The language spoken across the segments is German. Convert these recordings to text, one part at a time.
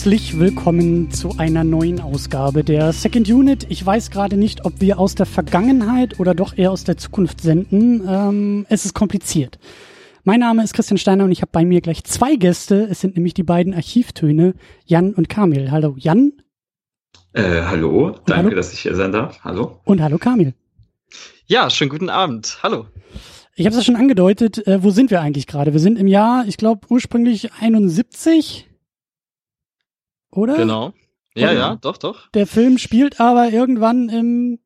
herzlich willkommen zu einer neuen Ausgabe der Second Unit. Ich weiß gerade nicht, ob wir aus der Vergangenheit oder doch eher aus der Zukunft senden. Ähm, es ist kompliziert. Mein Name ist Christian Steiner und ich habe bei mir gleich zwei Gäste. Es sind nämlich die beiden Archivtöne, Jan und Kamil. Hallo Jan. Äh, hallo, und danke, hallo. dass ich hier sein darf. Hallo. Und hallo Kamil. Ja, schönen guten Abend. Hallo. Ich habe es ja schon angedeutet. Äh, wo sind wir eigentlich gerade? Wir sind im Jahr, ich glaube, ursprünglich 71 oder? Genau. Ja, oder? ja, doch, doch. Der Film spielt aber irgendwann im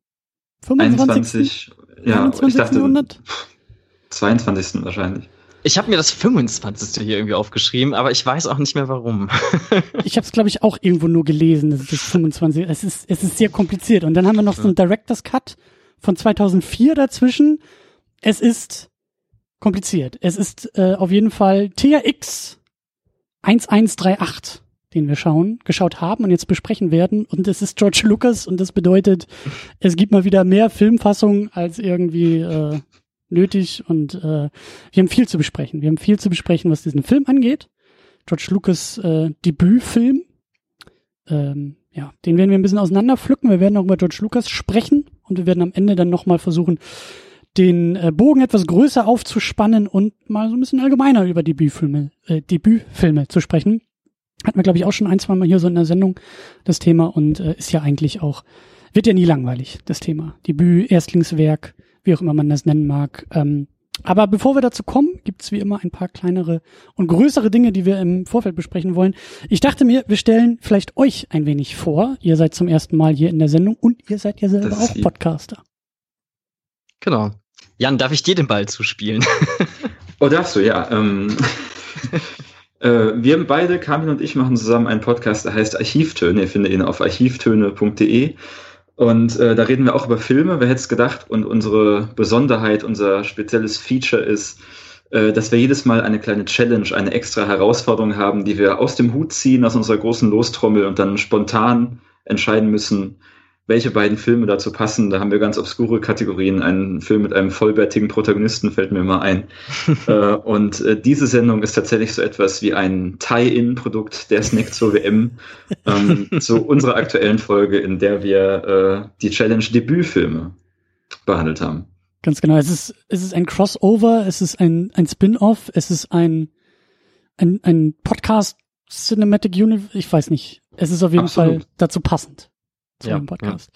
25. 21, ja, 21. ich dachte, Jahrhundert? 22. wahrscheinlich. Ich habe mir das 25. hier irgendwie aufgeschrieben, aber ich weiß auch nicht mehr warum. ich habe es, glaube ich, auch irgendwo nur gelesen, das ist das 25. Es ist, es ist sehr kompliziert. Und dann haben wir noch so einen Director's Cut von 2004 dazwischen. Es ist kompliziert. Es ist äh, auf jeden Fall TRX 1138 den wir schauen, geschaut haben und jetzt besprechen werden. Und es ist George Lucas und das bedeutet, es gibt mal wieder mehr Filmfassungen als irgendwie äh, nötig. Und äh, wir haben viel zu besprechen. Wir haben viel zu besprechen, was diesen Film angeht. George Lucas äh, Debütfilm. Ähm, ja, den werden wir ein bisschen auseinanderpflücken. Wir werden auch über George Lucas sprechen und wir werden am Ende dann nochmal versuchen, den äh, Bogen etwas größer aufzuspannen und mal so ein bisschen allgemeiner über Debütfilme, äh, Debütfilme zu sprechen. Hatten wir, glaube ich, auch schon ein, zwei Mal hier so in der Sendung das Thema und äh, ist ja eigentlich auch, wird ja nie langweilig, das Thema. Debüt, Erstlingswerk, wie auch immer man das nennen mag. Ähm, aber bevor wir dazu kommen, gibt's wie immer ein paar kleinere und größere Dinge, die wir im Vorfeld besprechen wollen. Ich dachte mir, wir stellen vielleicht euch ein wenig vor. Ihr seid zum ersten Mal hier in der Sendung und ihr seid ja selber auch Podcaster. Genau. Jan, darf ich dir den Ball zuspielen? oh, darfst du, ja. Ähm, äh, wir beide, Kamil und ich, machen zusammen einen Podcast, der heißt Archivtöne. Ihr findet ihn auf archivtöne.de. Und äh, da reden wir auch über Filme, wer hätte es gedacht. Und unsere Besonderheit, unser spezielles Feature ist, äh, dass wir jedes Mal eine kleine Challenge, eine extra Herausforderung haben, die wir aus dem Hut ziehen, aus unserer großen Lostrommel und dann spontan entscheiden müssen, welche beiden Filme dazu passen. Da haben wir ganz obskure Kategorien. Ein Film mit einem vollbärtigen Protagonisten fällt mir mal ein. äh, und äh, diese Sendung ist tatsächlich so etwas wie ein Tie-In-Produkt der Snack zur WM ähm, zu unserer aktuellen Folge, in der wir äh, die Challenge Debütfilme behandelt haben. Ganz genau. Es ist, es ist ein Crossover, es ist ein, ein Spin-off, es ist ein, ein, ein Podcast Cinematic Universe, ich weiß nicht. Es ist auf jeden Absolut. Fall dazu passend zu ja, dem Podcast.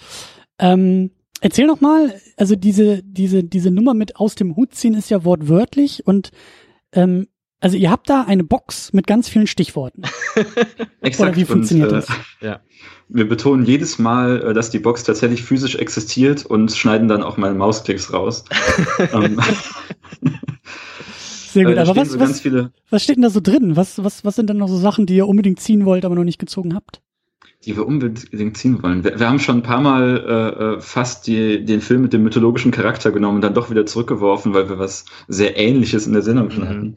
Ja. Ähm, erzähl noch mal, also diese, diese, diese Nummer mit aus dem Hut ziehen ist ja wortwörtlich und ähm, also ihr habt da eine Box mit ganz vielen Stichworten. Exakt. Oder wie funktioniert und, äh, das? Ja. Wir betonen jedes Mal, äh, dass die Box tatsächlich physisch existiert und schneiden dann auch mal Mausklicks raus. Ähm, Sehr gut, äh, aber was, so was, was steht denn da so drin? Was, was, was sind denn noch so Sachen, die ihr unbedingt ziehen wollt, aber noch nicht gezogen habt? Die wir unbedingt ziehen wollen. Wir, wir haben schon ein paar Mal äh, äh, fast die, den Film mit dem mythologischen Charakter genommen und dann doch wieder zurückgeworfen, weil wir was sehr Ähnliches in der Sendung schon mhm. hatten.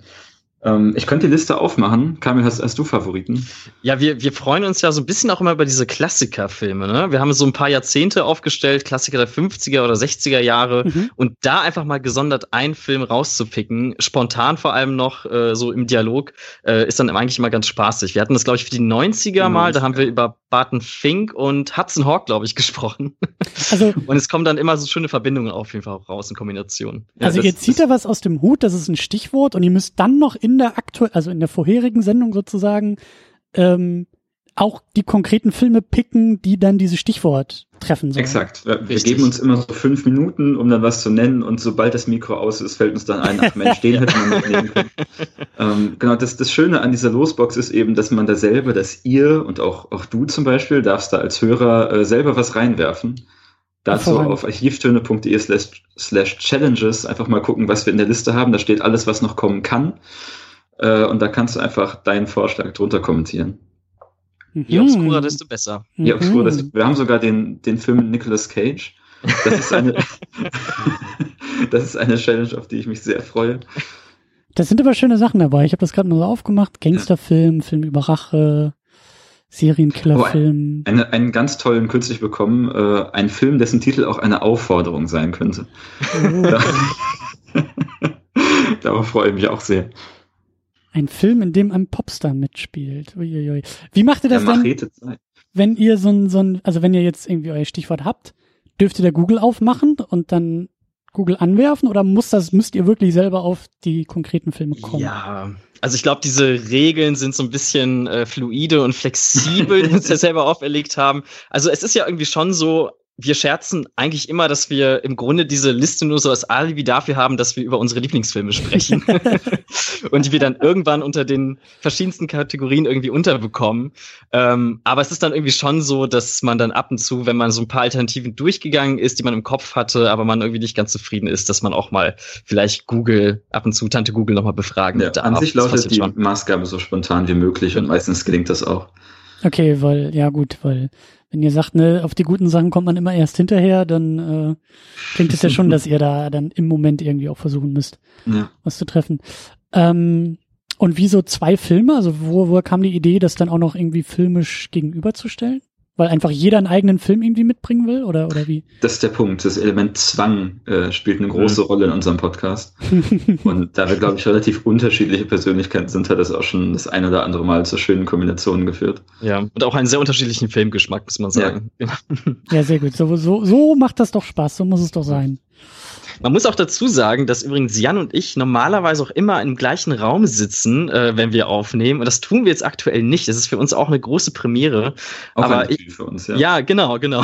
Ähm, ich könnte die Liste aufmachen. Kamil, hast, hast du Favoriten? Ja, wir, wir freuen uns ja so ein bisschen auch immer über diese Klassikerfilme. Ne? Wir haben so ein paar Jahrzehnte aufgestellt, Klassiker der 50er oder 60er Jahre. Mhm. Und da einfach mal gesondert einen Film rauszupicken, spontan vor allem noch äh, so im Dialog, äh, ist dann eigentlich immer ganz spaßig. Wir hatten das, glaube ich, für die 90er mal. Da haben wir über Barton Fink und Hudson Hawk, glaube ich, gesprochen. Also, und es kommen dann immer so schöne Verbindungen auf jeden Fall raus in Kombination. Also ja, ihr zieht da was aus dem Hut, das ist ein Stichwort, und ihr müsst dann noch in der aktuell, also in der vorherigen Sendung sozusagen, ähm, auch die konkreten Filme picken, die dann dieses Stichwort treffen sollen. Exakt. Wir, wir geben uns immer so fünf Minuten, um dann was zu nennen und sobald das Mikro aus ist, fällt uns dann ein, ach Mensch, den hätte man mitnehmen können. ähm, genau, das, das Schöne an dieser Losbox ist eben, dass man da selber, dass ihr und auch, auch du zum Beispiel, darfst da als Hörer äh, selber was reinwerfen. Dazu auf archivtöne.de slash challenges einfach mal gucken, was wir in der Liste haben. Da steht alles, was noch kommen kann. Äh, und da kannst du einfach deinen Vorschlag drunter kommentieren. Je obskurer, desto besser. Je obskurer, desto, wir haben sogar den, den Film Nicolas Cage. Das ist eine, das ist eine Challenge, auf die ich mich sehr freue. Das sind aber schöne Sachen dabei. Ich habe das gerade nur so aufgemacht. Gangsterfilm, Film über Rache, Serienkillerfilm. Oh, eine, einen ganz tollen kürzlich bekommen, äh, ein Film, dessen Titel auch eine Aufforderung sein könnte. Oh. Darauf freue ich mich auch sehr. Ein Film, in dem ein Popstar mitspielt. Uiuiui. Wie macht ihr das Ja, denn, wenn ihr so ein, so ein, also wenn ihr jetzt irgendwie euer Stichwort habt, dürft ihr da Google aufmachen und dann Google anwerfen oder muss das, müsst ihr wirklich selber auf die konkreten Filme kommen? Ja, also ich glaube, diese Regeln sind so ein bisschen äh, fluide und flexibel, die wir uns ja selber auferlegt haben. Also es ist ja irgendwie schon so, wir scherzen eigentlich immer, dass wir im Grunde diese Liste nur so als Alibi dafür haben, dass wir über unsere Lieblingsfilme sprechen. und die wir dann irgendwann unter den verschiedensten Kategorien irgendwie unterbekommen. Ähm, aber es ist dann irgendwie schon so, dass man dann ab und zu, wenn man so ein paar Alternativen durchgegangen ist, die man im Kopf hatte, aber man irgendwie nicht ganz zufrieden ist, dass man auch mal vielleicht Google, ab und zu Tante Google nochmal befragen Ja, darf. an sich lautet die schon. Maßgabe so spontan wie möglich und meistens gelingt das auch. Okay, weil, ja gut, weil wenn ihr sagt, ne, auf die guten Sachen kommt man immer erst hinterher, dann äh, klingt es ja schon, dass ihr da dann im Moment irgendwie auch versuchen müsst, Ja. was zu treffen. Ähm, und wieso zwei Filme? Also wo, woher kam die Idee, das dann auch noch irgendwie filmisch gegenüberzustellen? Weil einfach jeder einen eigenen Film irgendwie mitbringen will oder oder wie? Das ist der Punkt. Das Element Zwang äh, spielt eine große Rolle in unserem Podcast. Und da wir, glaube ich, relativ unterschiedliche Persönlichkeiten sind, hat das auch schon das ein oder andere Mal zu schönen Kombinationen geführt. Ja, und auch einen sehr unterschiedlichen Filmgeschmack, muss man sagen. ja, sehr gut. So, so, so macht das doch Spaß, so muss es doch sein. Man muss auch dazu sagen, dass übrigens Jan und ich normalerweise auch immer im gleichen Raum sitzen, äh, wenn wir aufnehmen. Und das tun wir jetzt aktuell nicht. Das ist für uns auch eine große Premiere. Auch Aber ein ich- für uns, ja. Ja, genau, genau.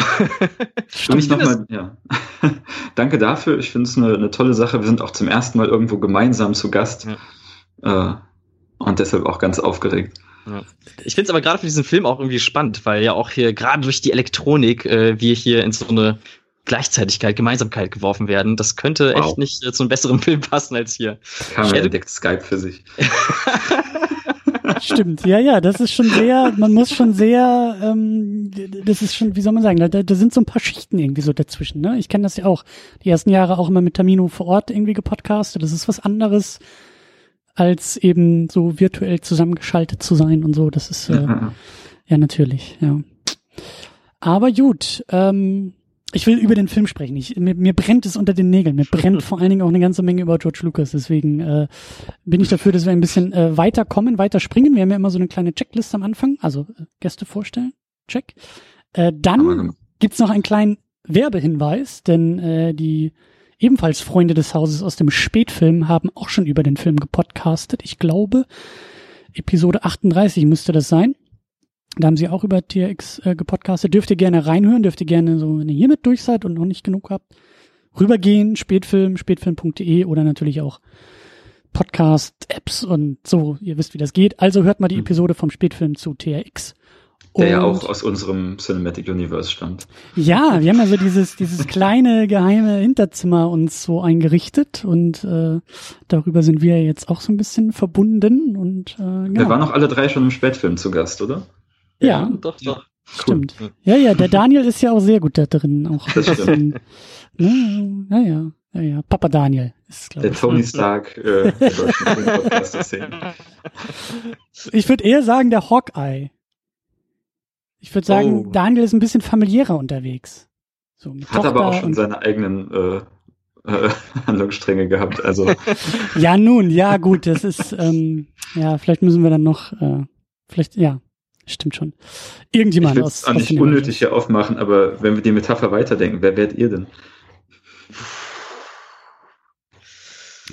Für mich nochmal, ja. Danke dafür. Ich finde es eine, eine tolle Sache. Wir sind auch zum ersten Mal irgendwo gemeinsam zu Gast. Äh, und deshalb auch ganz aufgeregt. Ich finde es aber gerade für diesen Film auch irgendwie spannend, weil ja auch hier gerade durch die Elektronik äh, wir hier in so eine Gleichzeitigkeit, Gemeinsamkeit geworfen werden. Das könnte Wow. echt nicht äh, zu einem besseren Film passen als hier. Kamera entdeckt Skype für sich. Stimmt, ja, ja, das ist schon sehr, man muss schon sehr, ähm, das ist schon, wie soll man sagen, da, da sind so ein paar Schichten irgendwie so dazwischen, ne? Ich kenne das ja auch, die ersten Jahre auch immer mit Tamino vor Ort irgendwie gepodcastet, das ist was anderes, als eben so virtuell zusammengeschaltet zu sein und so, das ist, äh, Ja. ja, natürlich, ja. Aber gut, ähm, ich will über den Film sprechen. Ich, mir, mir brennt es unter den Nägeln. Mir brennt vor allen Dingen auch eine ganze Menge über George Lucas. Deswegen äh, bin ich dafür, dass wir ein bisschen äh, weiter kommen, weiter springen. Wir haben ja immer so eine kleine Checkliste am Anfang. Also äh, Gäste vorstellen. Check. Äh, dann gibt's noch einen kleinen Werbehinweis, denn äh, die ebenfalls Freunde des Hauses aus dem Spätfilm haben auch schon über den Film gepodcastet. Ich glaube, Episode 38 müsste das sein. Da haben sie auch über TRX äh, gepodcastet. Dürft ihr gerne reinhören, dürft ihr gerne so, wenn ihr hiermit durch seid und noch nicht genug habt, rübergehen, Spätfilm, spätfilm.de oder natürlich auch Podcast-Apps und so, ihr wisst, wie das geht. Also hört mal die Mhm. Episode vom Spätfilm zu TRX. Der ja Und- auch aus unserem Cinematic Universe stammt. ja, wir haben ja so dieses, dieses kleine geheime Hinterzimmer uns so eingerichtet und äh, darüber sind wir jetzt auch so ein bisschen verbunden und äh, genau. Wir waren auch alle drei schon im Spätfilm zu Gast, oder? Ja, doch, doch. stimmt. Ja, ja, der Daniel ist ja auch sehr gut da drin. Auch ein Das bisschen, ne, ja, ja, ja, ja. Papa Daniel ist, glaube Der ich. Tony Stark äh, der. Ich würde eher sagen, der Hawkeye. Ich würde sagen, Oh. Daniel ist ein bisschen familiärer unterwegs. So, Hat aber auch Tochter schon seine eigenen äh, äh, Handlungsstränge gehabt. Also Ja, nun, ja, gut, das ist, ähm, ja, vielleicht müssen wir dann noch, äh, vielleicht, ja, stimmt schon. ich Irgendjemand will aus. aus nicht den unnötig hier aufmachen, aber wenn wir die Metapher weiterdenken, wer werdet ihr denn?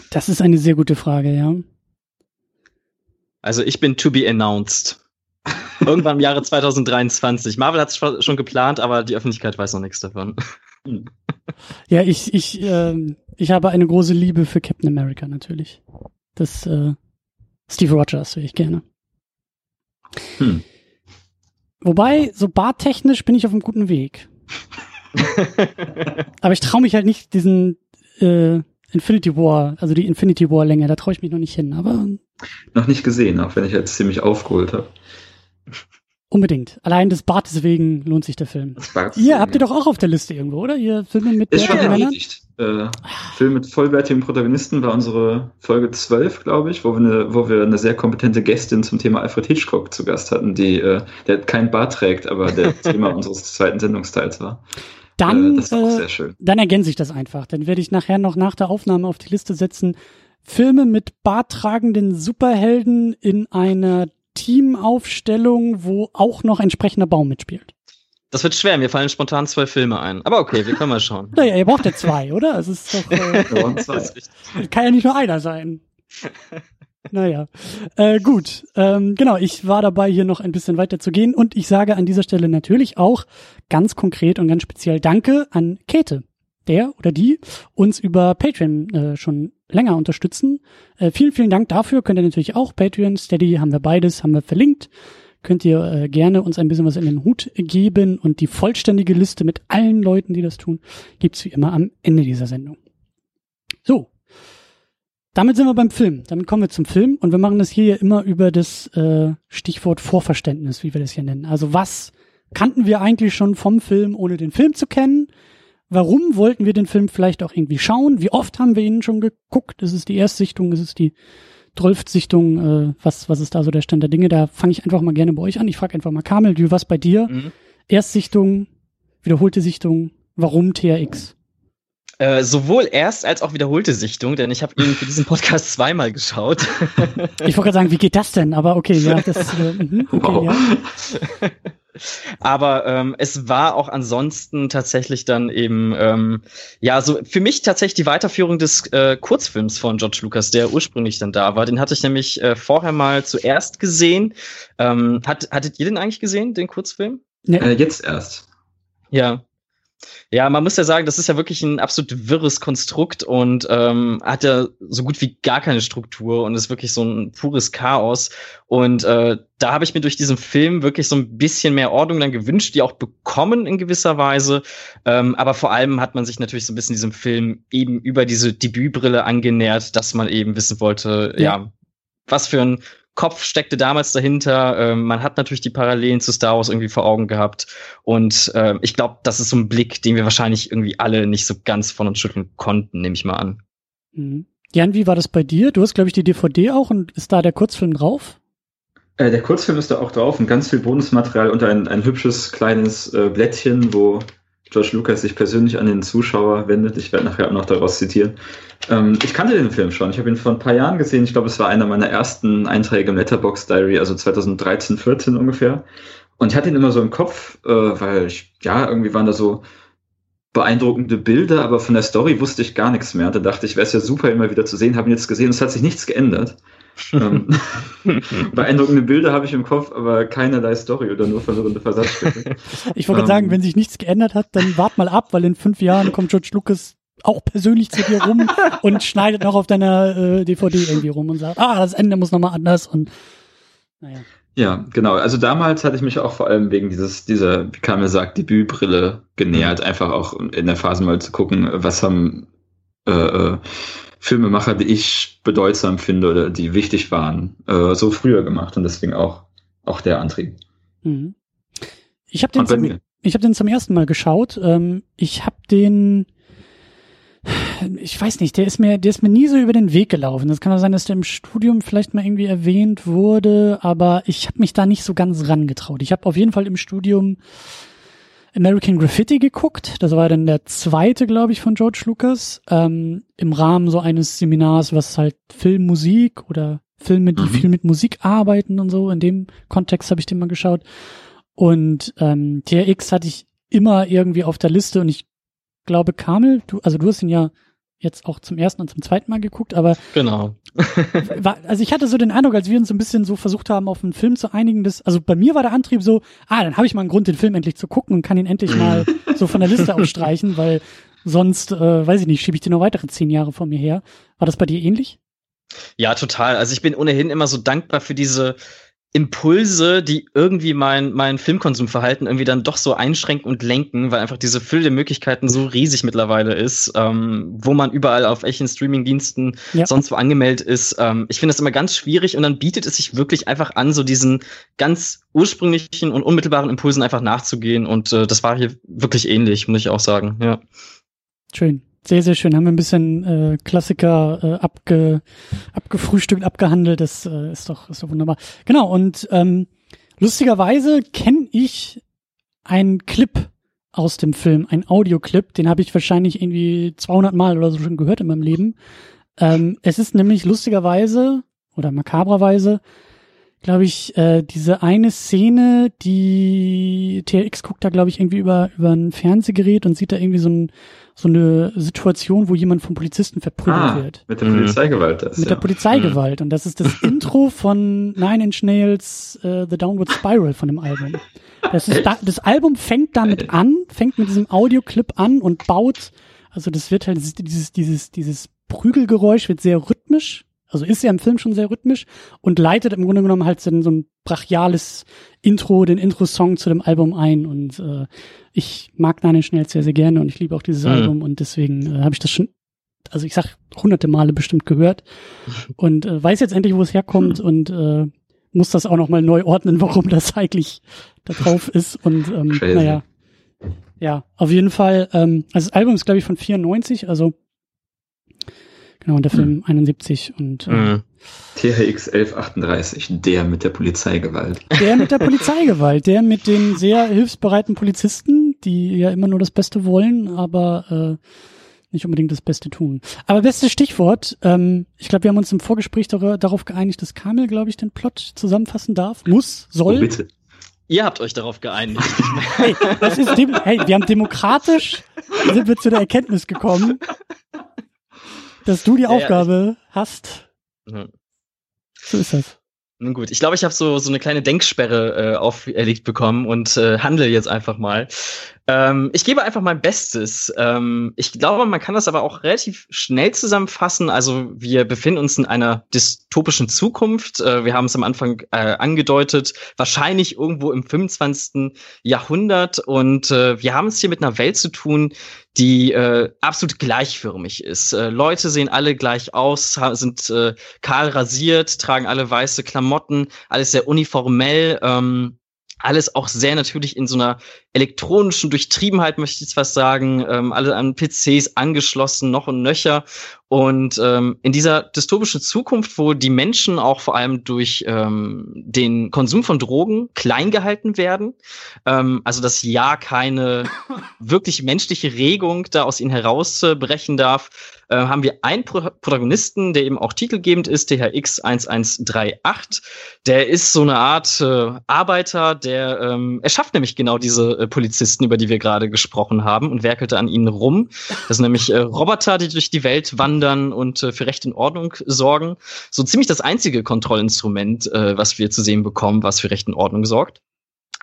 Das ist eine sehr gute Frage, ja. Also ich bin to be announced. Irgendwann im Jahre 2023. Marvel hat es schon geplant, aber die Öffentlichkeit weiß noch nichts davon. Ja, ich, ich, ähm, ich habe eine große Liebe für Captain America natürlich. Das, äh, Steve Rogers wäre ich gerne. Hm. Wobei, so bartechnisch bin ich auf einem guten Weg. Aber ich traue mich halt nicht diesen äh, Infinity War, also die Infinity War Länge, da traue ich mich noch nicht hin, aber Noch nicht gesehen, auch wenn ich jetzt ziemlich aufgeholt habe. unbedingt. Allein des Bartes wegen lohnt sich der Film. Bart's Ihr habt ihr doch auch auf der Liste irgendwo, oder? Ihr Filme mit Ist schon erledigt. Äh, Film mit vollwertigen Protagonisten war unsere Folge 12, glaube ich, wo wir, eine, wo wir eine sehr kompetente Gästin zum Thema Alfred Hitchcock zu Gast hatten, die äh, der kein Bart trägt, aber der Thema unseres zweiten Sendungsteils war. Dann, äh, äh, sehr schön. dann ergänze ich das einfach. Dann werde ich nachher noch nach der Aufnahme auf die Liste setzen Filme mit barttragenden Superhelden in einer Teamaufstellung, wo auch noch entsprechender Baum mitspielt. Das wird schwer, mir fallen spontan zwei Filme ein. Aber okay, wir können mal schauen. Naja, ihr braucht ja zwei, oder? Es ist doch. Äh, kann ja nicht nur einer sein. Naja, äh, gut. Ähm, genau, ich war dabei, hier noch ein bisschen weiter zu gehen und ich sage an dieser Stelle natürlich auch ganz konkret und ganz speziell Danke an Käthe, der oder die uns über Patreon äh, schon länger unterstützen. Äh, vielen, vielen Dank dafür. Könnt ihr natürlich auch Patreon, Steady haben wir beides, haben wir verlinkt. Könnt ihr äh, gerne uns ein bisschen was in den Hut geben und die vollständige Liste mit allen Leuten, die das tun, gibt's wie immer am Ende dieser Sendung. So, damit sind wir beim Film. Damit kommen wir zum Film und wir machen das hier ja immer über das äh, Stichwort Vorverständnis, wie wir das hier nennen. Also was kannten wir eigentlich schon vom Film, ohne den Film zu kennen? Warum wollten wir den Film vielleicht auch irgendwie schauen? Wie oft haben wir ihn schon geguckt? Ist es die Erstsichtung? Ist es die Drölftsichtung? Äh, was, was ist da so der Stand der Dinge? Da fange ich einfach mal gerne bei euch an. Ich frage einfach mal Kamel, du was bei dir? Mhm. Erstsichtung, wiederholte Sichtung, warum TRX? Äh, sowohl erst als auch wiederholte Sichtung, denn ich habe ihn für diesen Podcast zweimal geschaut. ich wollte gerade sagen, wie geht das denn? Aber okay, ja, das äh, mhm, okay, wow. ja. Aber ähm, es war auch ansonsten tatsächlich dann eben, ähm, ja, so für mich tatsächlich die Weiterführung des äh, Kurzfilms von George Lucas, der ursprünglich dann da war. Den hatte ich nämlich äh, vorher mal zuerst gesehen. Ähm, hat, hattet ihr den eigentlich gesehen, den Kurzfilm? Ja. Äh, jetzt erst. Ja, ja, man muss ja sagen, das ist ja wirklich ein absolut wirres Konstrukt und ähm, hat ja so gut wie gar keine Struktur und ist wirklich so ein pures Chaos. Und äh, da habe ich mir durch diesen Film wirklich so ein bisschen mehr Ordnung dann gewünscht, die auch bekommen in gewisser Weise. Ähm, aber vor allem hat man sich natürlich so ein bisschen diesem Film eben über diese Debütbrille angenähert, dass man eben wissen wollte, ja, ja was für ein Kopf steckte damals dahinter. Ähm, man hat natürlich die Parallelen zu Star Wars irgendwie vor Augen gehabt. Und äh, ich glaube, das ist so ein Blick, den wir wahrscheinlich irgendwie alle nicht so ganz von uns schütteln konnten, nehme ich mal an. Mhm. Jan, wie war das bei dir? Du hast, glaube ich, die DVD auch und ist da der Kurzfilm drauf? Äh, der Kurzfilm ist da auch drauf und ganz viel Bonusmaterial und ein, ein hübsches kleines äh, Blättchen, wo George Lucas sich persönlich an den Zuschauer wendet. Ich werde nachher auch noch daraus zitieren. Ähm, ich kannte den Film schon. Ich habe ihn vor ein paar Jahren gesehen. Ich glaube, es war einer meiner ersten Einträge im Letterbox Diary, also 2013, 14 ungefähr. Und ich hatte ihn immer so im Kopf, äh, weil ich, ja, irgendwie waren da so beeindruckende Bilder, aber von der Story wusste ich gar nichts mehr. Da dachte ich, wäre es ja super, mal wieder zu sehen. Habe ihn jetzt gesehen, es hat sich nichts geändert. Ähm, beeindruckende Bilder habe ich im Kopf, aber keinerlei Story oder nur verwirrende Versatzstücke. Ich wollte ähm, sagen, wenn sich nichts geändert hat, dann wart mal ab, weil in fünf Jahren kommt George Lucas auch persönlich zu dir rum und schneidet noch auf deiner äh, DVD irgendwie rum und sagt, ah, das Ende muss nochmal anders und naja. Ja, genau. Also damals hatte ich mich auch vor allem wegen dieses, dieser, wie Kamil sagt, Debütbrille genähert, mhm. einfach auch in der Phase mal zu gucken, was haben äh, äh, Filmemacher, die ich bedeutsam finde oder die wichtig waren, äh, so früher gemacht und deswegen auch, auch der Antrieb. Mhm. Ich habe den, zum, ich hab den zum ersten Mal geschaut. Ähm, ich habe den ich weiß nicht, der ist mir, der ist mir nie so über den Weg gelaufen. Das kann auch sein, dass der im Studium vielleicht mal irgendwie erwähnt wurde, aber ich habe mich da nicht so ganz rangetraut. Ich habe auf jeden Fall im Studium American Graffiti geguckt. Das war dann der zweite, glaube ich, von George Lucas. Ähm, Im Rahmen so eines Seminars, was halt Filmmusik oder Filme, die mhm. viel mit Musik arbeiten und so. In dem Kontext habe ich den mal geschaut. Und ähm, TRX hatte ich immer irgendwie auf der Liste und ich glaube, Kamel, du, also du hast ihn ja jetzt auch zum ersten und zum zweiten Mal geguckt, aber genau. war, also ich hatte so den Eindruck, als wir uns so ein bisschen so versucht haben, auf einen Film zu einigen, dass, also bei mir war der Antrieb so, ah, dann habe ich mal einen Grund, den Film endlich zu gucken und kann ihn endlich mal so von der Liste ausstreichen, weil sonst, äh, weiß ich nicht, schiebe ich dir noch weitere zehn Jahre vor mir her. War das bei dir ähnlich? Ja, total. Also ich bin ohnehin immer so dankbar für diese Impulse, die irgendwie mein, mein Filmkonsumverhalten irgendwie dann doch so einschränken und lenken, weil einfach diese Fülle der Möglichkeiten so riesig mittlerweile ist, ähm, wo man überall auf welchen Streamingdiensten ja. sonst wo angemeldet ist. Ähm, ich finde das immer ganz schwierig und dann bietet es sich wirklich einfach an, so diesen ganz ursprünglichen und unmittelbaren Impulsen einfach nachzugehen und äh, das war hier wirklich ähnlich, muss ich auch sagen, ja. Schön. Sehr, sehr schön. Haben wir ein bisschen äh, Klassiker äh, abge, abgefrühstückt, abgehandelt. Das äh, ist, doch, ist doch wunderbar. Genau, und ähm, lustigerweise kenne ich einen Clip aus dem Film, ein Audioclip. Den habe ich wahrscheinlich irgendwie 200 Mal oder so schon gehört in meinem Leben. Ähm, es ist nämlich lustigerweise oder makabrerweise, glaube ich, äh, diese eine Szene, die TRX guckt da, glaube ich, irgendwie über, über ein Fernsehgerät und sieht da irgendwie so, ein, so eine Situation, wo jemand vom Polizisten verprügelt Ah, wird. mit der Mhm. Polizeigewalt. Das, Mit ja. der Polizeigewalt. Und das ist das Intro von Nine Inch Nails äh, The Downward Spiral von dem Album. Das, ist da, das Album fängt damit an, fängt mit diesem Audioclip an und baut, also das wird halt dieses, dieses, dieses Prügelgeräusch wird sehr rhythmisch, also ist ja im Film schon sehr rhythmisch und leitet im Grunde genommen halt so ein, brachiales Intro, den Intro-Song zu dem Album ein und äh, ich mag Nine Inch Nails sehr, sehr gerne und ich liebe auch dieses Mhm. Album und deswegen äh, habe ich das schon also ich sag hunderte Male bestimmt gehört und äh, weiß jetzt endlich, wo es herkommt und äh, muss das auch noch mal neu ordnen, warum das eigentlich da drauf ist und ähm, Crazy. naja, ja, auf jeden Fall. Ähm, also das Album ist glaube ich von 94, also genau und der Film 71 und äh, Mhm. THX 1138, der mit der Polizeigewalt. der mit der Polizeigewalt, der mit den sehr hilfsbereiten Polizisten, die ja immer nur das Beste wollen, aber äh, nicht unbedingt das Beste tun. Aber bestes Stichwort, ähm, ich glaube, wir haben uns im Vorgespräch dar darauf geeinigt, dass Kamil, glaube ich, den Plot zusammenfassen darf, muss, Oh, soll. bitte. Ihr habt euch darauf geeinigt. hey, das ist dem, hey, wir haben demokratisch, sind wir zu der Erkenntnis gekommen, dass du die Ja, Aufgabe hast. Mhm. So ist das. Nun gut, ich glaube, ich habe so, so eine kleine Denksperre äh, auferlegt bekommen und äh, handle jetzt einfach mal. Ähm, ich gebe einfach mein Bestes. Ähm, ich glaube, man kann das aber auch relativ schnell zusammenfassen. Also wir befinden uns in einer dystopischen Zukunft. Äh, wir haben es am Anfang äh, angedeutet, wahrscheinlich irgendwo im 25. Jahrhundert. Und äh, wir haben es hier mit einer Welt zu tun, die äh, absolut gleichförmig ist. Äh, Leute sehen alle gleich aus, sind äh, kahl rasiert, tragen alle weiße Klamotten, alles sehr uniformell. Ähm, alles auch sehr natürlich in so einer elektronischen Durchtriebenheit, möchte ich jetzt was sagen, ähm, alle an PCs angeschlossen, noch und nöcher. Und ähm, in dieser dystopischen Zukunft, wo die Menschen auch vor allem durch ähm, den Konsum von Drogen klein gehalten werden, ähm, also dass ja keine wirklich menschliche Regung da aus ihnen herausbrechen darf, äh, haben wir einen Pro Protagonisten, der eben auch titelgebend ist, THX 1138. Der ist so eine Art äh, Arbeiter, der ähm, er schafft nämlich genau diese Polizisten, über die wir gerade gesprochen haben, und werkelte an ihnen rum. Das sind nämlich äh, Roboter, die durch die Welt wandern und äh, für Recht und Ordnung sorgen. So ziemlich das einzige Kontrollinstrument, äh, was wir zu sehen bekommen, was für Recht und Ordnung sorgt.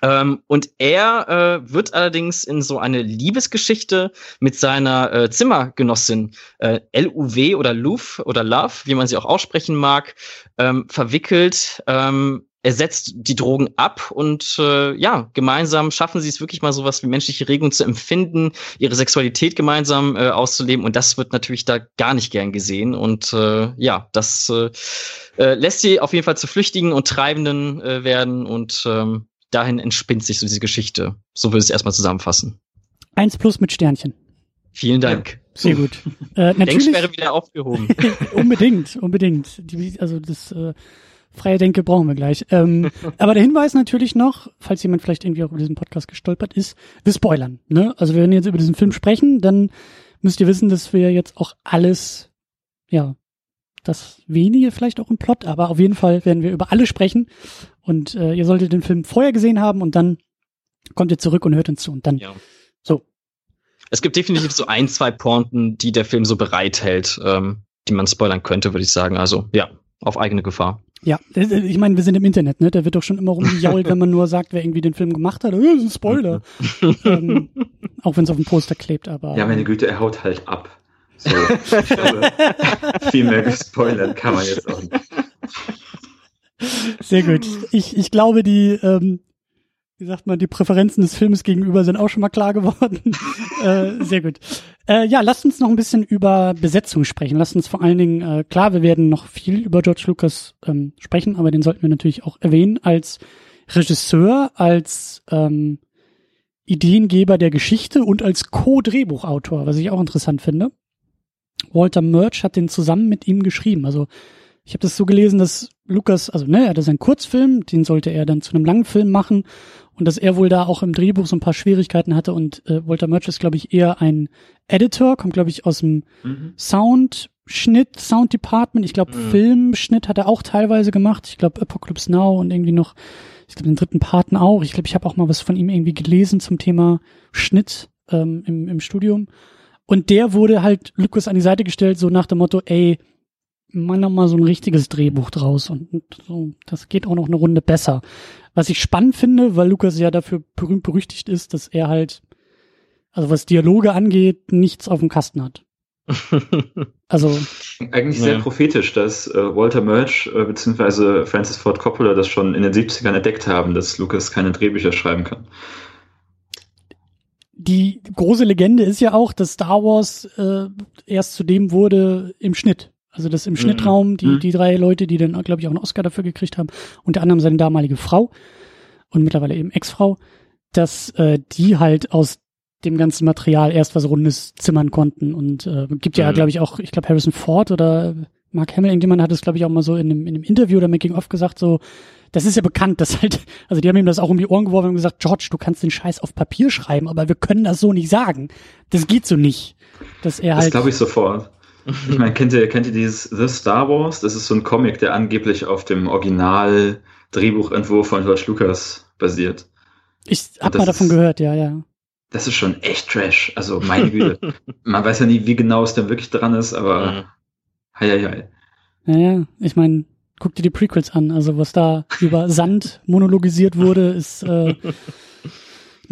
Ähm, und er äh, wird allerdings in so eine Liebesgeschichte mit seiner äh, Zimmergenossin äh, LUW oder Luf oder Love, wie man sie auch aussprechen mag, ähm, verwickelt. Ähm, er setzt die Drogen ab und äh, ja, gemeinsam schaffen sie es wirklich mal sowas wie menschliche Regung zu empfinden, ihre Sexualität gemeinsam äh, auszuleben und das wird natürlich da gar nicht gern gesehen und äh, ja, das äh, äh, lässt sie auf jeden Fall zu Flüchtigen und Treibenden äh, werden und ähm, dahin entspinnt sich so diese Geschichte. So würde ich es erstmal zusammenfassen. Eins plus mit Sternchen. Vielen Dank. Sehr gut. Äh, natürlich, Denksperre wieder aufgehoben. unbedingt, unbedingt. Die, also das äh, freie Denke brauchen wir gleich. Ähm, aber der Hinweis natürlich noch, falls jemand vielleicht irgendwie auch über diesen Podcast gestolpert ist, wir spoilern. Ne? Also wenn wir jetzt über diesen Film sprechen, dann müsst ihr wissen, dass wir jetzt auch alles, ja, das wenige vielleicht auch im Plot, aber auf jeden Fall werden wir über alle sprechen. Und äh, ihr solltet den Film vorher gesehen haben und dann kommt ihr zurück und hört uns zu. Und dann Ja. so. Es gibt definitiv so ein, zwei Pointen, die der Film so bereithält, ähm, die man spoilern könnte, würde ich sagen. Also ja, auf eigene Gefahr. Ja, das- ich meine, wir sind im Internet, ne? Da wird doch schon immer rumgejault, wenn man nur sagt, wer irgendwie den Film gemacht hat. Das ist ein Spoiler. ähm, auch wenn es auf dem Poster klebt, aber. Ja, meine Güte, er haut halt ab. So, ich glaube, viel mehr gespoilert kann man jetzt auch nicht. Sehr gut. Ich, ich glaube, die, ähm, wie sagt man, die Präferenzen des Films gegenüber sind auch schon mal klar geworden. äh, sehr gut. Äh, ja, lasst uns noch ein bisschen über Besetzung sprechen. Lasst uns vor allen Dingen, äh, klar, wir werden noch viel über George Lucas ähm, sprechen, aber den sollten wir natürlich auch erwähnen als Regisseur, als ähm, Ideengeber der Geschichte und als Co-Drehbuchautor, was ich auch interessant finde. Walter Murch hat den zusammen mit ihm geschrieben. Also ich habe das so gelesen, dass Lukas, also ne, er hatte seinen Kurzfilm, den sollte er dann zu einem langen Film machen und dass er wohl da auch im Drehbuch so ein paar Schwierigkeiten hatte und äh, Walter Murch ist, glaube ich, eher ein Editor, kommt, glaube ich, aus dem mhm. Soundschnitt, Sound Department. Ich glaube, mhm. Filmschnitt hat er auch teilweise gemacht. Ich glaube, Apocalypse Now und irgendwie noch, ich glaube, den dritten Paten auch. Ich glaube, ich habe auch mal was von ihm irgendwie gelesen zum Thema Schnitt ähm, im, im Studium. Und der wurde halt Lucas an die Seite gestellt, so nach dem Motto, ey, mach noch mal so ein richtiges Drehbuch draus und, und so, das geht auch noch eine Runde besser. Was ich spannend finde, weil Lukas ja dafür berühmt berüchtigt ist, dass er halt, also was Dialoge angeht, nichts auf dem Kasten hat. also eigentlich sehr ja. prophetisch, dass äh, Walter Murch äh, bzw. Francis Ford Coppola das schon in den 70ern entdeckt haben, dass Lucas keine Drehbücher schreiben kann. Die große Legende ist ja auch, dass Star Wars äh, erst zu dem wurde im Schnitt. Also das im mhm. Schnittraum, die, mhm. die drei Leute, die dann, glaube ich, auch einen Oscar dafür gekriegt haben, unter anderem seine damalige Frau und mittlerweile eben Ex-Frau, dass äh, die halt aus dem ganzen Material erst was Rundes zimmern konnten. Und äh, gibt ja, mhm. glaube ich, auch, ich glaube, Harrison Ford oder Mark Hamill, irgendjemand hat es, glaube ich, auch mal so in einem, in einem Interview oder Making-of gesagt, so, das ist ja bekannt, dass halt, also die haben ihm das auch um die Ohren geworfen und gesagt, George, du kannst den Scheiß auf Papier schreiben, aber wir können das so nicht sagen. Das geht so nicht. Dass er das halt. Das glaube ich sofort. Ich meine, kennt ihr, kennt ihr dieses The Star Wars? Das ist so ein Comic, der angeblich auf dem Original-Drehbuchentwurf von George Lucas basiert. Ich hab mal davon ist, gehört, ja, ja. Das ist schon echt Trash. Also, meine Güte. Man weiß ja nie, wie genau es denn wirklich dran ist, aber mhm. hei, hei, hei. Naja, ich meine, guck dir die Prequels an. Also, was da über Sand monologisiert wurde, ist äh,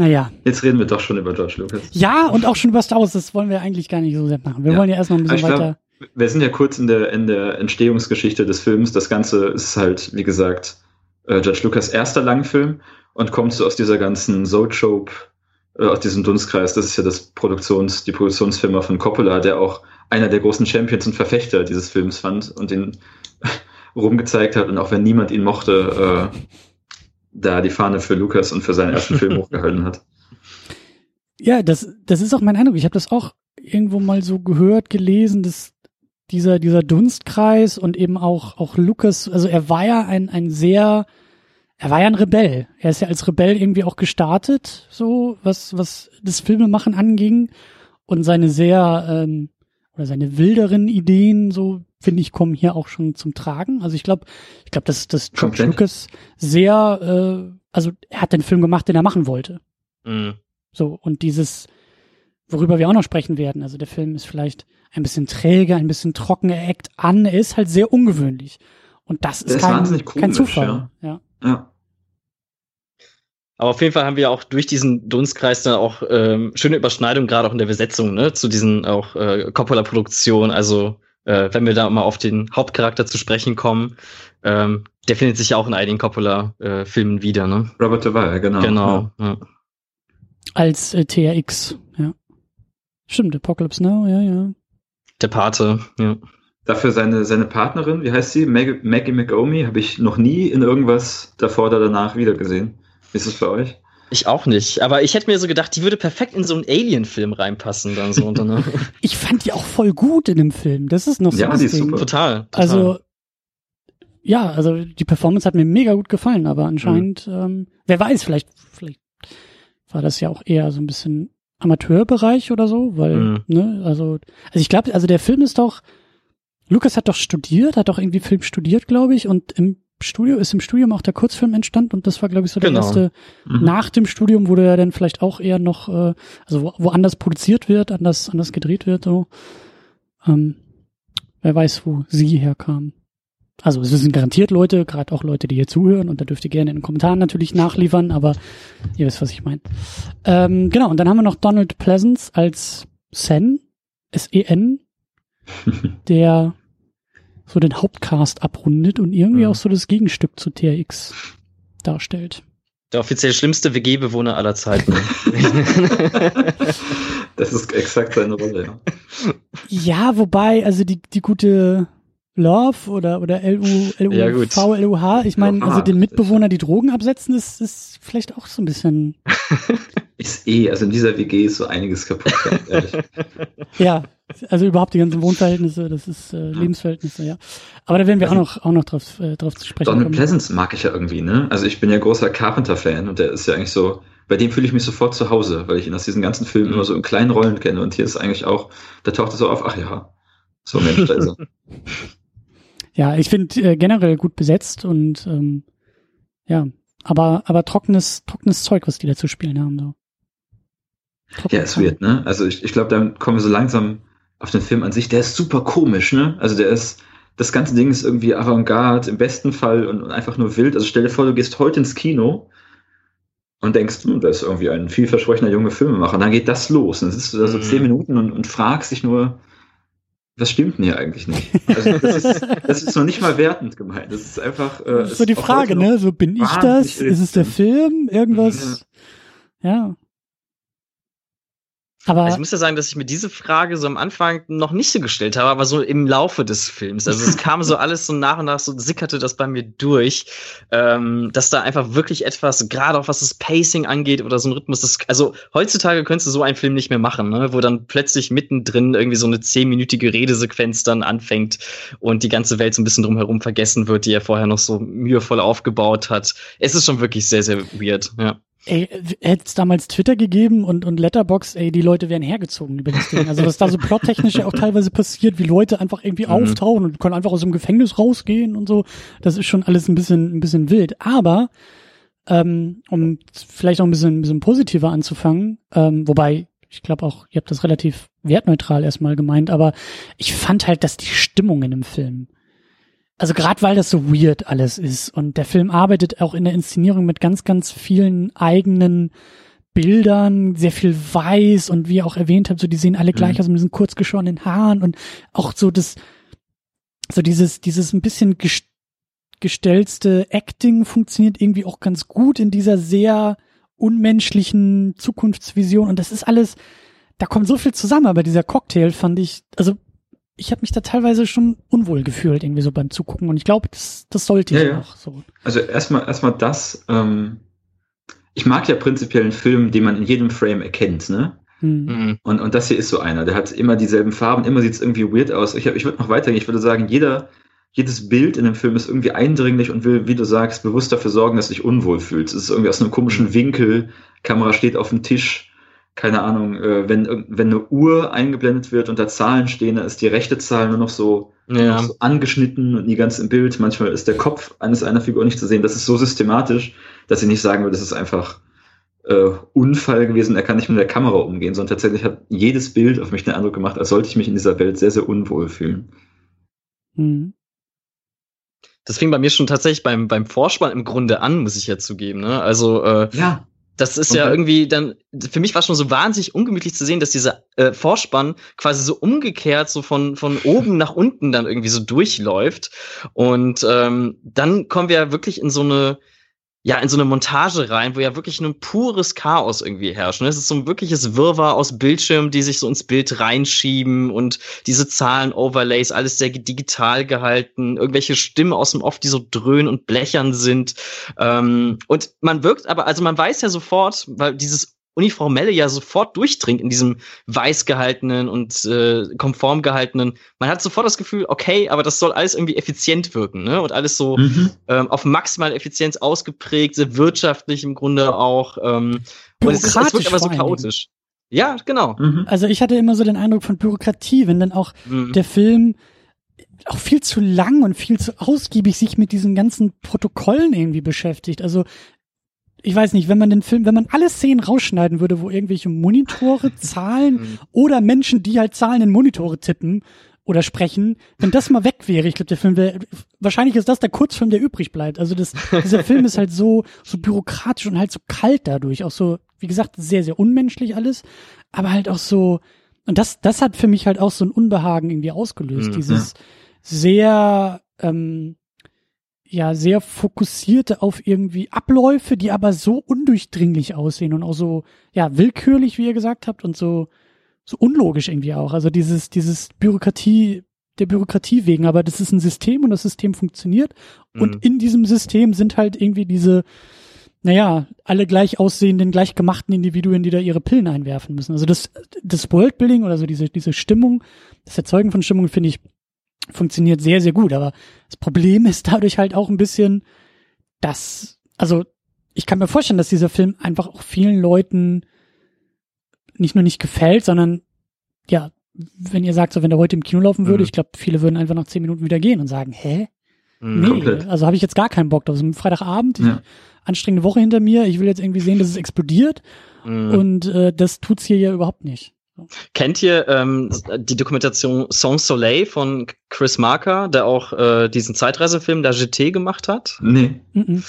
naja. Jetzt reden wir doch schon über George Lucas. Ja, und auch schon über Star Wars. Das wollen wir eigentlich gar nicht so sehr machen. Wir ja. wollen ja erstmal ein bisschen glaub, weiter. Wir sind ja kurz in der, in der Entstehungsgeschichte des Films. Das Ganze ist halt, wie gesagt, äh, George Lucas erster Langfilm und kommt so aus dieser ganzen Zoetrope, äh, aus diesem Dunstkreis. Das ist ja das Produktions, die Produktionsfirma von Coppola, der auch einer der großen Champions und Verfechter dieses Films fand und ihn rumgezeigt hat. Und auch wenn niemand ihn mochte, äh, da die Fahne für Lukas und für seinen ersten Film hochgehalten hat. Ja, das, das ist auch mein Eindruck. Ich habe das auch irgendwo mal so gehört, gelesen, dass dieser, dieser Dunstkreis und eben auch, auch Lukas, also er war ja ein, ein sehr, er war ja ein Rebell. Er ist ja als Rebell irgendwie auch gestartet, so, was, was das Filmemachen anging. Und seine sehr, ähm, oder seine wilderen Ideen, so finde ich, kommen hier auch schon zum Tragen. Also ich glaube, ich glaube, dass, dass George Lucas sehr, äh, also er hat den Film gemacht, den er machen wollte. Mhm. So, und dieses, worüber wir auch noch sprechen werden, also der Film ist vielleicht ein bisschen träger, ein bisschen trocken, er eckt an, er ist halt sehr ungewöhnlich. Und das ist, ist kein, komisch, kein Zufall. Ja. ja. ja. Aber auf jeden Fall haben wir auch durch diesen Dunstkreis dann auch ähm, schöne Überschneidung, gerade auch in der Besetzung, ne, zu diesen auch äh, Coppola-Produktionen. Also äh, wenn wir da mal auf den Hauptcharakter zu sprechen kommen, ähm, der findet sich ja auch in einigen Coppola-Filmen äh, wieder, ne? Robert Duvall, genau. Genau. Ja. Als äh, TRX, ja. Stimmt, Apocalypse Now, ja, ja. Der Pate, ja. Dafür seine, seine Partnerin, wie heißt sie? Maggie, Maggie McOmi, habe ich noch nie in irgendwas davor oder danach wiedergesehen. Wie ist es bei euch? Ich auch nicht. Aber ich hätte mir so gedacht, die würde perfekt in so einen Alien-Film reinpassen. Dann so, ne? ich fand die auch voll gut in dem Film. Das ist noch so. Ja, die ist super. Total, total. Also, ja, also die Performance hat mir mega gut gefallen, aber anscheinend, mhm. ähm, wer weiß, vielleicht, vielleicht war das ja auch eher so ein bisschen Amateurbereich oder so, weil, mhm. ne, also, also ich glaube, also der Film ist doch, Lukas hat doch studiert, hat doch irgendwie Film studiert, glaube ich, und im Studio, ist im Studium auch der Kurzfilm entstanden und das war, glaube ich, so der genau. erste. Mhm. Nach dem Studium wurde er dann vielleicht auch eher noch, äh, also wo, woanders produziert wird, anders, anders gedreht wird, so. Ähm, wer weiß, wo sie herkam. Also es sind garantiert Leute, gerade auch Leute, die hier zuhören, und da dürft ihr gerne in den Kommentaren natürlich nachliefern, aber ihr wisst, was ich meine. Ähm, genau, und dann haben wir noch Donald Pleasance als Sen, S-E-N, der so den Hauptcast abrundet und irgendwie mhm. auch so das Gegenstück zu TRX darstellt. Der offiziell schlimmste WG-Bewohner aller Zeiten. das ist exakt seine Rolle, ja. Ja, wobei, also die, die gute Love oder, oder LU, LU, ja, V, LUH, ich meine, also den Mitbewohner die Drogen absetzen, ist, ist vielleicht auch so ein bisschen. ist eh, also in dieser WG ist so einiges kaputt, ja, Also überhaupt die ganzen Wohnverhältnisse, das ist äh, Lebensverhältnisse, ja. Aber da werden wir also, auch noch auch noch drauf, äh, drauf zu sprechen Donald kommen. Pleasance mag ich ja irgendwie, ne? Also ich bin ja großer Carpenter-Fan und der ist ja eigentlich so, bei dem fühle ich mich sofort zu Hause, weil ich ihn aus diesen ganzen Filmen mhm. immer so in kleinen Rollen kenne und hier ist eigentlich auch, da taucht er so auf, ach ja, so Mensch, da ist er. Ja, ich finde äh, generell gut besetzt und ähm, ja, aber aber trockenes trockenes Zeug, was die da zu spielen haben so. Trocken ja, es wird, ne? Also ich, ich glaube, dann kommen wir so langsam auf den Film an sich. Der ist super komisch, ne? Also der ist das ganze Ding ist irgendwie Avantgarde im besten Fall und, und einfach nur wild. Also stell dir vor, du gehst heute ins Kino und denkst, hm, da ist irgendwie ein vielversprechender junge Filmemacher. Und dann geht das los. Und dann sitzt du da so mhm. zehn Minuten und, und fragst dich nur, was stimmt denn hier eigentlich nicht? Also das, ist, das ist noch nicht mal wertend gemeint. Das ist einfach. Äh, das ist so die Frage, ne? So bin ich das? Ist es der Film? Irgendwas? Ja. ja. Aber also ich muss ja sagen, dass ich mir diese Frage so am Anfang noch nicht so gestellt habe, aber so im Laufe des Films. Also es kam so alles so nach und nach, so sickerte das bei mir durch, ähm, dass da einfach wirklich etwas, gerade auch was das Pacing angeht oder so ein Rhythmus, das, also heutzutage könntest du so einen Film nicht mehr machen, ne? wo dann plötzlich mittendrin irgendwie so eine zehnminütige Redesequenz dann anfängt und die ganze Welt so ein bisschen drumherum vergessen wird, die er vorher noch so mühevoll aufgebaut hat. Es ist schon wirklich sehr, sehr weird, ja. Ey, hätte es damals Twitter gegeben und, und Letterbox, ey, die Leute wären hergezogen über das Ding. Also was da so plottechnisch ja auch teilweise passiert, wie Leute einfach irgendwie mhm. auftauchen und können einfach aus dem Gefängnis rausgehen und so. Das ist schon alles ein bisschen, ein bisschen wild. Aber, ähm, um vielleicht auch ein bisschen, ein bisschen positiver anzufangen, ähm, wobei, ich glaube auch, ihr habt das relativ wertneutral erstmal gemeint, aber ich fand halt, dass die Stimmung in dem Film also gerade weil das so weird alles ist und der Film arbeitet auch in der Inszenierung mit ganz, ganz vielen eigenen Bildern, sehr viel weiß und wie ihr auch erwähnt habt, so die sehen alle gleich mhm. aus mit diesen kurz geschorenen Haaren und auch so das, so dieses, dieses ein bisschen gestellte Acting funktioniert irgendwie auch ganz gut in dieser sehr unmenschlichen Zukunftsvision und das ist alles, da kommt so viel zusammen, aber dieser Cocktail fand ich, also ich habe mich da teilweise schon unwohl gefühlt, irgendwie so beim Zugucken. Und ich glaube, das, das sollte ich ja, auch so. Also erstmal erstmal das, ähm, ich mag ja prinzipiell einen Film, den man in jedem Frame erkennt, ne? Hm. Mhm. Und, und das hier ist so einer. Der hat immer dieselben Farben, immer sieht es irgendwie weird aus. Ich, ich würde noch weitergehen. Ich würde sagen, jeder, jedes Bild in dem Film ist irgendwie eindringlich und will, wie du sagst, bewusst dafür sorgen, dass du dich unwohl fühlst. Es ist irgendwie aus einem komischen Winkel, Kamera steht auf dem Tisch keine Ahnung, äh, wenn, wenn eine Uhr eingeblendet wird und da Zahlen stehen, dann ist die rechte Zahl nur noch so, ja. noch so angeschnitten und nie ganz im Bild. Manchmal ist der Kopf eines einer Figur nicht zu sehen. Das ist so systematisch, dass ich nicht sagen würde, das ist einfach äh, Unfall gewesen, er kann nicht mit der Kamera umgehen, sondern tatsächlich hat jedes Bild auf mich den Eindruck gemacht, als sollte ich mich in dieser Welt sehr, sehr unwohl fühlen. Mhm. Das fing bei mir schon tatsächlich beim, beim Vorspann im Grunde an, muss ich ja zugeben. Ne? Also äh, ja. Das ist okay. ja irgendwie dann, für mich war schon so wahnsinnig ungemütlich zu sehen, dass dieser äh, Vorspann quasi so umgekehrt so von, von oben nach unten dann irgendwie so durchläuft. Und ähm, dann kommen wir ja wirklich in so eine, ja, in so eine Montage rein, wo ja wirklich nur ein pures Chaos irgendwie herrscht. Ne? Es ist so ein wirkliches Wirrwarr aus Bildschirmen, die sich so ins Bild reinschieben und diese Zahlen-Overlays, alles sehr digital gehalten, irgendwelche Stimmen aus dem Off, die so dröhnen und blechern sind. Ähm, und man wirkt aber, also man weiß ja sofort, weil dieses Uniformelle ja sofort durchdringt in diesem weiß gehaltenen und äh, konform gehaltenen. Man hat sofort das Gefühl, okay, aber das soll alles irgendwie effizient wirken, ne? Und alles so mhm. ähm, auf maximale Effizienz ausgeprägt, sehr wirtschaftlich im Grunde auch. Ähm, und es, ist, es wirkt aber so chaotisch. Ja, genau. Mhm. Also ich hatte immer so den Eindruck von Bürokratie, wenn dann auch mhm. der Film auch viel zu lang und viel zu ausgiebig sich mit diesen ganzen Protokollen irgendwie beschäftigt. Also ich weiß nicht, wenn man den Film, wenn man alle Szenen rausschneiden würde, wo irgendwelche Monitore, Zahlen mhm. oder Menschen, die halt Zahlen in Monitore tippen oder sprechen, wenn das mal weg wäre, ich glaube, der Film wäre, wahrscheinlich ist das der Kurzfilm, der übrig bleibt. Also das, dieser Film ist halt so, so bürokratisch und halt so kalt dadurch, auch so, wie gesagt, sehr, sehr unmenschlich alles, aber halt auch so, und das, das hat für mich halt auch so ein Unbehagen irgendwie ausgelöst, mhm. dieses sehr, ähm, ja sehr fokussierte auf irgendwie Abläufe, die aber so undurchdringlich aussehen und auch so ja willkürlich, wie ihr gesagt habt und so so unlogisch irgendwie auch. Also dieses dieses Bürokratie der Bürokratie wegen, aber das ist ein System und das System funktioniert mhm. und in diesem System sind halt irgendwie diese naja, alle gleich aussehenden, gleich gemachten Individuen, die da ihre Pillen einwerfen müssen. Also das, das Worldbuilding oder so diese, diese Stimmung, das Erzeugen von Stimmung, finde ich, funktioniert sehr, sehr gut. Aber das Problem ist dadurch halt auch ein bisschen, dass, also ich kann mir vorstellen, dass dieser Film einfach auch vielen Leuten nicht nur nicht gefällt, sondern ja, wenn ihr sagt, so wenn der heute im Kino laufen würde, mhm. ich glaube, viele würden einfach nach zehn Minuten wieder gehen und sagen, hä? Mhm. Nee, Komplett. also habe ich jetzt gar keinen Bock drauf. Also Freitagabend, ja. anstrengende Woche hinter mir, ich will jetzt irgendwie sehen, dass es explodiert. Mhm. Und äh, das tut's hier ja überhaupt nicht. Kennt ihr ähm, die Dokumentation Sans Soleil von Chris Marker, der auch äh, diesen Zeitreisefilm der GT gemacht hat? Nee. Mhm.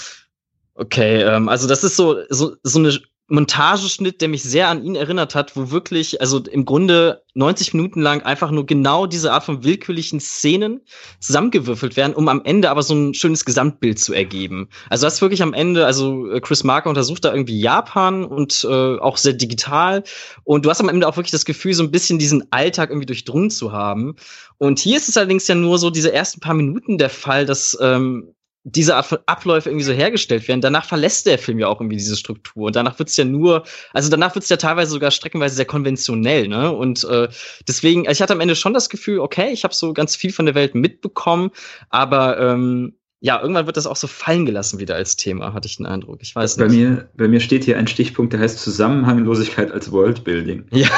Okay, ähm, also das ist so, so, so eine Montageschnitt, der mich sehr an ihn erinnert hat, wo wirklich, also im Grunde 90 Minuten lang einfach nur genau diese Art von willkürlichen Szenen zusammengewürfelt werden, um am Ende aber so ein schönes Gesamtbild zu ergeben. Also das wirklich am Ende, also äh, Chris Marker untersucht da irgendwie Japan und äh, auch sehr digital und du hast am Ende auch wirklich das Gefühl, so ein bisschen diesen Alltag irgendwie durchdrungen zu haben. Und hier ist es allerdings ja nur so diese ersten paar Minuten der Fall, dass ähm, diese Art von Abläufe irgendwie so hergestellt werden. Danach verlässt der Film ja auch irgendwie diese Struktur. Und danach wird's ja nur, also danach wird's ja teilweise sogar streckenweise sehr konventionell, ne? Und äh, deswegen, also ich hatte am Ende schon das Gefühl, okay, ich habe so ganz viel von der Welt mitbekommen, aber ähm, ja, irgendwann wird das auch so fallen gelassen wieder als Thema, hatte ich den Eindruck. Ich weiß bei nicht. Mir, bei mir steht hier ein Stichpunkt, der heißt Zusammenhanglosigkeit als Worldbuilding. Ja.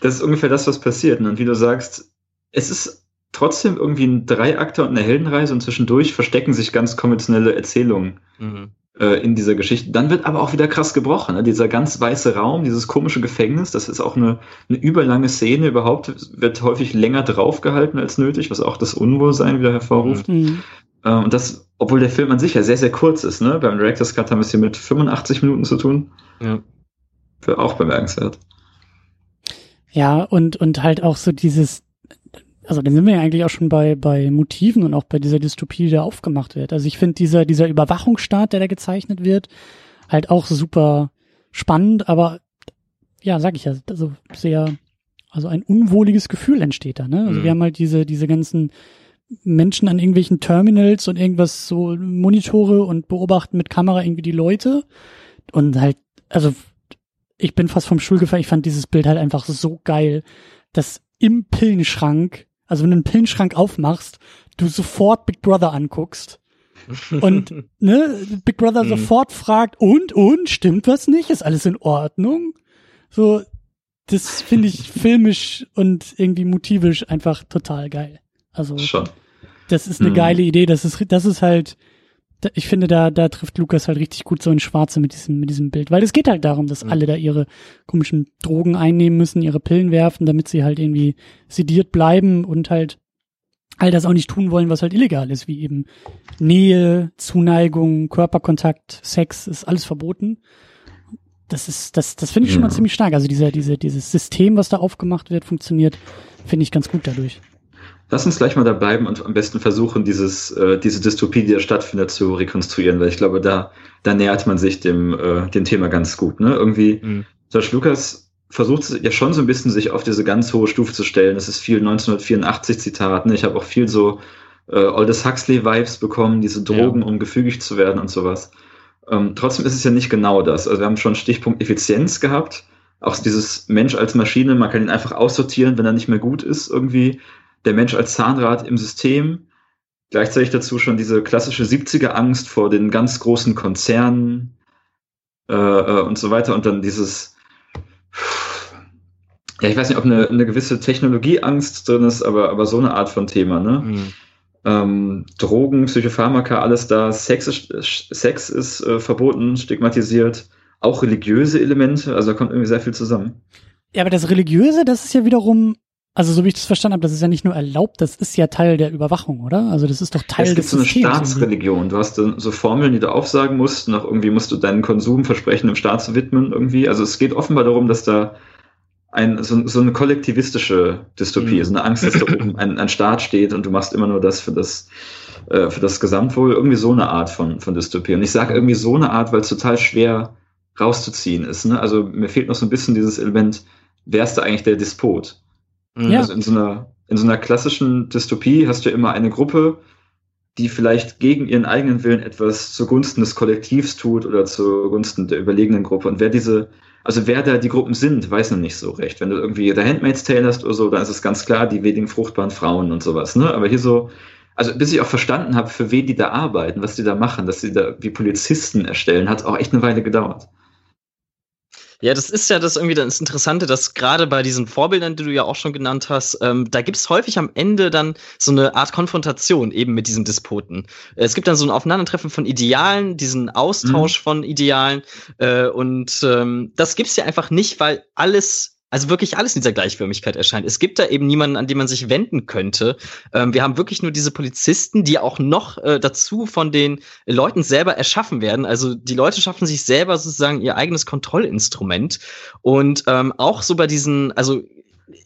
das ist ungefähr das, was passiert. Und wie du sagst, es ist trotzdem irgendwie ein Dreiakter und eine Heldenreise und zwischendurch verstecken sich ganz konventionelle Erzählungen mhm. äh, in dieser Geschichte. Dann wird aber auch wieder krass gebrochen. Ne? Dieser ganz weiße Raum, dieses komische Gefängnis, das ist auch eine, eine überlange Szene überhaupt, wird häufig länger draufgehalten als nötig, was auch das Unwohlsein wieder hervorruft. Mhm. Äh, und das, obwohl der Film an sich ja sehr, sehr kurz ist. Ne? Beim Director's Cut haben wir es hier mit 85 Minuten zu tun. Ja. Für auch bemerkenswert. Ja, und, und halt auch so dieses, also dann sind wir ja eigentlich auch schon bei, bei Motiven und auch bei dieser Dystopie, die da aufgemacht wird. Also ich finde dieser, dieser Überwachungsstaat, der da gezeichnet wird, halt auch super spannend, aber ja, sag ich ja, also sehr, also ein unwohliges Gefühl entsteht da, ne? Also mhm. wir haben halt diese, diese ganzen Menschen an irgendwelchen Terminals und irgendwas so Monitore und beobachten mit Kamera irgendwie die Leute und halt, also ich bin fast vom Stuhl gefallen, ich fand dieses Bild halt einfach so geil, dass im Pillenschrank also wenn du einen Pillenschrank aufmachst, du sofort Big Brother anguckst und ne, Big Brother mhm. sofort fragt, und, und, stimmt was nicht? Ist alles in Ordnung? So, das finde ich filmisch und irgendwie motivisch einfach total geil. Also, Schon. das ist eine mhm. geile Idee. Das ist, das ist halt, ich finde, da, da trifft Lukas halt richtig gut so in Schwarze mit diesem, mit diesem Bild. Weil es geht halt darum, dass mhm. alle da ihre komischen Drogen einnehmen müssen, ihre Pillen werfen, damit sie halt irgendwie sediert bleiben und halt all das auch nicht tun wollen, was halt illegal ist, wie eben Nähe, Zuneigung, Körperkontakt, Sex, ist alles verboten. Das ist, das, das finde ich schon mal ziemlich stark. Also dieser, diese, dieses System, was da aufgemacht wird, funktioniert, finde ich ganz gut dadurch. Lass uns gleich mal da bleiben und am besten versuchen, dieses, äh, diese Dystopie, die da stattfindet, zu rekonstruieren, weil ich glaube, da, da nähert man sich dem, äh, dem Thema ganz gut. Ne? Irgendwie, mhm. George Lucas versucht ja schon so ein bisschen, sich auf diese ganz hohe Stufe zu stellen. Das ist viel 1984 Zitat. Ne? Ich habe auch viel so äh, Aldous Huxley-Vibes bekommen, diese Drogen, ja. um gefügig zu werden und sowas. Ähm, trotzdem ist es ja nicht genau das. Also wir haben schon Stichpunkt Effizienz gehabt. Auch dieses Mensch als Maschine, man kann ihn einfach aussortieren, wenn er nicht mehr gut ist irgendwie der Mensch als Zahnrad im System, gleichzeitig dazu schon diese klassische 70er Angst vor den ganz großen Konzernen äh, äh, und so weiter und dann dieses ja, ich weiß nicht, ob eine, eine gewisse Technologieangst drin ist, aber, aber so eine Art von Thema, ne? Mhm. Ähm, Drogen, Psychopharmaka, alles da, Sex ist, Sex ist äh, verboten, stigmatisiert, auch religiöse Elemente, also da kommt irgendwie sehr viel zusammen. Ja, aber das Religiöse, das ist ja wiederum also so wie ich das verstanden habe, das ist ja nicht nur erlaubt, das ist ja Teil der Überwachung, oder? Also das ist doch Teil es des Systems. Es gibt so eine Staatsreligion. Du hast so Formeln, die du aufsagen musst. Noch irgendwie musst du deinen Konsumversprechen im Staat zu widmen irgendwie. Also es geht offenbar darum, dass da ein, so, so eine kollektivistische Dystopie mhm. ist. Eine Angst, dass da oben ein, ein Staat steht und du machst immer nur das für das äh, für das Gesamtwohl. Irgendwie so eine Art von, von Dystopie. Und ich sage irgendwie so eine Art, weil es total schwer rauszuziehen ist. Ne? Also mir fehlt noch so ein bisschen dieses Element, wer ist da eigentlich der Despot? Ja. Also in so einer, in so einer klassischen Dystopie hast du immer eine Gruppe, die vielleicht gegen ihren eigenen Willen etwas zugunsten des Kollektivs tut oder zugunsten der überlegenen Gruppe. Und wer diese, also wer da die Gruppen sind, weiß noch nicht so recht. Wenn du irgendwie The Handmaid's Tale hast oder so, dann ist es ganz klar, die wenigen fruchtbaren Frauen und sowas. Ne? Aber hier so, also bis ich auch verstanden habe, für wen die da arbeiten, was die da machen, dass sie da wie Polizisten erstellen, hat es auch echt eine Weile gedauert. Ja, das ist ja das irgendwie das Interessante, dass gerade bei diesen Vorbildern, die du ja auch schon genannt hast, ähm, da gibt's häufig am Ende dann so eine Art Konfrontation eben mit diesen Despoten. Es gibt dann so ein Aufeinandertreffen von Idealen, diesen Austausch mhm. von Idealen äh, und ähm, das gibt's ja einfach nicht, weil alles also wirklich alles in dieser Gleichförmigkeit erscheint. Es gibt da eben niemanden, an den man sich wenden könnte. Ähm, wir haben wirklich nur diese Polizisten, die auch noch äh, dazu von den Leuten selber erschaffen werden. Also die Leute schaffen sich selber sozusagen ihr eigenes Kontrollinstrument. Und ähm, auch so bei diesen, also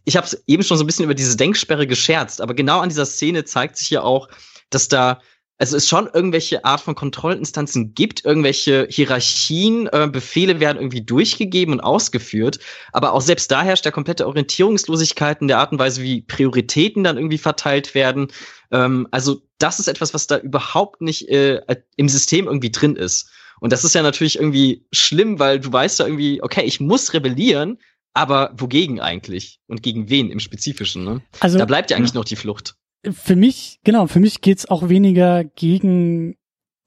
ich habe eben schon so ein bisschen über diese Denksperre gescherzt, aber genau an dieser Szene zeigt sich ja auch, dass da also es schon irgendwelche Art von Kontrollinstanzen gibt, irgendwelche Hierarchien, äh, Befehle werden irgendwie durchgegeben und ausgeführt, aber auch selbst da herrscht der komplette Orientierungslosigkeit in der Art und Weise, wie Prioritäten dann irgendwie verteilt werden. Ähm, also das ist etwas, was da überhaupt nicht äh, im System irgendwie drin ist. Und das ist ja natürlich irgendwie schlimm, weil du weißt ja irgendwie, okay, ich muss rebellieren, aber wogegen eigentlich? Und gegen wen im Spezifischen? Ne? Also, da bleibt ja eigentlich noch die Flucht für mich, genau, für mich geht's auch weniger gegen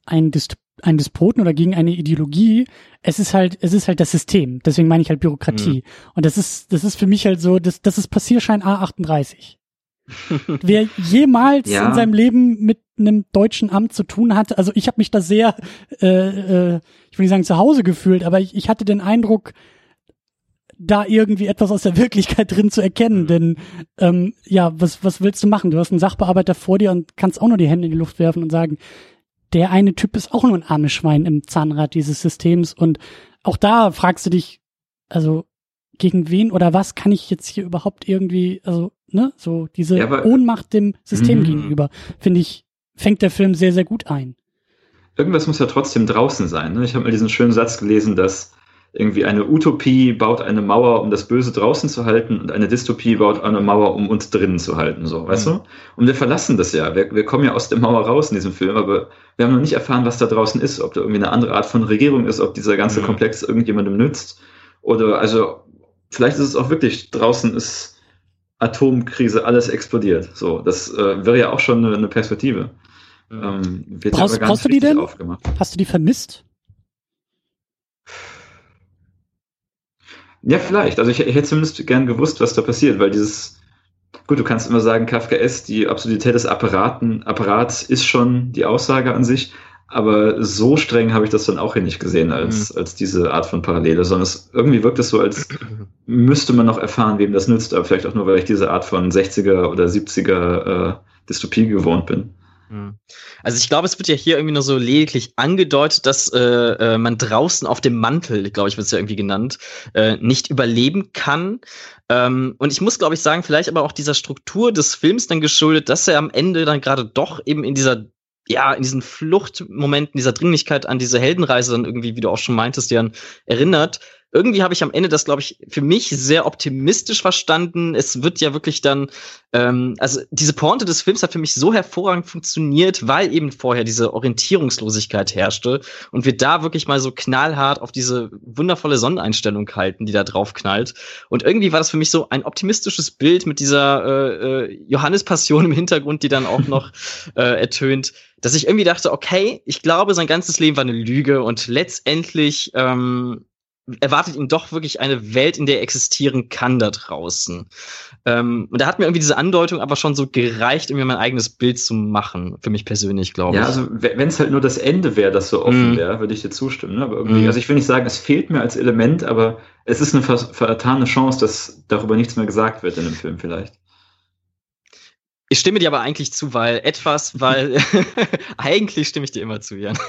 ein, Dis ein Despoten oder gegen eine Ideologie. Es ist halt, es ist halt das System. Deswegen meine ich halt Bürokratie. Mhm. Und das ist, das ist für mich halt so, das, das ist Passierschein A38. Wer jemals ja. in seinem Leben mit einem deutschen Amt zu tun hatte, also ich habe mich da sehr, äh, äh, ich will nicht sagen zu Hause gefühlt, aber ich, ich hatte den Eindruck, da irgendwie etwas aus der Wirklichkeit drin zu erkennen. Mhm. Denn ähm, ja, was, was willst du machen? Du hast einen Sachbearbeiter vor dir und kannst auch nur die Hände in die Luft werfen und sagen, der eine Typ ist auch nur ein armes Schwein im Zahnrad dieses Systems. Und auch da fragst du dich, also gegen wen oder was kann ich jetzt hier überhaupt irgendwie, also, ne, so diese ja, Ohnmacht dem System mhm. gegenüber, finde ich, fängt der Film sehr, sehr gut ein. Irgendwas muss ja trotzdem draußen sein. Ne? Ich habe mal diesen schönen Satz gelesen, dass irgendwie eine Utopie baut eine Mauer, um das Böse draußen zu halten und eine Dystopie baut eine Mauer, um uns drinnen zu halten, so, weißt mhm. du? Und wir verlassen das ja. Wir, wir kommen ja aus der Mauer raus in diesem Film, aber wir haben noch nicht erfahren, was da draußen ist, ob da irgendwie eine andere Art von Regierung ist, ob dieser ganze mhm. Komplex irgendjemandem nützt. Oder, also, vielleicht ist es auch wirklich, draußen ist Atomkrise, alles explodiert. So, das äh, wäre ja auch schon eine, eine Perspektive. Mhm. Ähm, brauchst, brauchst du die denn? Aufgemacht. Hast du die vermisst? Ja, vielleicht. Also ich, ich hätte zumindest gern gewusst, was da passiert, weil dieses, gut, du kannst immer sagen, Kafka S, die Absurdität des Apparaten, Apparats ist schon die Aussage an sich, aber so streng habe ich das dann auch hier nicht gesehen als, mhm. als diese Art von Parallele, sondern es, irgendwie wirkt es so, als müsste man noch erfahren, wem das nützt, aber vielleicht auch nur, weil ich diese Art von 60er oder 70er äh, Dystopie gewohnt bin. Hm. Also ich glaube, es wird ja hier irgendwie nur so lediglich angedeutet, dass äh, äh, man draußen auf dem Mantel, glaube ich, wird es ja irgendwie genannt, äh, nicht überleben kann. Ähm, und ich muss, glaube ich, sagen, vielleicht aber auch dieser Struktur des Films dann geschuldet, dass er am Ende dann gerade doch eben in dieser ja, in diesen Fluchtmomenten, dieser Dringlichkeit an diese Heldenreise dann irgendwie, wie du auch schon meintest, Jan, erinnert, irgendwie habe ich am Ende das, glaube ich, für mich sehr optimistisch verstanden. Es wird ja wirklich dann, ähm, also diese Pointe des Films hat für mich so hervorragend funktioniert, weil eben vorher diese Orientierungslosigkeit herrschte und wir da wirklich mal so knallhart auf diese wundervolle Sonneneinstellung halten, die da drauf knallt. Und irgendwie war das für mich so ein optimistisches Bild mit dieser äh, äh, Johannes-Passion im Hintergrund, die dann auch noch äh, ertönt dass ich irgendwie dachte, okay, ich glaube, sein ganzes Leben war eine Lüge und letztendlich ähm, erwartet ihn doch wirklich eine Welt, in der er existieren kann da draußen. Ähm, und da hat mir irgendwie diese Andeutung aber schon so gereicht, irgendwie mein eigenes Bild zu machen, für mich persönlich, glaube ich. Ja, also wenn es halt nur das Ende wäre, das so offen mm. wäre, würde ich dir zustimmen. Ne? Aber irgendwie, mm. also ich will nicht sagen, es fehlt mir als Element, aber es ist eine ver vertane Chance, dass darüber nichts mehr gesagt wird in dem Film vielleicht. Ich stimme dir aber eigentlich zu, weil etwas, weil eigentlich stimme ich dir immer zu, Jan.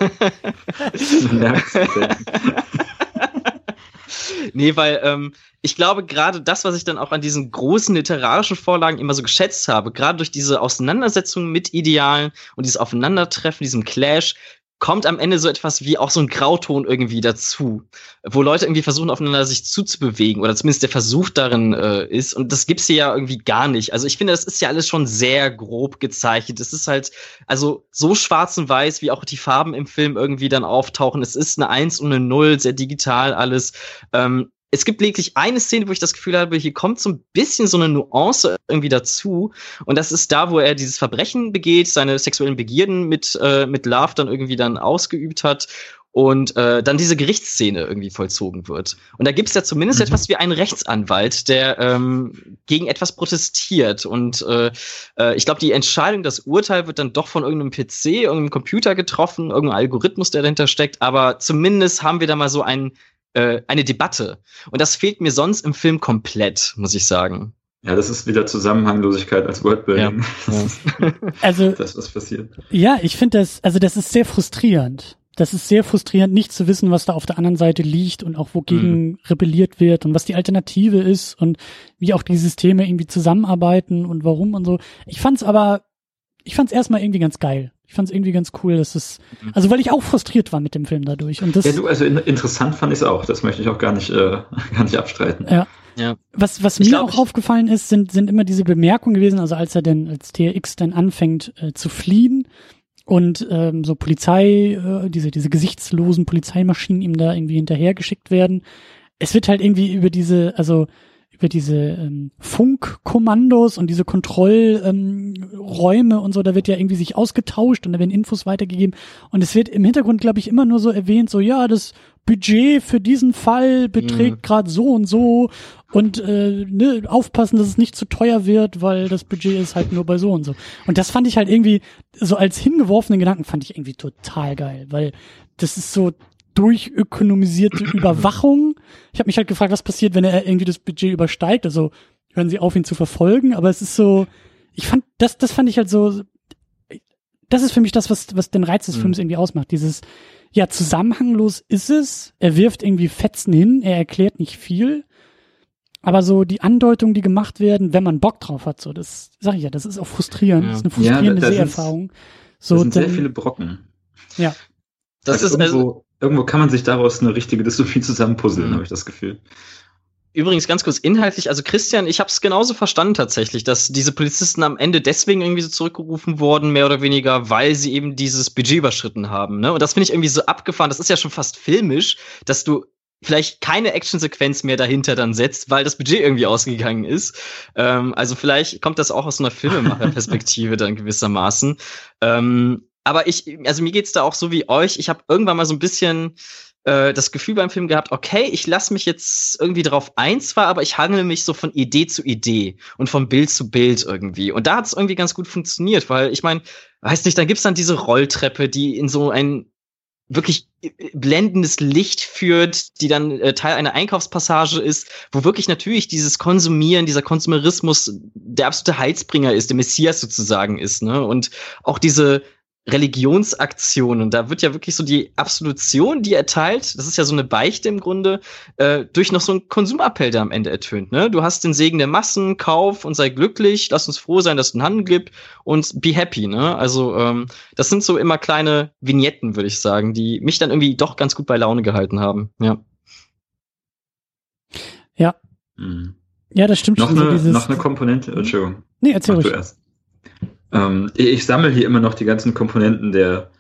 Nee, weil ähm, ich glaube, gerade das, was ich dann auch an diesen großen literarischen Vorlagen immer so geschätzt habe, gerade durch diese Auseinandersetzung mit Idealen und dieses Aufeinandertreffen, diesem Clash, kommt am Ende so etwas wie auch so ein Grauton irgendwie dazu, wo Leute irgendwie versuchen, aufeinander sich zuzubewegen oder zumindest der Versuch darin äh, ist. Und das gibt's hier ja irgendwie gar nicht. Also ich finde, das ist ja alles schon sehr grob gezeichnet. Es ist halt, also so schwarz und weiß, wie auch die Farben im Film irgendwie dann auftauchen. Es ist eine Eins und eine Null, sehr digital alles. Ähm, es gibt lediglich eine Szene, wo ich das Gefühl habe, hier kommt so ein bisschen so eine Nuance irgendwie dazu. Und das ist da, wo er dieses Verbrechen begeht, seine sexuellen Begierden mit, äh, mit Love dann irgendwie dann ausgeübt hat und äh, dann diese Gerichtsszene irgendwie vollzogen wird. Und da gibt es ja zumindest mhm. etwas wie einen Rechtsanwalt, der ähm, gegen etwas protestiert. Und äh, äh, ich glaube, die Entscheidung, das Urteil wird dann doch von irgendeinem PC, irgendeinem Computer getroffen, irgendein Algorithmus, der dahinter steckt. Aber zumindest haben wir da mal so einen äh, eine Debatte. Und das fehlt mir sonst im Film komplett, muss ich sagen. Ja, das ist wieder Zusammenhanglosigkeit als Wordbuilding. Ja. also das, was passiert. Ja, ich finde das, also das ist sehr frustrierend. Das ist sehr frustrierend, nicht zu wissen, was da auf der anderen Seite liegt und auch wogegen mhm. rebelliert wird und was die Alternative ist und wie auch die Systeme irgendwie zusammenarbeiten und warum und so. Ich fand's aber, ich fand's erstmal irgendwie ganz geil. Ich fand es irgendwie ganz cool, dass es, mhm. also weil ich auch frustriert war mit dem Film dadurch. Und das, ja, du, also in, interessant fand ich es auch. Das möchte ich auch gar nicht, äh, gar nicht abstreiten. Ja. Ja. Was, was mir glaub, auch aufgefallen ist, sind, sind immer diese Bemerkungen gewesen, also als er denn, als TRX dann anfängt äh, zu fliehen und ähm, so Polizei, äh, diese, diese gesichtslosen Polizeimaschinen ihm da irgendwie hinterhergeschickt werden. Es wird halt irgendwie über diese, also über diese ähm, Funkkommandos und diese Kontrollräume ähm, und so, da wird ja irgendwie sich ausgetauscht und da werden Infos weitergegeben. Und es wird im Hintergrund, glaube ich, immer nur so erwähnt, so ja, das Budget für diesen Fall beträgt mhm. gerade so und so und äh, ne, aufpassen, dass es nicht zu teuer wird, weil das Budget ist halt nur bei so und so. Und das fand ich halt irgendwie so als hingeworfenen Gedanken fand ich irgendwie total geil, weil das ist so durchökonomisierte Überwachung. Ich habe mich halt gefragt, was passiert, wenn er irgendwie das Budget übersteigt. Also hören sie auf, ihn zu verfolgen. Aber es ist so, ich fand, das, das fand ich halt so, das ist für mich das, was, was den Reiz des mhm. Films irgendwie ausmacht. Dieses, ja, zusammenhanglos ist es. Er wirft irgendwie Fetzen hin, er erklärt nicht viel. Aber so die Andeutungen, die gemacht werden, wenn man Bock drauf hat, so, das sag ich ja, das ist auch frustrierend. Ja. Das ist eine frustrierende ja, Seherfahrung. So, das sind sehr viele Brocken. Ja. Das also ist also, irgendwo kann man sich daraus eine richtige Dystopie zusammenpuzzeln, mhm. habe ich das Gefühl. Übrigens ganz kurz inhaltlich, also Christian, ich habe es genauso verstanden tatsächlich, dass diese Polizisten am Ende deswegen irgendwie so zurückgerufen wurden, mehr oder weniger, weil sie eben dieses Budget überschritten haben. Ne? Und das finde ich irgendwie so abgefahren. Das ist ja schon fast filmisch, dass du vielleicht keine Actionsequenz mehr dahinter dann setzt, weil das Budget irgendwie ausgegangen ist. Ähm, also vielleicht kommt das auch aus einer Filmemacherperspektive dann gewissermaßen. Ähm, aber ich, also mir geht's da auch so wie euch. Ich habe irgendwann mal so ein bisschen äh, das Gefühl beim Film gehabt, okay, ich lasse mich jetzt irgendwie drauf ein zwar, aber ich hangele mich so von Idee zu Idee und von Bild zu Bild irgendwie. Und da hat's irgendwie ganz gut funktioniert, weil ich meine, weiß nicht, dann gibt's dann diese Rolltreppe, die in so ein wirklich blendendes Licht führt, die dann äh, Teil einer Einkaufspassage ist, wo wirklich natürlich dieses Konsumieren, dieser Konsumerismus der absolute Heizbringer ist, der Messias sozusagen ist, ne? Und auch diese Religionsaktion und da wird ja wirklich so die Absolution, die erteilt, das ist ja so eine Beichte im Grunde, äh, durch noch so einen Konsumappell, der am Ende ertönt. Ne? Du hast den Segen der Massen, kauf und sei glücklich, lass uns froh sein, dass du einen Handel gibt und be happy. Ne? Also ähm, das sind so immer kleine Vignetten, würde ich sagen, die mich dann irgendwie doch ganz gut bei Laune gehalten haben. Ja. Ja. Mhm. Ja, das stimmt noch schon. Eine, so noch eine Komponente, Entschuldigung. Nee, erzähl Mach ruhig. Erst. Ähm, ich sammle hier immer noch die ganzen Komponenten der,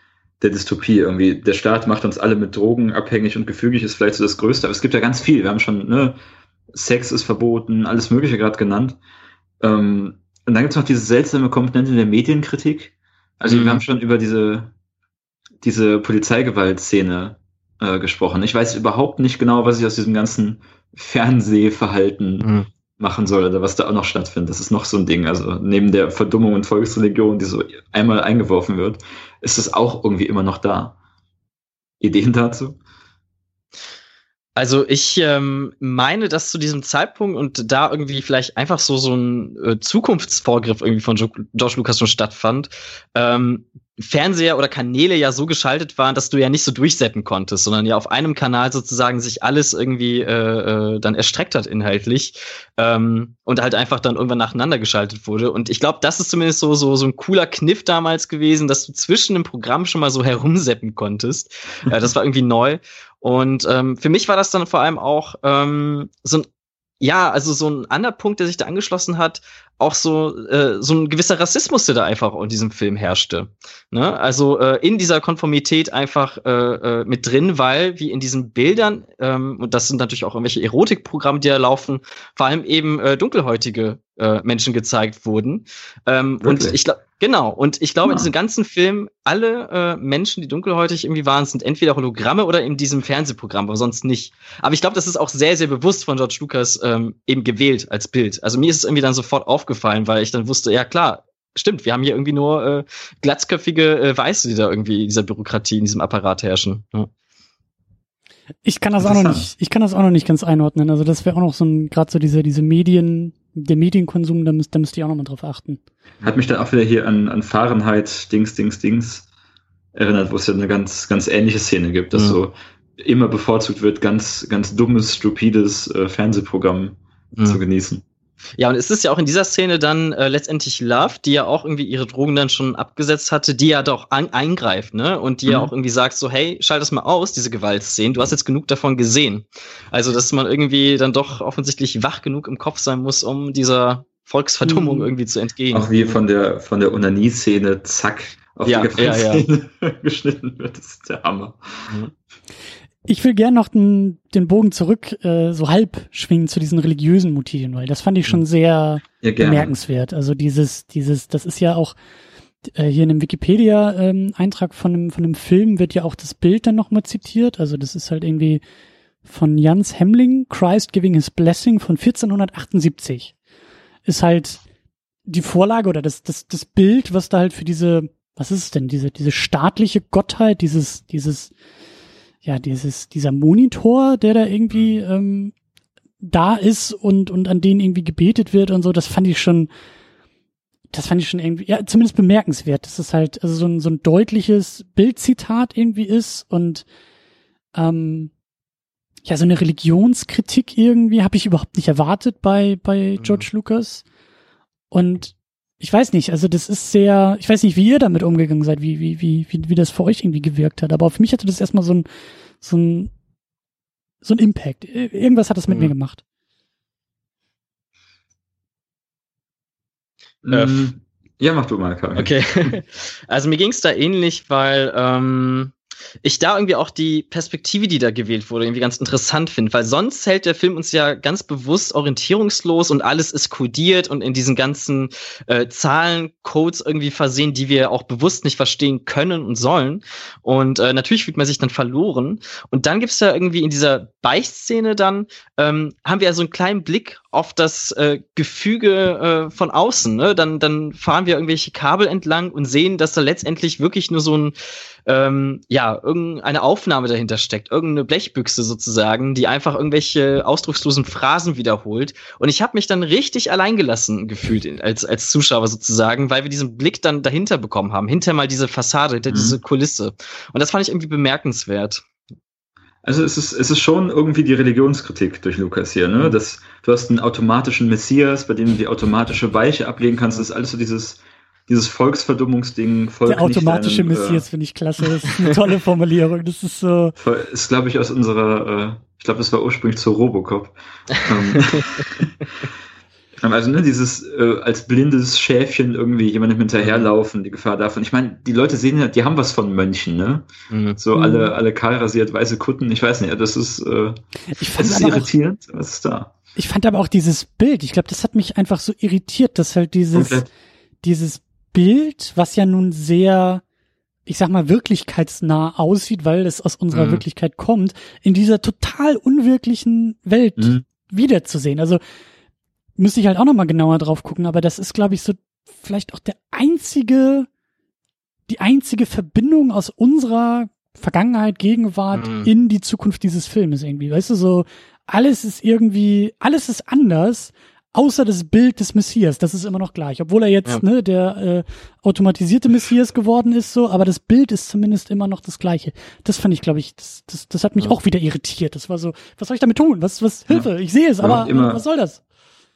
der Dystopie. Irgendwie, der Staat macht uns alle mit Drogen abhängig und gefügig ist vielleicht so das Größte, aber es gibt ja ganz viel. Wir haben schon, ne, Sex ist verboten, alles Mögliche gerade genannt. Ähm, und dann gibt es noch diese seltsame Komponente der Medienkritik. Also mhm. wir haben schon über diese, diese Polizeigewaltszene äh, gesprochen. Ich weiß überhaupt nicht genau, was ich aus diesem ganzen Fernsehverhalten mhm machen soll oder was da auch noch stattfindet. Das ist noch so ein Ding. Also neben der Verdummung und Volksreligion, die so einmal eingeworfen wird, ist es auch irgendwie immer noch da. Ideen dazu? Also ich ähm, meine, dass zu diesem Zeitpunkt und da irgendwie vielleicht einfach so so ein äh, Zukunftsvorgriff irgendwie von George Lucas schon stattfand, ähm, Fernseher oder Kanäle ja so geschaltet waren, dass du ja nicht so durchsetzen konntest, sondern ja auf einem Kanal sozusagen sich alles irgendwie äh, äh, dann erstreckt hat inhaltlich ähm, und halt einfach dann irgendwann nacheinander geschaltet wurde. Und ich glaube, das ist zumindest so so so ein cooler Kniff damals gewesen, dass du zwischen dem Programm schon mal so herumseppen konntest. äh, das war irgendwie neu. Und ähm, für mich war das dann vor allem auch ähm, so ein ja, also so ein anderer Punkt, der sich da angeschlossen hat, auch so äh, so ein gewisser Rassismus, der da einfach in diesem Film herrschte. Ne? Also äh, in dieser Konformität einfach äh, äh, mit drin, weil wie in diesen Bildern ähm, und das sind natürlich auch irgendwelche Erotikprogramme, die da laufen, vor allem eben äh, dunkelhäutige äh, Menschen gezeigt wurden. Ähm, und ich glaube Genau, und ich glaube, ja. in diesem ganzen Film, alle äh, Menschen, die dunkelhäutig irgendwie waren, sind entweder Hologramme oder in diesem Fernsehprogramm, aber sonst nicht. Aber ich glaube, das ist auch sehr, sehr bewusst von George Lucas ähm, eben gewählt als Bild. Also mir ist es irgendwie dann sofort aufgefallen, weil ich dann wusste, ja klar, stimmt, wir haben hier irgendwie nur äh, glatzköpfige äh, Weiße, die da irgendwie in dieser Bürokratie, in diesem Apparat herrschen. Ja. Ich kann das auch noch nicht, ich kann das auch noch nicht ganz einordnen. Also das wäre auch noch so ein, gerade so diese, diese Medien, der Medienkonsum, da müsst, da müsst ihr auch nochmal drauf achten. Hat mich dann auch wieder hier an, an Fahrenheit, Dings, Dings, Dings erinnert, wo es ja eine ganz, ganz ähnliche Szene gibt, dass mhm. so immer bevorzugt wird, ganz, ganz dummes, stupides äh, Fernsehprogramm mhm. zu genießen. Ja, und es ist ja auch in dieser Szene dann äh, letztendlich Love, die ja auch irgendwie ihre Drogen dann schon abgesetzt hatte, die ja doch an, eingreift, ne? Und die mhm. ja auch irgendwie sagt so, hey, schalt das mal aus, diese Gewaltszenen, du hast jetzt genug davon gesehen. Also, dass man irgendwie dann doch offensichtlich wach genug im Kopf sein muss, um dieser Volksverdummung mhm. irgendwie zu entgehen. Auch wie von der, von der Onanie-Szene, zack, auf ja, die Gewaltszene ja, ja. geschnitten wird, das ist der Hammer. Mhm. Ich will gern noch den, den Bogen zurück äh, so halb schwingen zu diesen religiösen Motiven, weil das fand ich schon hm. sehr ja, bemerkenswert. Also dieses, dieses, das ist ja auch äh, hier in einem Wikipedia-Eintrag ähm, von einem, von einem Film wird ja auch das Bild dann nochmal zitiert. Also das ist halt irgendwie von Jans Hemling, Christ Giving His Blessing von 1478. Ist halt die Vorlage oder das, das, das Bild, was da halt für diese, was ist es denn, diese, diese staatliche Gottheit, dieses, dieses, ja, dieses, dieser Monitor, der da irgendwie ähm, da ist und, und an den irgendwie gebetet wird und so, das fand ich schon, das fand ich schon irgendwie, ja, zumindest bemerkenswert, dass es halt also so ein, so ein deutliches Bildzitat irgendwie ist und ähm, ja, so eine Religionskritik irgendwie habe ich überhaupt nicht erwartet bei, bei mhm. George mhm. Lucas. Und ich weiß nicht, also das ist sehr, ich weiß nicht, wie ihr damit umgegangen seid, wie, wie, wie, wie, wie das für euch irgendwie gewirkt hat. Aber für mich hatte das erstmal so ein, so ein, so ein Impact. Irgendwas hat das mit mhm. mir gemacht. Ähm, ja, mach du mal, Karin. Okay. also mir ging es da ähnlich, weil ähm, ich da irgendwie auch die Perspektive, die da gewählt wurde, irgendwie ganz interessant finde, weil sonst hält der Film uns ja ganz bewusst orientierungslos und alles ist kodiert und in diesen ganzen äh, Zahlencodes irgendwie versehen, die wir auch bewusst nicht verstehen können und sollen. Und äh, natürlich fühlt man sich dann verloren. Und dann gibt's ja irgendwie in dieser Beichtszene dann, ähm, haben wir ja so einen kleinen Blick auf das äh, Gefüge äh, von außen. Ne? Dann, dann fahren wir irgendwelche Kabel entlang und sehen, dass da letztendlich wirklich nur so ein ähm, ja, irgendeine Aufnahme dahinter steckt, irgendeine Blechbüchse sozusagen, die einfach irgendwelche ausdruckslosen Phrasen wiederholt. Und ich habe mich dann richtig alleingelassen gefühlt als, als Zuschauer sozusagen, weil wir diesen Blick dann dahinter bekommen haben, hinter mal diese Fassade, hinter mhm. diese Kulisse. Und das fand ich irgendwie bemerkenswert. Also es ist, es ist schon irgendwie die Religionskritik durch Lukas hier, ne? Mhm. Das, du hast einen automatischen Messias, bei dem du die automatische Weiche ablegen kannst. Das ist alles so dieses, dieses Volksverdummungsding. Volk Der automatische deinem, Messias äh, finde ich klasse. Das ist eine tolle Formulierung. Das ist so. Ist, glaube ich, aus unserer, äh, ich glaube, das war ursprünglich zu Robocop. Ähm, also, ne, dieses äh, als blindes Schäfchen irgendwie jemandem hinterherlaufen, die Gefahr davon. Ich meine, die Leute sehen ja, die haben was von Mönchen, ne? Mhm. So alle, alle kahlrasiert, weiße Kutten, ich weiß nicht, das ist, äh, ich fand das ist irritierend, auch, was ist da? Ich fand aber auch dieses Bild, ich glaube, das hat mich einfach so irritiert, dass halt dieses, dieses Bild, was ja nun sehr, ich sag mal, wirklichkeitsnah aussieht, weil es aus unserer mhm. Wirklichkeit kommt, in dieser total unwirklichen Welt mhm. wiederzusehen. Also müsste ich halt auch nochmal genauer drauf gucken, aber das ist, glaube ich, so vielleicht auch der einzige, die einzige Verbindung aus unserer Vergangenheit, Gegenwart mhm. in die Zukunft dieses Filmes irgendwie. Weißt du, so alles ist irgendwie, alles ist anders, außer das Bild des Messias, das ist immer noch gleich, obwohl er jetzt ja. ne, der äh, automatisierte Messias geworden ist, so, aber das Bild ist zumindest immer noch das gleiche. Das fand ich, glaube ich, das, das, das hat mich ja. auch wieder irritiert. Das war so, was soll ich damit tun? Was, was Hilfe? Ja. Ich sehe es, aber immer, was soll das?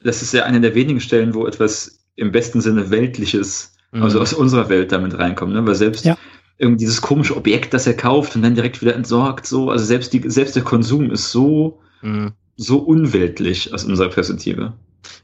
Das ist ja eine der wenigen Stellen, wo etwas im besten Sinne weltliches, mhm. also aus unserer Welt damit reinkommt, ne? Weil selbst irgendwie dieses komische Objekt, das er kauft und dann direkt wieder entsorgt, so, also selbst die, selbst der Konsum ist so, mhm. so unweltlich aus unserer Perspektive.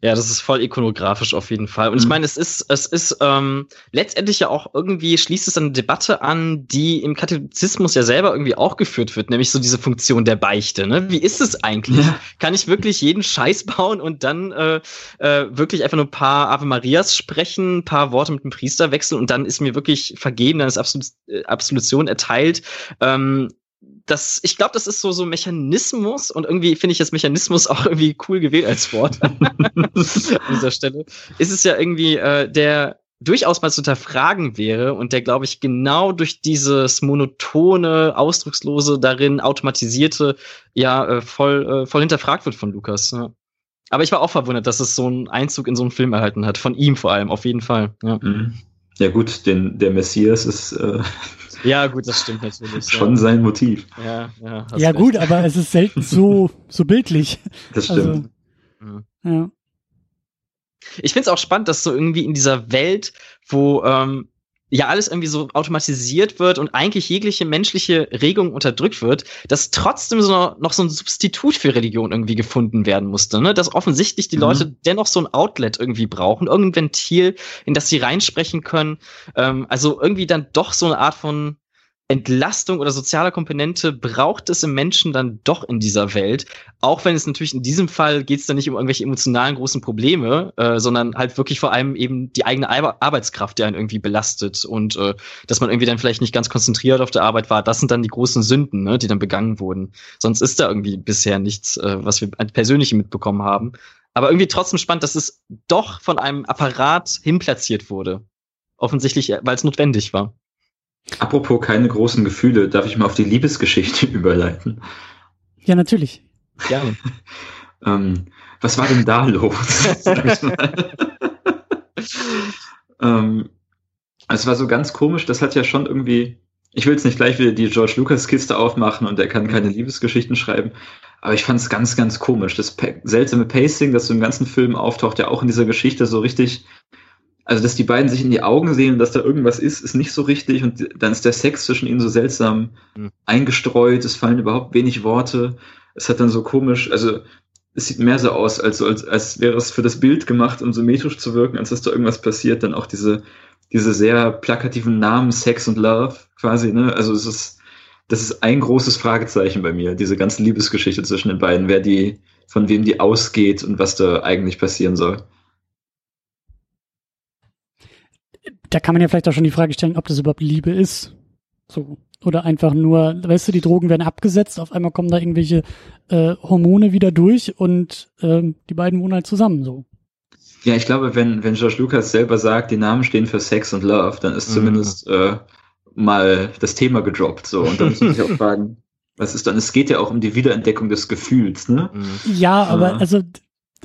Ja, das ist voll ikonografisch auf jeden Fall. Und mhm. ich meine, es ist, es ist ähm, letztendlich ja auch irgendwie schließt es eine Debatte an, die im Katholizismus ja selber irgendwie auch geführt wird, nämlich so diese Funktion der Beichte. Ne? Wie ist es eigentlich? Ja. Kann ich wirklich jeden Scheiß bauen und dann äh, äh, wirklich einfach nur ein paar Ave Marias sprechen, ein paar Worte mit dem Priester wechseln und dann ist mir wirklich vergeben, dann ist äh, Absolution erteilt. Ähm, das, ich glaube, das ist so so Mechanismus und irgendwie finde ich das Mechanismus auch irgendwie cool gewählt als Wort an dieser Stelle. Ist es ja irgendwie äh, der durchaus mal zu hinterfragen wäre und der, glaube ich, genau durch dieses monotone, ausdruckslose, darin automatisierte, ja, äh, voll, äh, voll hinterfragt wird von Lukas. Ja. Aber ich war auch verwundert, dass es so einen Einzug in so einen Film erhalten hat. Von ihm vor allem, auf jeden Fall. Ja, mhm. ja gut, den, der Messias ist äh, ja, gut, das stimmt natürlich. Schon ja. sein Motiv. Ja, ja, ja gut, aber es ist selten so, so bildlich. Das stimmt. Also, ja. Ich finde es auch spannend, dass so irgendwie in dieser Welt, wo ähm, ja alles irgendwie so automatisiert wird und eigentlich jegliche menschliche Regung unterdrückt wird, dass trotzdem so noch so ein Substitut für Religion irgendwie gefunden werden musste, ne? Dass offensichtlich die mhm. Leute dennoch so ein Outlet irgendwie brauchen, irgendein Ventil, in das sie reinsprechen können. Ähm, also irgendwie dann doch so eine Art von Entlastung oder soziale Komponente braucht es im Menschen dann doch in dieser Welt. Auch wenn es natürlich in diesem Fall geht es dann nicht um irgendwelche emotionalen großen Probleme, äh, sondern halt wirklich vor allem eben die eigene Arbeitskraft, die einen irgendwie belastet und äh, dass man irgendwie dann vielleicht nicht ganz konzentriert auf der Arbeit war. Das sind dann die großen Sünden, ne, die dann begangen wurden. Sonst ist da irgendwie bisher nichts, äh, was wir persönlich mitbekommen haben. Aber irgendwie trotzdem spannend, dass es doch von einem Apparat hinplatziert wurde. Offensichtlich, äh, weil es notwendig war. Apropos keine großen Gefühle, darf ich mal auf die Liebesgeschichte überleiten? Ja, natürlich. Gerne. ähm, was war denn da los? ähm, es war so ganz komisch, das hat ja schon irgendwie, ich will jetzt nicht gleich wieder die George Lucas Kiste aufmachen und er kann keine Liebesgeschichten schreiben, aber ich fand es ganz, ganz komisch. Das seltsame Pacing, das so im ganzen Film auftaucht, ja auch in dieser Geschichte so richtig also dass die beiden sich in die Augen sehen und dass da irgendwas ist, ist nicht so richtig. Und dann ist der Sex zwischen ihnen so seltsam mhm. eingestreut, es fallen überhaupt wenig Worte, es hat dann so komisch, also es sieht mehr so aus, als, als, als wäre es für das Bild gemacht, um symmetrisch zu wirken, als dass da irgendwas passiert, dann auch diese, diese sehr plakativen Namen Sex und Love quasi, ne, also es ist, das ist ein großes Fragezeichen bei mir, diese ganze Liebesgeschichte zwischen den beiden, wer die, von wem die ausgeht und was da eigentlich passieren soll. Da kann man ja vielleicht auch schon die Frage stellen, ob das überhaupt Liebe ist. So. Oder einfach nur, weißt du, die Drogen werden abgesetzt, auf einmal kommen da irgendwelche äh, Hormone wieder durch und äh, die beiden wohnen halt zusammen so. Ja, ich glaube, wenn, wenn George Lucas selber sagt, die Namen stehen für Sex und Love, dann ist mhm. zumindest äh, mal das Thema gedroppt. So. Und dann muss man sich auch fragen, was ist dann? Es geht ja auch um die Wiederentdeckung des Gefühls, ne? Ja, aber also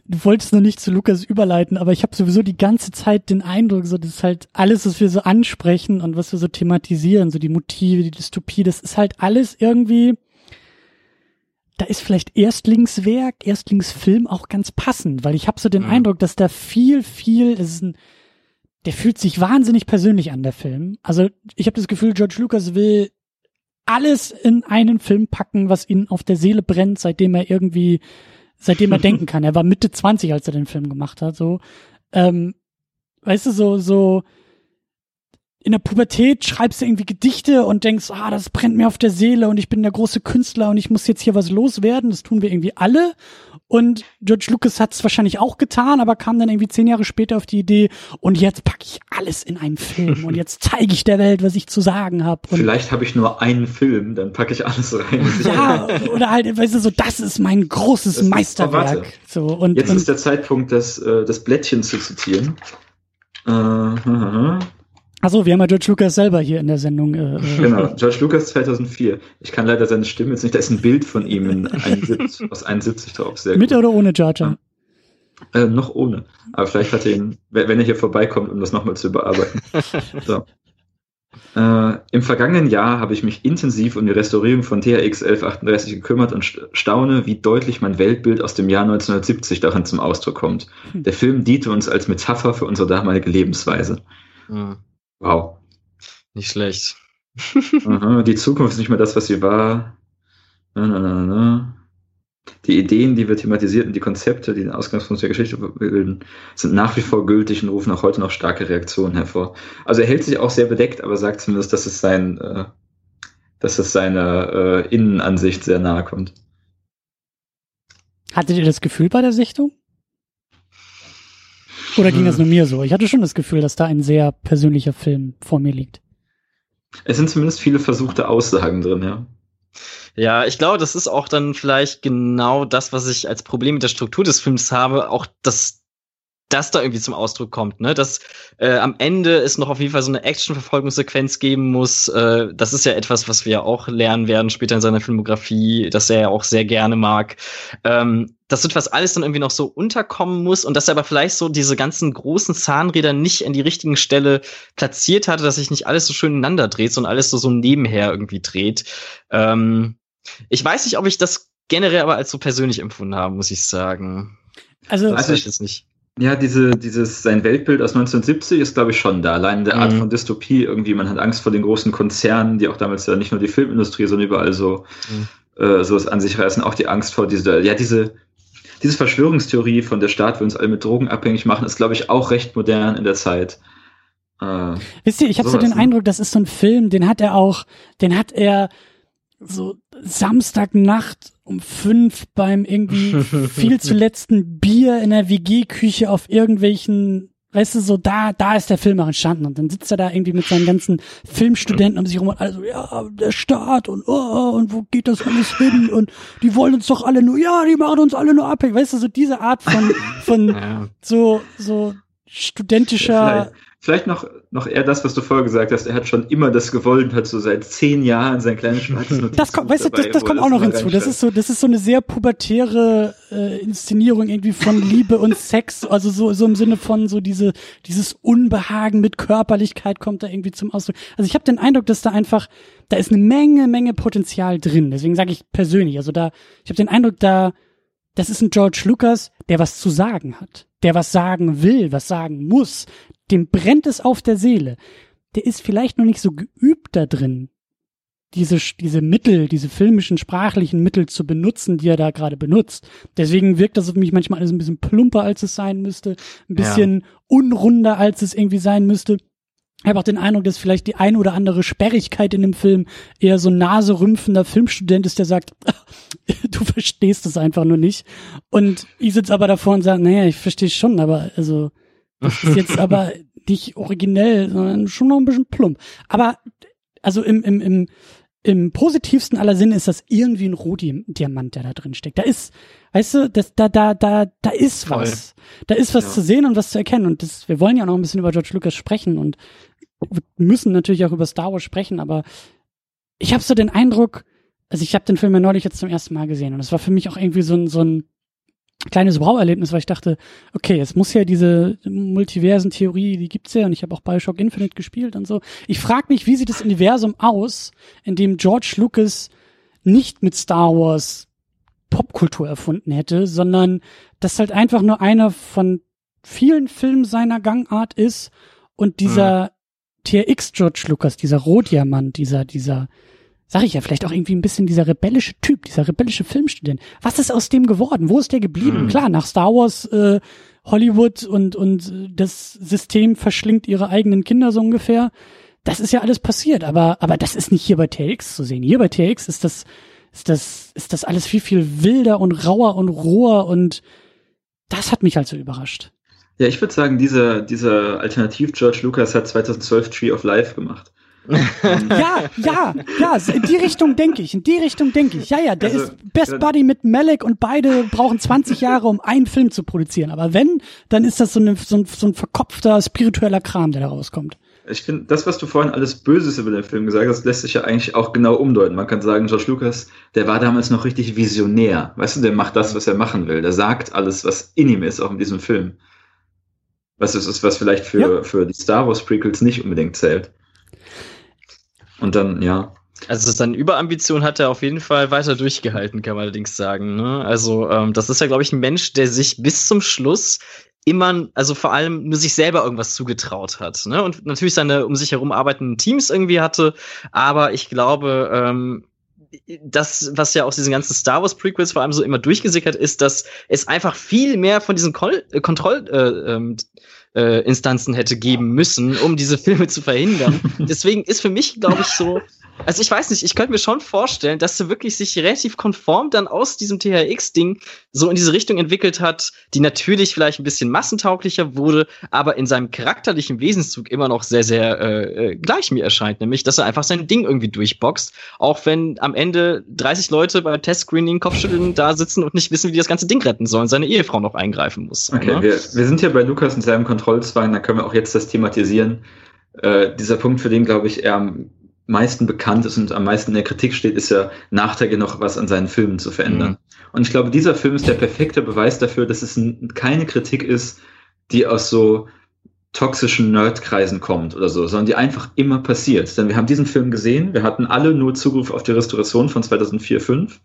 du wolltest nur nicht zu Lukas überleiten, aber ich habe sowieso die ganze Zeit den Eindruck, so das ist halt alles, was wir so ansprechen und was wir so thematisieren, so die Motive, die Dystopie, das ist halt alles irgendwie, da ist vielleicht Erstlingswerk, Erstlingsfilm auch ganz passend, weil ich habe so den mhm. Eindruck, dass da viel, viel, das ist ein, der fühlt sich wahnsinnig persönlich an, der Film. Also ich habe das Gefühl, George Lucas will alles in einen Film packen, was ihn auf der Seele brennt, seitdem er irgendwie seitdem er denken kann. Er war Mitte 20, als er den Film gemacht hat. So, ähm, weißt du, so, so in der Pubertät schreibst du irgendwie Gedichte und denkst, ah, das brennt mir auf der Seele und ich bin der große Künstler und ich muss jetzt hier was loswerden. Das tun wir irgendwie alle. Und George Lucas hat es wahrscheinlich auch getan, aber kam dann irgendwie zehn Jahre später auf die Idee, und jetzt packe ich alles in einen Film und jetzt zeige ich der Welt, was ich zu sagen habe. Vielleicht habe ich nur einen Film, dann packe ich alles rein. ja, oder halt, weißt du, so, das ist mein großes das Meisterwerk. Ist, so, und, jetzt und, ist der Zeitpunkt, das, äh, das Blättchen zu zitieren. Äh, Achso, wir haben ja George Lucas selber hier in der Sendung. Äh, äh genau, George Lucas 2004. Ich kann leider seine Stimme jetzt nicht, da ist ein Bild von ihm in 71, aus 71 drauf. Sehr Mit gut. oder ohne Jar Jar? Äh, noch ohne. Aber vielleicht hat er ihn, wenn er hier vorbeikommt, um das nochmal zu überarbeiten. so. Äh, Im vergangenen Jahr habe ich mich intensiv um die Restaurierung von THX 1138 gekümmert und staune, wie deutlich mein Weltbild aus dem Jahr 1970 darin zum Ausdruck kommt. Hm. Der Film diente uns als Metapher für unsere damalige Lebensweise. Mhm. Wow. Nicht schlecht. Aha, die Zukunft ist nicht mehr das, was sie war. Na, na, na, na. Die Ideen, die wir thematisierten, die Konzepte, die den Ausgangspunkt der Geschichte bilden, sind nach wie vor gültig und rufen auch heute noch starke Reaktionen hervor. Also er hält sich auch sehr bedeckt, aber sagt zumindest, dass es sein, äh, dass es seiner äh, Innenansicht sehr nahe kommt. Hattet ihr das Gefühl bei der Sichtung? Oder ging hm. das nur mir so? Ich hatte schon das Gefühl, dass da ein sehr persönlicher Film vor mir liegt. Es sind zumindest viele versuchte Aussagen drin, ja. Ja, ich glaube, das ist auch dann vielleicht genau das, was ich als Problem mit der Struktur des Films habe, auch das das da irgendwie zum Ausdruck kommt, ne? Dass äh, am Ende es noch auf jeden Fall so eine Action-Verfolgungssequenz geben muss. Äh, das ist ja etwas, was wir ja auch lernen werden später in seiner Filmografie, dass er ja auch sehr gerne mag. Ähm, dass etwas alles dann irgendwie noch so unterkommen muss und dass er aber vielleicht so diese ganzen großen Zahnräder nicht an die richtigen Stelle platziert hatte, dass sich nicht alles so schön ineinander dreht, sondern alles so, so nebenher irgendwie dreht. Ähm, ich weiß nicht, ob ich das generell aber als so persönlich empfunden habe, muss ich sagen. Also, das also ich jetzt nicht. Ja, diese, dieses, sein Weltbild aus 1970 ist, glaube ich, schon da. Allein der Art mhm. von Dystopie, irgendwie, man hat Angst vor den großen Konzernen, die auch damals ja nicht nur die Filmindustrie, sondern überall so, mhm. äh, sowas an sich reißen. Auch die Angst vor dieser, ja, diese, diese Verschwörungstheorie von der Staat will uns alle mit Drogen abhängig machen, ist, glaube ich, auch recht modern in der Zeit. Äh, Wisst ihr, ich habe so den ne? Eindruck, das ist so ein Film, den hat er auch, den hat er so Samstagnacht um fünf beim irgendwie viel zu letzten Bier in der WG-Küche auf irgendwelchen, weißt du, so da, da ist der Film auch entstanden und dann sitzt er da irgendwie mit seinen ganzen Filmstudenten um sich rum und alle so, ja, der Staat und oh, und wo geht das alles hin? Und die wollen uns doch alle nur, ja, die machen uns alle nur abhängig, weißt du, so diese Art von, von ja. so, so studentischer Vielleicht noch, noch eher das, was du vorher gesagt hast. Er hat schon immer das gewollt, hat so seit zehn Jahren sein kleines schwarzes Das kommt, weißt du, das, das kommt auch noch hinzu. Das ist so, das ist so eine sehr pubertäre äh, Inszenierung irgendwie von Liebe und Sex. Also so, so im Sinne von so diese, dieses Unbehagen mit Körperlichkeit kommt da irgendwie zum Ausdruck. Also ich habe den Eindruck, dass da einfach, da ist eine Menge, Menge Potenzial drin. Deswegen sage ich persönlich, also da, ich habe den Eindruck, da, das ist ein George Lucas, der was zu sagen hat, der was sagen will, was sagen muss, dem brennt es auf der Seele. Der ist vielleicht noch nicht so geübt da drin, diese, diese Mittel, diese filmischen, sprachlichen Mittel zu benutzen, die er da gerade benutzt. Deswegen wirkt das auf mich manchmal alles ein bisschen plumper, als es sein müsste, ein bisschen ja. unrunder, als es irgendwie sein müsste. Ich habe auch den Eindruck, dass vielleicht die ein oder andere Sperrigkeit in dem Film eher so ein naserümpfender Filmstudent ist, der sagt, du verstehst es einfach nur nicht. Und ich sitze aber davor und sage, naja, ich verstehe schon, aber also das ist jetzt aber nicht originell, sondern schon noch ein bisschen plump. Aber also im, im, im, im positivsten aller Sinne ist das irgendwie ein Rohdiamant, der da drin steckt. Da ist, weißt du, das, da, da, da, da ist Voll. was. Da ist was ja. zu sehen und was zu erkennen. Und das, wir wollen ja noch ein bisschen über George Lucas sprechen und wir müssen natürlich auch über Star Wars sprechen, aber ich habe so den Eindruck, also ich habe den Film ja neulich jetzt zum ersten Mal gesehen und es war für mich auch irgendwie so ein, so ein kleines Brauerlebnis, weil ich dachte, okay, es muss ja diese Multiversen-Theorie, die gibt's ja und ich habe auch Bioshock Infinite gespielt und so. Ich frage mich, wie sieht das Universum aus, in dem George Lucas nicht mit Star Wars Popkultur erfunden hätte, sondern das halt einfach nur einer von vielen Filmen seiner Gangart ist und dieser mhm. TRX George Lucas, dieser Rohdiamant, dieser, dieser, sag ich ja, vielleicht auch irgendwie ein bisschen dieser rebellische Typ, dieser rebellische Filmstudent. Was ist aus dem geworden? Wo ist der geblieben? Hm. Klar, nach Star Wars, äh, Hollywood und, und das System verschlingt ihre eigenen Kinder so ungefähr. Das ist ja alles passiert, aber, aber das ist nicht hier bei TX zu sehen. Hier bei TX ist das, ist das, ist das alles viel, viel wilder und rauer und roher und das hat mich halt so überrascht. Ja, ich würde sagen, dieser, dieser Alternativ George Lucas hat 2012 Tree of Life gemacht. Ja, ja, ja, in die Richtung denke ich, in die Richtung denke ich. Ja, ja, der also, ist Best Buddy mit Malek und beide brauchen 20 Jahre, um einen Film zu produzieren. Aber wenn, dann ist das so, eine, so, ein, so ein verkopfter spiritueller Kram, der da rauskommt. Ich finde, das, was du vorhin alles Böses über den Film gesagt hast, lässt sich ja eigentlich auch genau umdeuten. Man kann sagen, George Lucas, der war damals noch richtig visionär. Weißt du, der macht das, was er machen will. Der sagt alles, was in ihm ist, auch in diesem Film. Was ist, was vielleicht für, ja. für die Star Wars Prequels nicht unbedingt zählt. Und dann, ja. Also seine Überambition hat er auf jeden Fall weiter durchgehalten, kann man allerdings sagen. Ne? Also ähm, das ist ja, glaube ich, ein Mensch, der sich bis zum Schluss immer, also vor allem nur sich selber irgendwas zugetraut hat. Ne? Und natürlich seine um sich herum arbeitenden Teams irgendwie hatte. Aber ich glaube, ähm, das, was ja aus diesen ganzen Star Wars Prequels vor allem so immer durchgesickert ist, dass es einfach viel mehr von diesen äh, Kontroll, äh, ähm, äh, Instanzen hätte geben müssen, um diese Filme zu verhindern. Deswegen ist für mich, glaube ich, so also ich weiß nicht, ich könnte mir schon vorstellen, dass er wirklich sich relativ konform dann aus diesem THX-Ding so in diese Richtung entwickelt hat, die natürlich vielleicht ein bisschen massentauglicher wurde, aber in seinem charakterlichen Wesenszug immer noch sehr, sehr äh, äh gleich mir erscheint, nämlich, dass er einfach sein Ding irgendwie durchboxt, auch wenn am Ende 30 Leute beim Testscreening Kopfschütteln da sitzen und nicht wissen, wie die das ganze Ding retten sollen, seine Ehefrau noch eingreifen muss. Okay, ne? wir, wir sind ja bei Lukas in seinem Kontrollzwang, da können wir auch jetzt das thematisieren. Äh, dieser Punkt, für den, glaube ich, er am meisten bekannt ist und am meisten in der Kritik steht, ist ja nachträglich noch was an seinen Filmen zu verändern. Mhm. Und ich glaube, dieser Film ist der perfekte Beweis dafür, dass es keine Kritik ist, die aus so toxischen Nerdkreisen kommt oder so, sondern die einfach immer passiert. Denn wir haben diesen Film gesehen, wir hatten alle nur Zugriff auf die Restauration von 2004, 2005,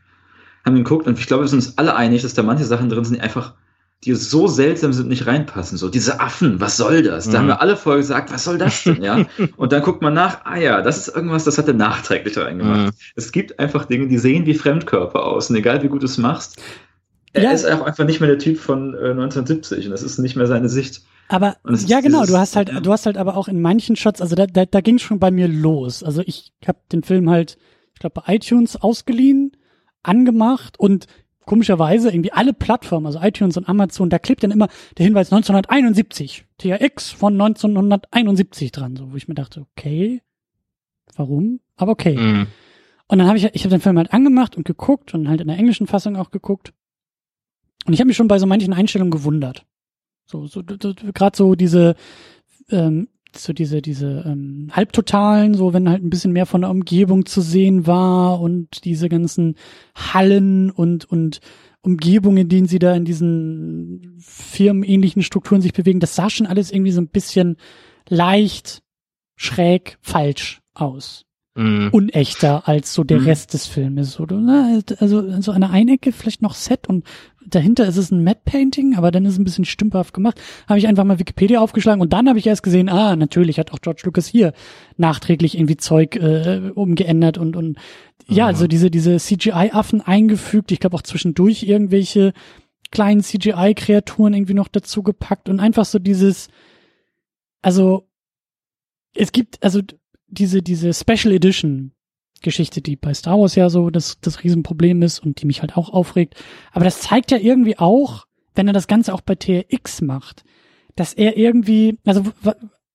haben ihn geguckt und ich glaube, wir sind uns alle einig, dass da manche Sachen drin sind, die einfach die so seltsam sind, nicht reinpassen. So, diese Affen, was soll das? Da mhm. haben wir alle vorher gesagt, was soll das denn, ja? Und dann guckt man nach, ah ja, das ist irgendwas, das hat er nachträglich reingemacht. Mhm. Es gibt einfach Dinge, die sehen wie Fremdkörper aus. Und egal wie gut du es machst, er ja. ist auch einfach nicht mehr der Typ von äh, 1970 und das ist nicht mehr seine Sicht. Aber ja, genau, du hast halt, ja. du hast halt aber auch in manchen Shots, also da, da, da ging schon bei mir los. Also ich habe den Film halt, ich glaube, bei iTunes ausgeliehen, angemacht und komischerweise irgendwie alle Plattformen, also iTunes und Amazon, da klebt dann immer der Hinweis 1971, THX von 1971 dran, so wo ich mir dachte, okay, warum? Aber okay. Mhm. Und dann habe ich, ich habe den Film halt angemacht und geguckt und halt in der englischen Fassung auch geguckt. Und ich habe mich schon bei so manchen Einstellungen gewundert. So, so gerade so diese ähm, so diese, diese ähm, Halbtotalen, so wenn halt ein bisschen mehr von der Umgebung zu sehen war und diese ganzen Hallen und, und Umgebungen, in denen sie da in diesen firmenähnlichen Strukturen sich bewegen, das sah schon alles irgendwie so ein bisschen leicht, schräg, falsch aus. Mhm. Unechter als so der mhm. Rest des Filmes, oder? Also, so eine Einecke vielleicht noch Set und dahinter ist es ein Matte Painting, aber dann ist es ein bisschen stümperhaft gemacht. Habe ich einfach mal Wikipedia aufgeschlagen und dann habe ich erst gesehen, ah, natürlich hat auch George Lucas hier nachträglich irgendwie Zeug äh, umgeändert und und ja, also diese diese CGI-Affen eingefügt. Ich glaube auch zwischendurch irgendwelche kleinen CGI-Kreaturen irgendwie noch dazu gepackt und einfach so dieses, also es gibt also diese diese Special Edition Geschichte, die bei Star Wars ja so das, das Riesenproblem ist und die mich halt auch aufregt. Aber das zeigt ja irgendwie auch, wenn er das Ganze auch bei TRX macht, dass er irgendwie, also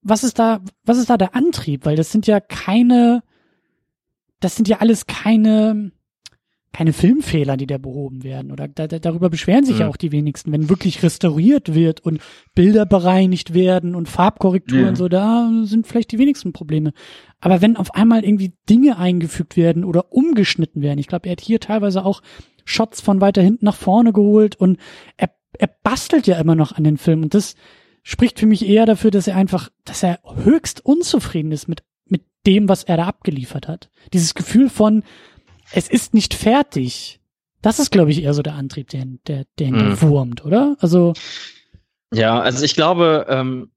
was ist da, was ist da der Antrieb? Weil das sind ja keine, das sind ja alles keine, keine Filmfehler, die da behoben werden. Oder da, da, darüber beschweren sich mhm. ja auch die wenigsten, wenn wirklich restauriert wird und Bilder bereinigt werden und Farbkorrekturen, ja. so da sind vielleicht die wenigsten Probleme. Aber wenn auf einmal irgendwie Dinge eingefügt werden oder umgeschnitten werden, ich glaube, er hat hier teilweise auch Shots von weiter hinten nach vorne geholt und er, er bastelt ja immer noch an den Film und das spricht für mich eher dafür, dass er einfach, dass er höchst unzufrieden ist mit, mit dem, was er da abgeliefert hat. Dieses Gefühl von, es ist nicht fertig. Das ist, glaube ich, eher so der Antrieb, der, der, ihn mhm. wurmt, oder? Also. Ja, also ich glaube, ähm,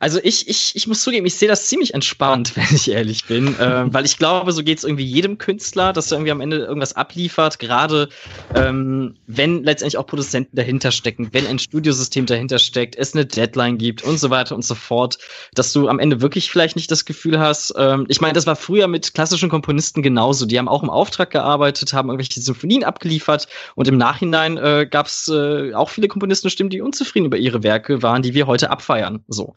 also ich, ich, ich muss zugeben, ich sehe das ziemlich entspannt, wenn ich ehrlich bin, äh, weil ich glaube, so geht es irgendwie jedem Künstler, dass er irgendwie am Ende irgendwas abliefert, gerade ähm, wenn letztendlich auch Produzenten dahinter stecken, wenn ein Studiosystem dahinter steckt, es eine Deadline gibt und so weiter und so fort, dass du am Ende wirklich vielleicht nicht das Gefühl hast, ähm, ich meine, das war früher mit klassischen Komponisten genauso, die haben auch im Auftrag gearbeitet, haben irgendwelche Symphonien abgeliefert und im Nachhinein äh, gab es äh, auch viele Komponistenstimmen, die unzufrieden über ihre Werke waren, die wir heute abfeiern. So.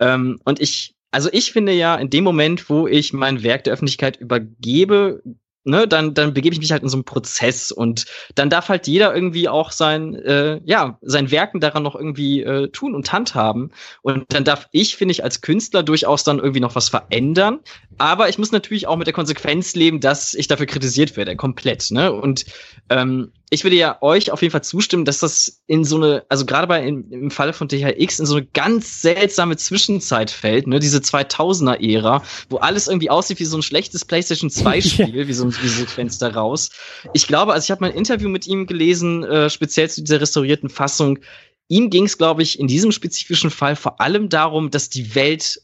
Ähm, und ich, also ich finde ja, in dem Moment, wo ich mein Werk der Öffentlichkeit übergebe, ne, dann, dann begebe ich mich halt in so einen Prozess und dann darf halt jeder irgendwie auch sein, äh, ja, sein Werken daran noch irgendwie äh, tun und handhaben. Und dann darf ich, finde ich, als Künstler durchaus dann irgendwie noch was verändern. Aber ich muss natürlich auch mit der Konsequenz leben, dass ich dafür kritisiert werde, komplett. Ne? Und ähm, ich würde ja euch auf jeden Fall zustimmen, dass das in so eine, also gerade bei im, im Falle von DHX in so eine ganz seltsame Zwischenzeit fällt, ne, diese 2000er Ära, wo alles irgendwie aussieht wie so ein schlechtes PlayStation 2 Spiel, wie so ein wie Sequenz daraus. Ich glaube, also ich habe mal ein Interview mit ihm gelesen, äh, speziell zu dieser restaurierten Fassung. Ihm ging es, glaube ich, in diesem spezifischen Fall vor allem darum, dass die Welt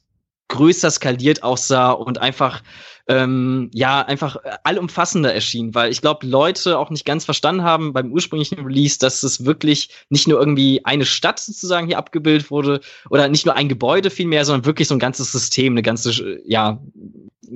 größer skaliert aussah und einfach ähm, ja einfach allumfassender erschien, weil ich glaube, Leute auch nicht ganz verstanden haben beim ursprünglichen Release, dass es wirklich nicht nur irgendwie eine Stadt sozusagen hier abgebildet wurde oder nicht nur ein Gebäude vielmehr, sondern wirklich so ein ganzes System, eine ganze ja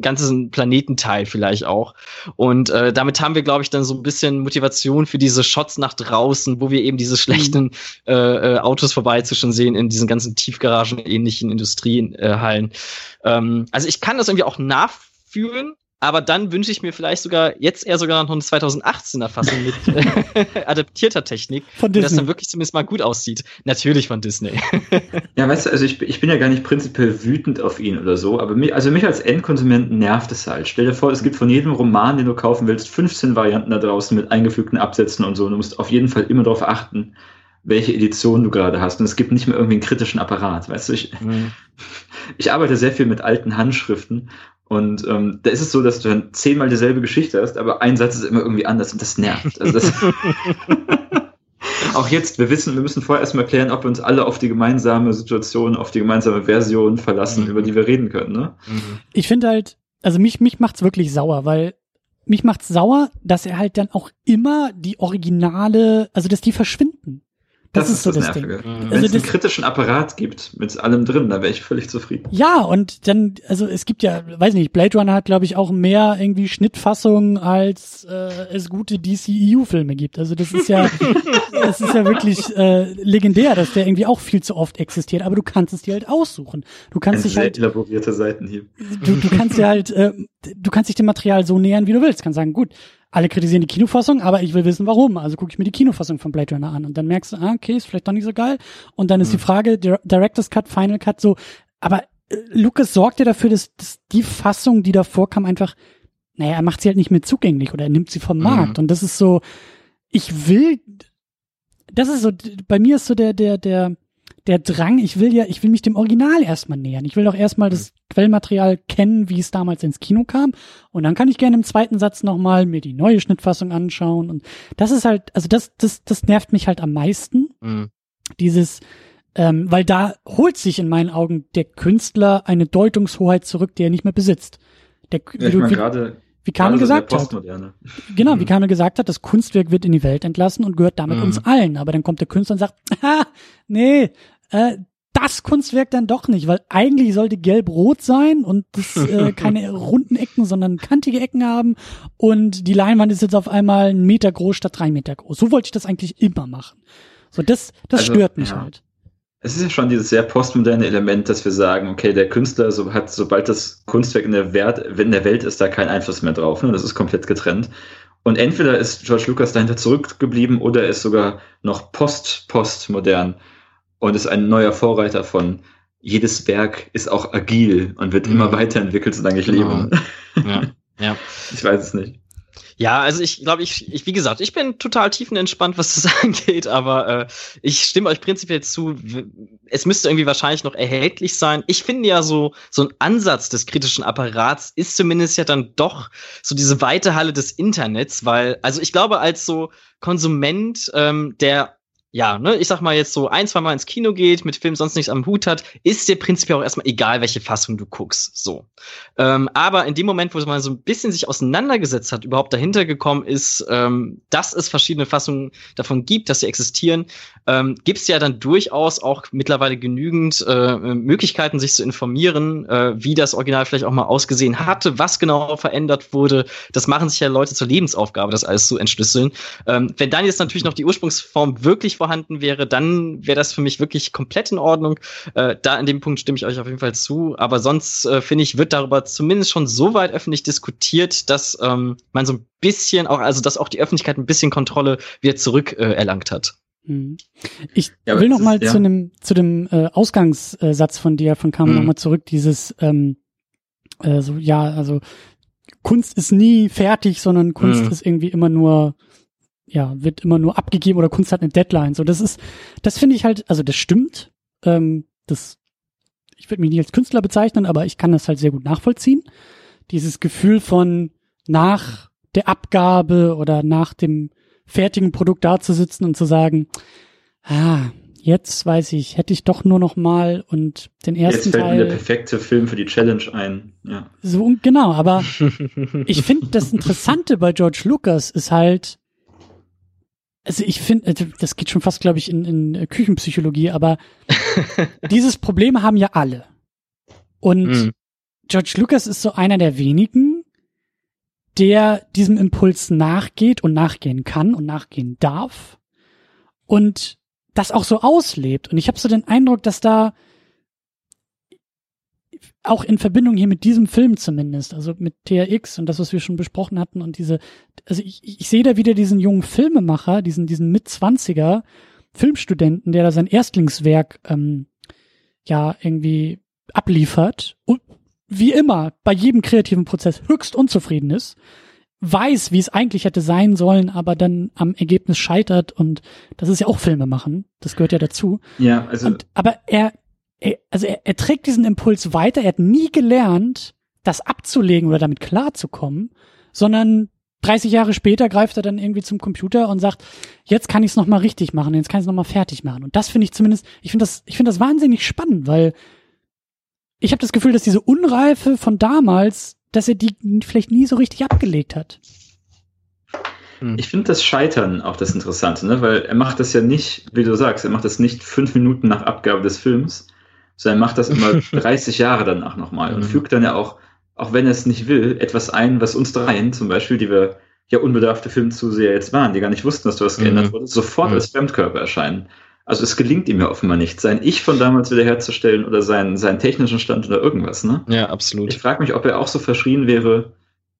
ganzen Planetenteil vielleicht auch. Und äh, damit haben wir, glaube ich, dann so ein bisschen Motivation für diese Shots nach draußen, wo wir eben diese schlechten mhm. äh, äh, Autos vorbeizischen sehen in diesen ganzen Tiefgaragen-ähnlichen Industriehallen. Ähm, also ich kann das irgendwie auch nach fühlen. Aber dann wünsche ich mir vielleicht sogar jetzt eher sogar noch eine 2018er Fassung mit äh, adaptierter Technik, von Disney. das dann wirklich zumindest mal gut aussieht. Natürlich von Disney. ja, weißt du, also ich, ich bin ja gar nicht prinzipiell wütend auf ihn oder so, aber mich, also mich als Endkonsumenten nervt es halt. Stell dir vor, es gibt von jedem Roman, den du kaufen willst, 15 Varianten da draußen mit eingefügten Absätzen und so. Und du musst auf jeden Fall immer darauf achten, welche Edition du gerade hast. Und es gibt nicht mehr irgendwie einen kritischen Apparat. Weißt du, ich, mhm. ich arbeite sehr viel mit alten Handschriften und ähm, da ist es so, dass du dann zehnmal dieselbe Geschichte hast, aber ein Satz ist immer irgendwie anders und das nervt. Also das auch jetzt, wir wissen, wir müssen vorher erstmal klären, ob wir uns alle auf die gemeinsame Situation, auf die gemeinsame Version verlassen, mhm. über die wir reden können. Ne? Mhm. Ich finde halt, also mich, mich macht's wirklich sauer, weil mich macht's sauer, dass er halt dann auch immer die Originale, also dass die verschwinden. Das, das ist, so das, das Ding. Mhm. Wenn also es einen kritischen Apparat gibt mit allem drin, da wäre ich völlig zufrieden. Ja, und dann, also es gibt ja, weiß nicht, Blade Runner hat, glaube ich, auch mehr irgendwie Schnittfassungen, als äh, es gute DCEU-Filme gibt. Also das ist ja, das ist ja wirklich äh, legendär, dass der irgendwie auch viel zu oft existiert. Aber du kannst es dir halt aussuchen. Du kannst Ein dich halt. elaborierte Seiten hier. Du, du kannst dir halt, äh, du kannst dich dem Material so nähern, wie du willst. Du kannst sagen, gut, alle kritisieren die Kinofassung, aber ich will wissen, warum. Also gucke ich mir die Kinofassung von Blade Runner an und dann merkst du, ah, okay, ist vielleicht doch nicht so geil. Und dann ist mhm. die Frage, Director's Cut, Final Cut, so, aber äh, Lucas sorgt ja dafür, dass, dass die Fassung, die davor kam, einfach, naja, er macht sie halt nicht mehr zugänglich oder er nimmt sie vom mhm. Markt. Und das ist so, ich will, das ist so, bei mir ist so der, der, der, der Drang, ich will ja, ich will mich dem Original erstmal nähern. Ich will doch erstmal das Quellmaterial kennen, wie es damals ins Kino kam. Und dann kann ich gerne im zweiten Satz nochmal mir die neue Schnittfassung anschauen. Und das ist halt, also das, das, das nervt mich halt am meisten. Mhm. Dieses, ähm, weil da holt sich in meinen Augen der Künstler eine Deutungshoheit zurück, die er nicht mehr besitzt. Der, ja, ich mein, gerade, wie Kamel gesagt hat. Genau, wie mhm. Kamel gesagt hat, das Kunstwerk wird in die Welt entlassen und gehört damit mhm. uns allen. Aber dann kommt der Künstler und sagt, ah, nee, äh, das Kunstwerk dann doch nicht, weil eigentlich sollte gelb-rot sein und das, äh, keine runden Ecken, sondern kantige Ecken haben und die Leinwand ist jetzt auf einmal ein Meter groß statt drei Meter groß. So wollte ich das eigentlich immer machen. So, das, das also, stört mich ja. halt. Es ist ja schon dieses sehr postmoderne Element, dass wir sagen, okay, der Künstler so hat, sobald das Kunstwerk in der, Wert, in der Welt ist, da keinen Einfluss mehr drauf. Ne? Das ist komplett getrennt. Und entweder ist George Lucas dahinter zurückgeblieben oder er ist sogar noch post-postmodern und ist ein neuer Vorreiter von jedes Werk ist auch agil und wird mhm. immer weiterentwickelt, solange ich genau. lebe. Ja. ja. Ich weiß es nicht. Ja, also ich glaube, ich, ich, wie gesagt, ich bin total tiefenentspannt, was das angeht, aber äh, ich stimme euch prinzipiell zu, es müsste irgendwie wahrscheinlich noch erhältlich sein. Ich finde ja so, so ein Ansatz des kritischen Apparats ist zumindest ja dann doch so diese weite Halle des Internets, weil, also ich glaube, als so Konsument, ähm, der ja, ne, ich sag mal jetzt so ein, zwei Mal ins Kino geht, mit Film sonst nichts am Hut hat, ist dir prinzipiell auch erstmal egal, welche Fassung du guckst. So. Ähm, aber in dem Moment, wo man so ein bisschen sich auseinandergesetzt hat, überhaupt dahinter gekommen ist, ähm, dass es verschiedene Fassungen davon gibt, dass sie existieren, ähm, gibt es ja dann durchaus auch mittlerweile genügend äh, Möglichkeiten, sich zu informieren, äh, wie das Original vielleicht auch mal ausgesehen hatte, was genau verändert wurde. Das machen sich ja Leute zur Lebensaufgabe, das alles zu entschlüsseln. Ähm, wenn dann jetzt natürlich noch die Ursprungsform wirklich vorhanden vorhanden wäre, dann wäre das für mich wirklich komplett in Ordnung. Äh, da in dem Punkt stimme ich euch auf jeden Fall zu. Aber sonst äh, finde ich, wird darüber zumindest schon so weit öffentlich diskutiert, dass ähm, man so ein bisschen auch, also dass auch die Öffentlichkeit ein bisschen Kontrolle wieder zurück äh, erlangt hat. Mhm. Ich ja, will noch mal ist, ja. zu dem zu dem äh, Ausgangssatz von dir von Carmen mhm. noch mal zurück. Dieses ähm, äh, so ja also Kunst ist nie fertig, sondern Kunst mhm. ist irgendwie immer nur ja wird immer nur abgegeben oder Kunst hat eine Deadline. So das ist das finde ich halt also das stimmt. Ähm, das ich würde mich nicht als Künstler bezeichnen, aber ich kann das halt sehr gut nachvollziehen. Dieses Gefühl von nach der Abgabe oder nach dem fertigen Produkt da zu sitzen und zu sagen, ah, jetzt weiß ich, hätte ich doch nur noch mal und den ersten jetzt fällt Teil. Mir der perfekte Film für die Challenge ein. Ja. So genau, aber ich finde das Interessante bei George Lucas ist halt, also ich finde, also das geht schon fast, glaube ich, in, in Küchenpsychologie, aber dieses Problem haben ja alle. Und mm. George Lucas ist so einer der wenigen, der diesem Impuls nachgeht und nachgehen kann und nachgehen darf und das auch so auslebt. Und ich habe so den Eindruck, dass da auch in Verbindung hier mit diesem Film zumindest, also mit TRX und das, was wir schon besprochen hatten und diese, also ich, ich sehe da wieder diesen jungen Filmemacher, diesen, diesen Mitzwanziger Filmstudenten, der da sein Erstlingswerk ähm, ja irgendwie abliefert und wie immer bei jedem kreativen Prozess höchst unzufrieden ist, weiß, wie es eigentlich hätte sein sollen, aber dann am Ergebnis scheitert und das ist ja auch Filme machen, das gehört ja dazu. Ja, also. Und, aber er, er also er, er trägt diesen Impuls weiter, er hat nie gelernt, das abzulegen oder damit klarzukommen, sondern 30 Jahre später greift er dann irgendwie zum Computer und sagt, jetzt kann ich es nochmal richtig machen, jetzt kann ich es nochmal fertig machen. Und das finde ich zumindest, ich finde das, ich finde das wahnsinnig spannend, weil ich habe das Gefühl, dass diese Unreife von damals, dass er die vielleicht nie so richtig abgelegt hat. Hm. Ich finde das Scheitern auch das Interessante, ne? weil er macht das ja nicht, wie du sagst, er macht das nicht fünf Minuten nach Abgabe des Films, sondern er macht das immer 30 Jahre danach nochmal und hm. fügt dann ja auch, auch wenn er es nicht will, etwas ein, was uns dreien zum Beispiel, die wir ja unbedarfte Filmzuseher jetzt waren, die gar nicht wussten, dass du was geändert mhm. wurde, sofort mhm. als Fremdkörper erscheinen. Also es gelingt ihm ja offenbar nicht, sein Ich von damals wiederherzustellen oder seinen, seinen technischen Stand oder irgendwas, ne? Ja, absolut. Ich frage mich, ob er auch so verschrien wäre,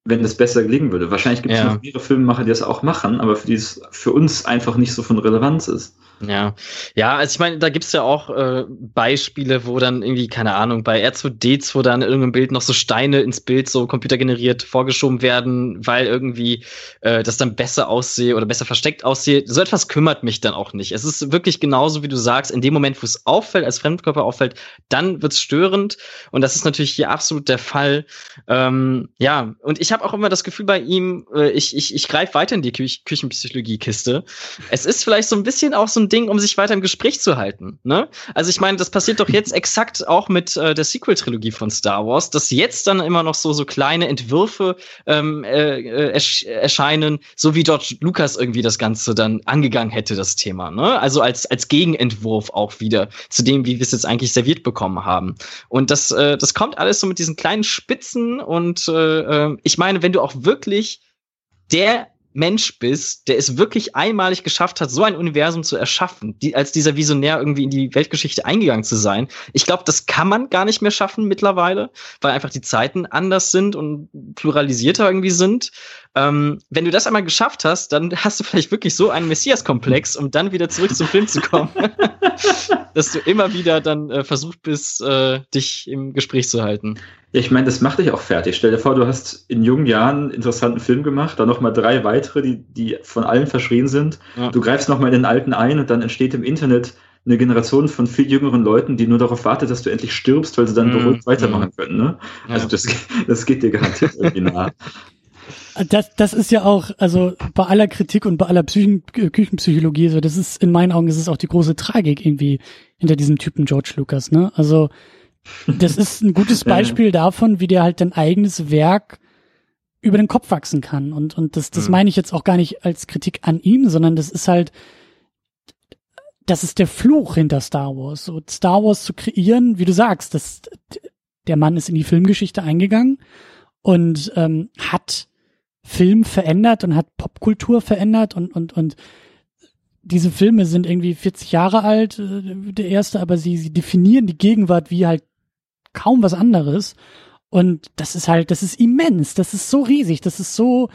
wenn das besser gelingen würde. Wahrscheinlich gibt es ja. noch mehrere Filmemacher, die das auch machen, aber für die es für uns einfach nicht so von Relevanz ist. Ja, ja, also ich meine, da gibt's ja auch äh, Beispiele, wo dann irgendwie, keine Ahnung, bei R2D2 dann in irgendeinem Bild noch so Steine ins Bild so computergeneriert vorgeschoben werden, weil irgendwie äh, das dann besser aussehe oder besser versteckt aussehe. So etwas kümmert mich dann auch nicht. Es ist wirklich genauso, wie du sagst, in dem Moment, wo es auffällt, als Fremdkörper auffällt, dann wird's störend. Und das ist natürlich hier absolut der Fall. Ähm, ja, und ich habe auch immer das Gefühl bei ihm, äh, ich, ich, ich greife weiter in die Kü Küchenpsychologie-Kiste. Es ist vielleicht so ein bisschen auch so ein Ding, um sich weiter im Gespräch zu halten. Ne? Also ich meine, das passiert doch jetzt exakt auch mit äh, der Sequel-Trilogie von Star Wars, dass jetzt dann immer noch so so kleine Entwürfe ähm, äh, äh ersch erscheinen, so wie George Lucas irgendwie das Ganze dann angegangen hätte, das Thema. Ne? Also als als Gegenentwurf auch wieder zu dem, wie wir es jetzt eigentlich serviert bekommen haben. Und das äh, das kommt alles so mit diesen kleinen Spitzen und äh, äh ich meine, wenn du auch wirklich der Mensch bist, der es wirklich einmalig geschafft hat, so ein Universum zu erschaffen, die, als dieser Visionär irgendwie in die Weltgeschichte eingegangen zu sein. Ich glaube, das kann man gar nicht mehr schaffen mittlerweile, weil einfach die Zeiten anders sind und pluralisierter irgendwie sind. Ähm, wenn du das einmal geschafft hast, dann hast du vielleicht wirklich so einen Messias-Komplex, um dann wieder zurück zum Film zu kommen, dass du immer wieder dann äh, versucht bist, äh, dich im Gespräch zu halten. Ja, ich meine, das macht dich auch fertig. Stell dir vor, du hast in jungen Jahren einen interessanten Film gemacht, dann nochmal drei weitere, die, die von allen verschrien sind. Ja. Du greifst nochmal in den alten ein und dann entsteht im Internet eine Generation von viel jüngeren Leuten, die nur darauf wartet, dass du endlich stirbst, weil sie dann mm, beruhigt weitermachen mm. können. Ne? Ja. Also das, das geht dir garantiert irgendwie nah. Das, das ist ja auch, also bei aller Kritik und bei aller Psychen, Küchenpsychologie, so das ist in meinen Augen ist es auch die große Tragik irgendwie hinter diesem Typen George Lucas, ne? Also das ist ein gutes Beispiel davon, wie der halt dein eigenes Werk über den Kopf wachsen kann. Und, und das, das mhm. meine ich jetzt auch gar nicht als Kritik an ihm, sondern das ist halt, das ist der Fluch hinter Star Wars. So Star Wars zu kreieren, wie du sagst, das, der Mann ist in die Filmgeschichte eingegangen und ähm, hat Film verändert und hat Popkultur verändert und, und, und diese Filme sind irgendwie 40 Jahre alt, äh, der erste, aber sie, sie definieren die Gegenwart wie halt kaum was anderes. Und das ist halt, das ist immens, das ist so riesig, das ist so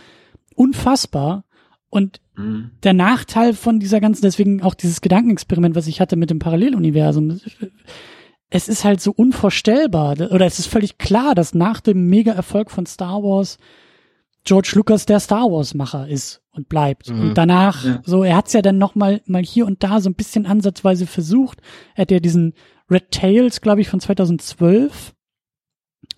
unfassbar. Und mhm. der Nachteil von dieser ganzen, deswegen auch dieses Gedankenexperiment, was ich hatte mit dem Paralleluniversum, es ist halt so unvorstellbar, oder es ist völlig klar, dass nach dem Mega-Erfolg von Star Wars George Lucas der Star Wars Macher ist und bleibt. Mhm. Und danach, ja. so, er hat's ja dann noch mal, mal hier und da so ein bisschen ansatzweise versucht. Er hat ja diesen Red Tails, glaube ich, von 2012.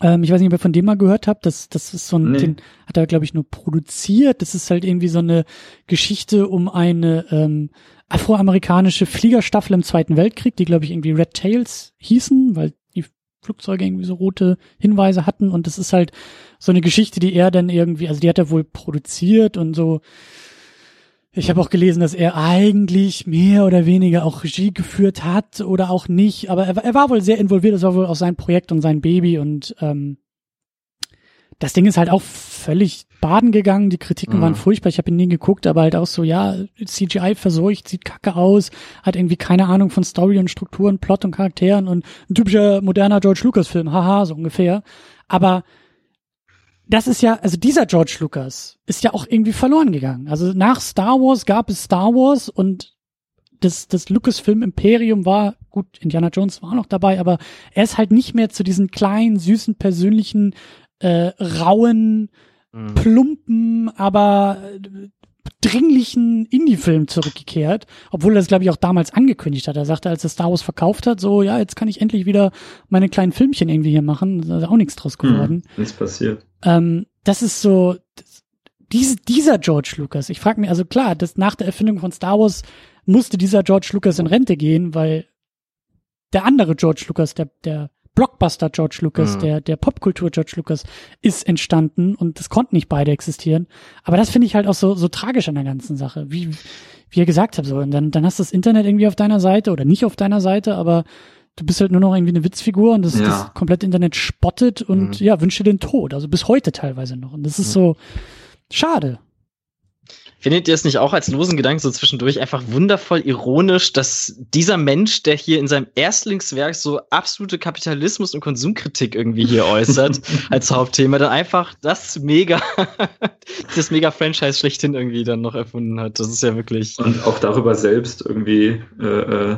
Ähm, ich weiß nicht, ob ihr von dem mal gehört habt. Das, das ist so ein, nee. den hat er, glaube ich, nur produziert. Das ist halt irgendwie so eine Geschichte um eine ähm, afroamerikanische Fliegerstaffel im Zweiten Weltkrieg, die, glaube ich, irgendwie Red Tails hießen, weil Flugzeuge irgendwie so rote Hinweise hatten und das ist halt so eine Geschichte, die er dann irgendwie, also die hat er wohl produziert und so. Ich habe auch gelesen, dass er eigentlich mehr oder weniger auch Regie geführt hat oder auch nicht, aber er, er war wohl sehr involviert, das war wohl auch sein Projekt und sein Baby und ähm, das Ding ist halt auch völlig baden gegangen. Die Kritiken mhm. waren furchtbar. Ich habe ihn nie geguckt, aber halt auch so, ja, CGI verseucht, sieht kacke aus, hat irgendwie keine Ahnung von Story und Strukturen, Plot und Charakteren und ein typischer moderner George Lucas Film, haha, so ungefähr. Aber das ist ja, also dieser George Lucas ist ja auch irgendwie verloren gegangen. Also nach Star Wars gab es Star Wars und das, das Lucasfilm Imperium war, gut, Indiana Jones war noch dabei, aber er ist halt nicht mehr zu diesen kleinen, süßen, persönlichen äh, rauen, mhm. plumpen, aber äh, dringlichen Indie-Film zurückgekehrt, obwohl er das, glaube ich, auch damals angekündigt hat. Er sagte, als er Star Wars verkauft hat, so, ja, jetzt kann ich endlich wieder meine kleinen Filmchen irgendwie hier machen. Da ist auch nichts draus geworden. Hm, nichts passiert. Ähm, das ist so, das, diese, dieser George Lucas. Ich frage mich, also klar, das nach der Erfindung von Star Wars musste dieser George Lucas in Rente gehen, weil der andere George Lucas, der, der Blockbuster George Lucas, mhm. der, der Popkultur George Lucas ist entstanden und es konnten nicht beide existieren. Aber das finde ich halt auch so, so tragisch an der ganzen Sache. Wie, wie ihr gesagt habt, so. Und dann, dann hast du das Internet irgendwie auf deiner Seite oder nicht auf deiner Seite, aber du bist halt nur noch irgendwie eine Witzfigur und das, ja. das komplette Internet spottet und mhm. ja, wünsche den Tod. Also bis heute teilweise noch. Und das ist mhm. so schade. Findet ihr es nicht auch als losen Gedanken so zwischendurch einfach wundervoll ironisch, dass dieser Mensch, der hier in seinem Erstlingswerk so absolute Kapitalismus und Konsumkritik irgendwie hier äußert als Hauptthema, dann einfach das mega, das mega Franchise schlechthin irgendwie dann noch erfunden hat. Das ist ja wirklich. Und auch darüber selbst irgendwie äh, äh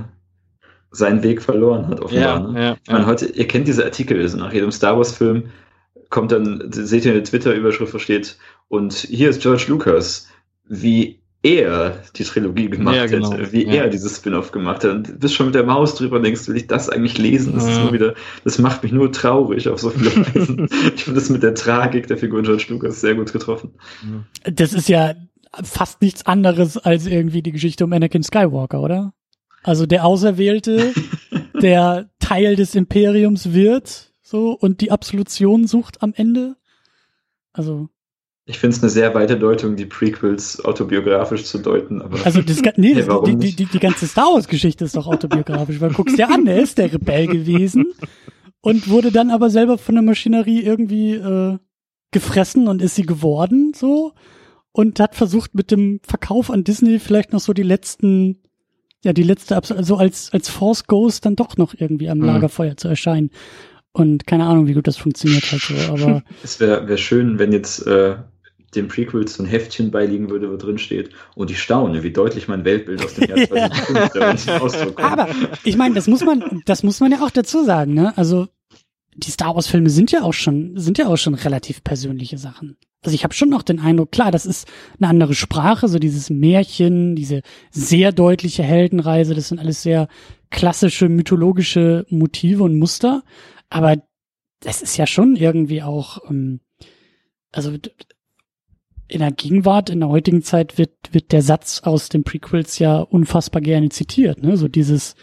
seinen Weg verloren hat, offenbar. Ja, ne? ja, ich meine, heute, ihr kennt diese Artikel, also nach jedem Star Wars-Film kommt dann, seht ihr eine Twitter-Überschrift, wo steht, und hier ist George Lucas wie er die Trilogie gemacht ja, genau. hätte, wie ja. er dieses Spin-off gemacht hat. Und du bist schon mit der Maus drüber und denkst, will ich das eigentlich lesen? Das ja. ist nur wieder, das macht mich nur traurig auf so viele Weisen. ich finde das mit der Tragik der Figur George Lucas sehr gut getroffen. Das ist ja fast nichts anderes als irgendwie die Geschichte um Anakin Skywalker, oder? Also der Auserwählte, der Teil des Imperiums wird, so, und die Absolution sucht am Ende. Also. Ich finde es eine sehr weite Deutung, die Prequels autobiografisch zu deuten. Aber also das, nee, hey, die, die, die, die, ganze Star Wars-Geschichte ist doch autobiografisch, weil guckst dir an, er ist der Rebell gewesen und wurde dann aber selber von der Maschinerie irgendwie äh, gefressen und ist sie geworden, so und hat versucht mit dem Verkauf an Disney vielleicht noch so die letzten, ja die letzte, also als als Force Ghost dann doch noch irgendwie am mhm. Lagerfeuer zu erscheinen. Und keine Ahnung, wie gut das funktioniert hat, so, aber. Es wäre wär schön, wenn jetzt äh, dem Prequel so ein Heftchen beiliegen würde, wo drin steht, und ich staune, wie deutlich mein Weltbild aus dem Jahr 2005 ja. Ausdruck Aber ich meine, das muss man, das muss man ja auch dazu sagen, ne? Also die Star Wars Filme sind ja auch schon, sind ja auch schon relativ persönliche Sachen. Also ich habe schon noch den Eindruck, klar, das ist eine andere Sprache, so dieses Märchen, diese sehr deutliche Heldenreise, das sind alles sehr klassische mythologische Motive und Muster. Aber das ist ja schon irgendwie auch, ähm, also in der Gegenwart, in der heutigen Zeit wird, wird der Satz aus den Prequels ja unfassbar gerne zitiert, ne? So dieses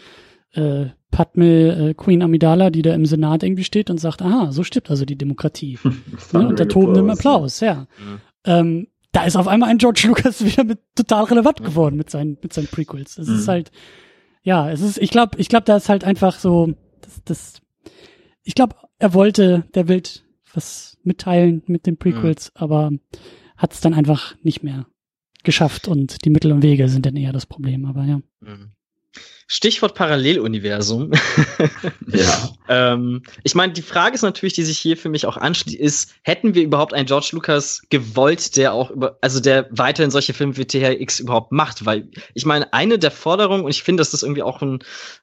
äh, Padme äh, Queen Amidala, die da im Senat irgendwie steht und sagt, aha, so stirbt also die Demokratie. ne? Und der tobende Applaus, ja. ja. Ähm, da ist auf einmal ein George Lucas wieder mit total relevant ja. geworden mit seinen, mit seinen Prequels. Es mhm. ist halt, ja, es ist, ich glaube, ich glaube, da ist halt einfach so, das, das, ich glaube, er wollte der Welt was mitteilen mit den Prequels, mhm. aber hat es dann einfach nicht mehr geschafft und die Mittel und Wege sind dann eher das Problem, aber ja. Mhm. Stichwort Paralleluniversum. ja. ähm, ich meine, die Frage ist natürlich, die sich hier für mich auch anschließt, ist, hätten wir überhaupt einen George Lucas gewollt, der auch über, also der weiterhin solche Filme wie THX überhaupt macht? Weil ich meine, eine der Forderungen, und ich finde, dass das irgendwie auch ein,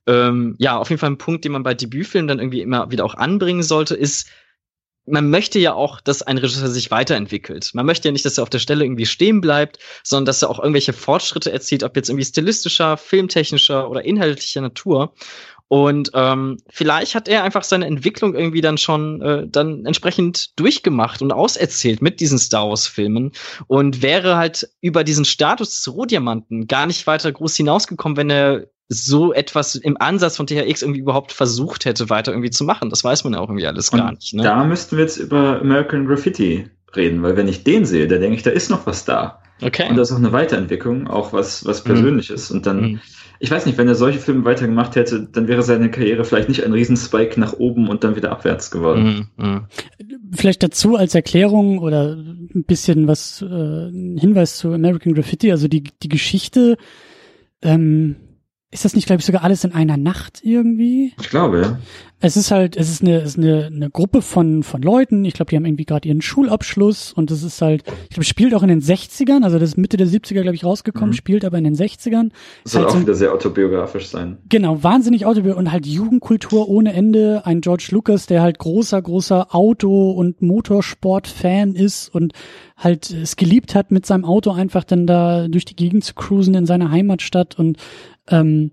ähm, ja, auf jeden Fall ein Punkt, den man bei Debütfilmen dann irgendwie immer wieder auch anbringen sollte, ist, man möchte ja auch, dass ein Regisseur sich weiterentwickelt. Man möchte ja nicht, dass er auf der Stelle irgendwie stehen bleibt, sondern dass er auch irgendwelche Fortschritte erzielt, ob jetzt irgendwie stilistischer, filmtechnischer oder inhaltlicher Natur. Und ähm, vielleicht hat er einfach seine Entwicklung irgendwie dann schon äh, dann entsprechend durchgemacht und auserzählt mit diesen Star Wars-Filmen und wäre halt über diesen Status des Rohdiamanten gar nicht weiter groß hinausgekommen, wenn er so etwas im Ansatz von THX irgendwie überhaupt versucht hätte, weiter irgendwie zu machen. Das weiß man ja auch irgendwie alles gar nicht. Ne? Da müssten wir jetzt über American Graffiti reden, weil wenn ich den sehe, da denke ich, da ist noch was da. Okay. Und das ist auch eine Weiterentwicklung, auch was, was Persönliches. Mhm. Und dann, mhm. Ich weiß nicht, wenn er solche Filme weitergemacht hätte, dann wäre seine Karriere vielleicht nicht ein Riesenspike nach oben und dann wieder abwärts geworden. Mhm. mhm. Vielleicht dazu als Erklärung oder ein bisschen was, äh, ein Hinweis zu American Graffiti, also die, die Geschichte, ähm, ist das nicht, glaube ich, sogar alles in einer Nacht irgendwie? Ich glaube, ja. Es ist halt, es ist eine, es ist eine, eine Gruppe von, von Leuten. Ich glaube, die haben irgendwie gerade ihren Schulabschluss und es ist halt, ich glaube, spielt auch in den 60ern, also das ist Mitte der 70er, glaube ich, rausgekommen, mhm. spielt aber in den 60ern. Soll halt auch so, wieder sehr autobiografisch sein. Genau, wahnsinnig autobiografisch und halt Jugendkultur ohne Ende. Ein George Lucas, der halt großer, großer Auto- und Motorsport-Fan ist und halt es geliebt hat, mit seinem Auto einfach dann da durch die Gegend zu cruisen in seiner Heimatstadt und ähm,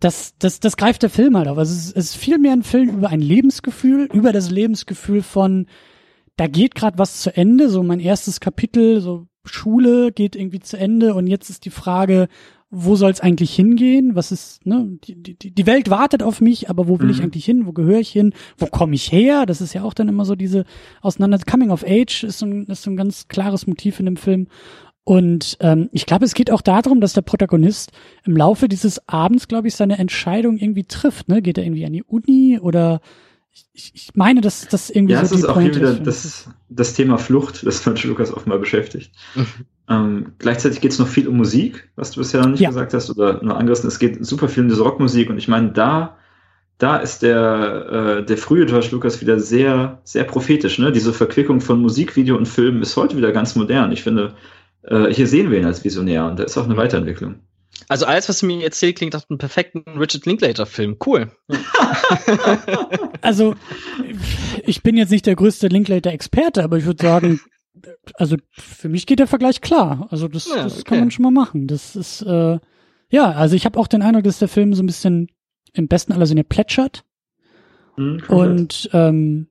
das, das, das greift der Film halt auf. Also es ist, es ist viel mehr ein Film über ein Lebensgefühl, über das Lebensgefühl von, da geht gerade was zu Ende, so mein erstes Kapitel, so Schule geht irgendwie zu Ende und jetzt ist die Frage, wo soll es eigentlich hingehen? Was ist, ne, die, die, die Welt wartet auf mich, aber wo will mhm. ich eigentlich hin? Wo gehöre ich hin? Wo komme ich her? Das ist ja auch dann immer so diese Auseinander. Coming of Age ist so ein, ist so ein ganz klares Motiv in dem Film. Und ähm, ich glaube, es geht auch darum, dass der Protagonist im Laufe dieses Abends, glaube ich, seine Entscheidung irgendwie trifft. Ne? Geht er irgendwie an die Uni oder ich, ich meine, dass das irgendwie ja, so das ist auch hier wieder das, das Thema Flucht, das George Lukas offenbar beschäftigt. Mhm. Ähm, gleichzeitig geht es noch viel um Musik, was du bisher noch nicht ja. gesagt hast oder nur angerissen. Es geht super viel um diese Rockmusik und ich meine, da da ist der, äh, der frühe George Lucas wieder sehr, sehr prophetisch. Ne? Diese Verquickung von Musikvideo und Film ist heute wieder ganz modern. Ich finde, äh, hier sehen wir ihn als Visionär und da ist auch eine Weiterentwicklung. Also alles, was du mir erzählt, klingt nach einem perfekten Richard Linklater-Film. Cool. also ich bin jetzt nicht der größte Linklater-Experte, aber ich würde sagen, also für mich geht der Vergleich klar. Also das, ja, das okay. kann man schon mal machen. Das ist äh, ja, also ich habe auch den Eindruck, dass der Film so ein bisschen im besten aller Sinne plätschert. Mhm, und ähm,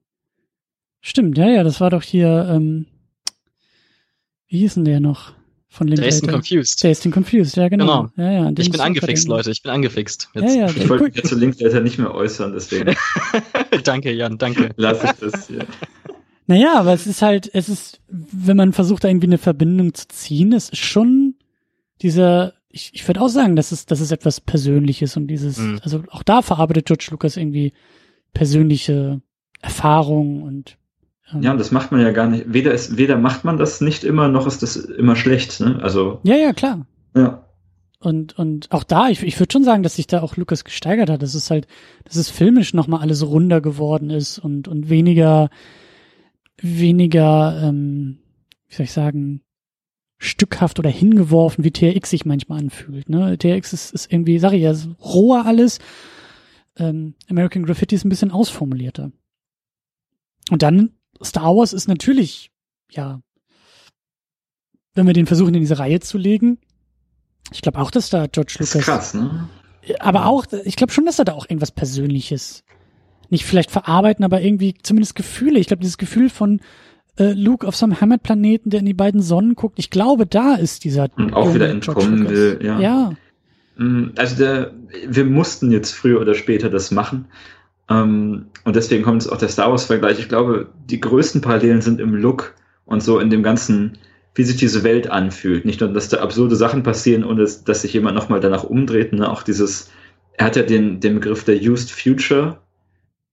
stimmt, ja, ja, das war doch hier ähm, wie hieß denn der noch? Von Linklater? And Confused. And Confused, ja, genau. genau. Ja, ja, ich bin angefixt, Leute, ich bin angefixt. Jetzt. Ja, ja, ich wollte mich zu Linklater nicht mehr äußern, deswegen. danke, Jan, danke. Lass ich das hier. Naja, aber es ist halt, es ist, wenn man versucht, irgendwie eine Verbindung zu ziehen, es ist schon dieser, ich, ich würde auch sagen, das ist, das ist etwas Persönliches und dieses, mhm. also auch da verarbeitet George Lucas irgendwie persönliche Erfahrungen und ja, und das macht man ja gar nicht. Weder ist, weder macht man das nicht immer, noch ist das immer schlecht, ne? Also. Ja, ja, klar. Ja. Und, und auch da, ich, ich würde schon sagen, dass sich da auch Lukas gesteigert hat. Das ist halt, dass es filmisch nochmal alles runder geworden ist und, und weniger, weniger, ähm, wie soll ich sagen, stückhaft oder hingeworfen, wie TRX sich manchmal anfühlt. Ne? TRX ist, ist irgendwie, sag ich ja, roher alles. Ähm, American Graffiti ist ein bisschen ausformulierter. Und dann Star Wars ist natürlich, ja, wenn wir den versuchen, in diese Reihe zu legen, ich glaube auch, dass da George Lucas. Ist krass, ne? Aber auch, ich glaube schon, dass er da auch irgendwas Persönliches nicht vielleicht verarbeiten, aber irgendwie zumindest Gefühle. Ich glaube, dieses Gefühl von äh, Luke auf so einem Heimatplaneten, der in die beiden Sonnen guckt, ich glaube, da ist dieser. Und auch wieder entkommen will, ja. Ja. Mm, also der, wir mussten jetzt früher oder später das machen. Ähm, und deswegen kommt jetzt auch der Star Wars-Vergleich. Ich glaube, die größten Parallelen sind im Look und so in dem ganzen, wie sich diese Welt anfühlt. Nicht nur, dass da absurde Sachen passieren und dass, dass sich jemand nochmal danach umdreht. Ne? Auch dieses, er hat ja den, den Begriff der Used Future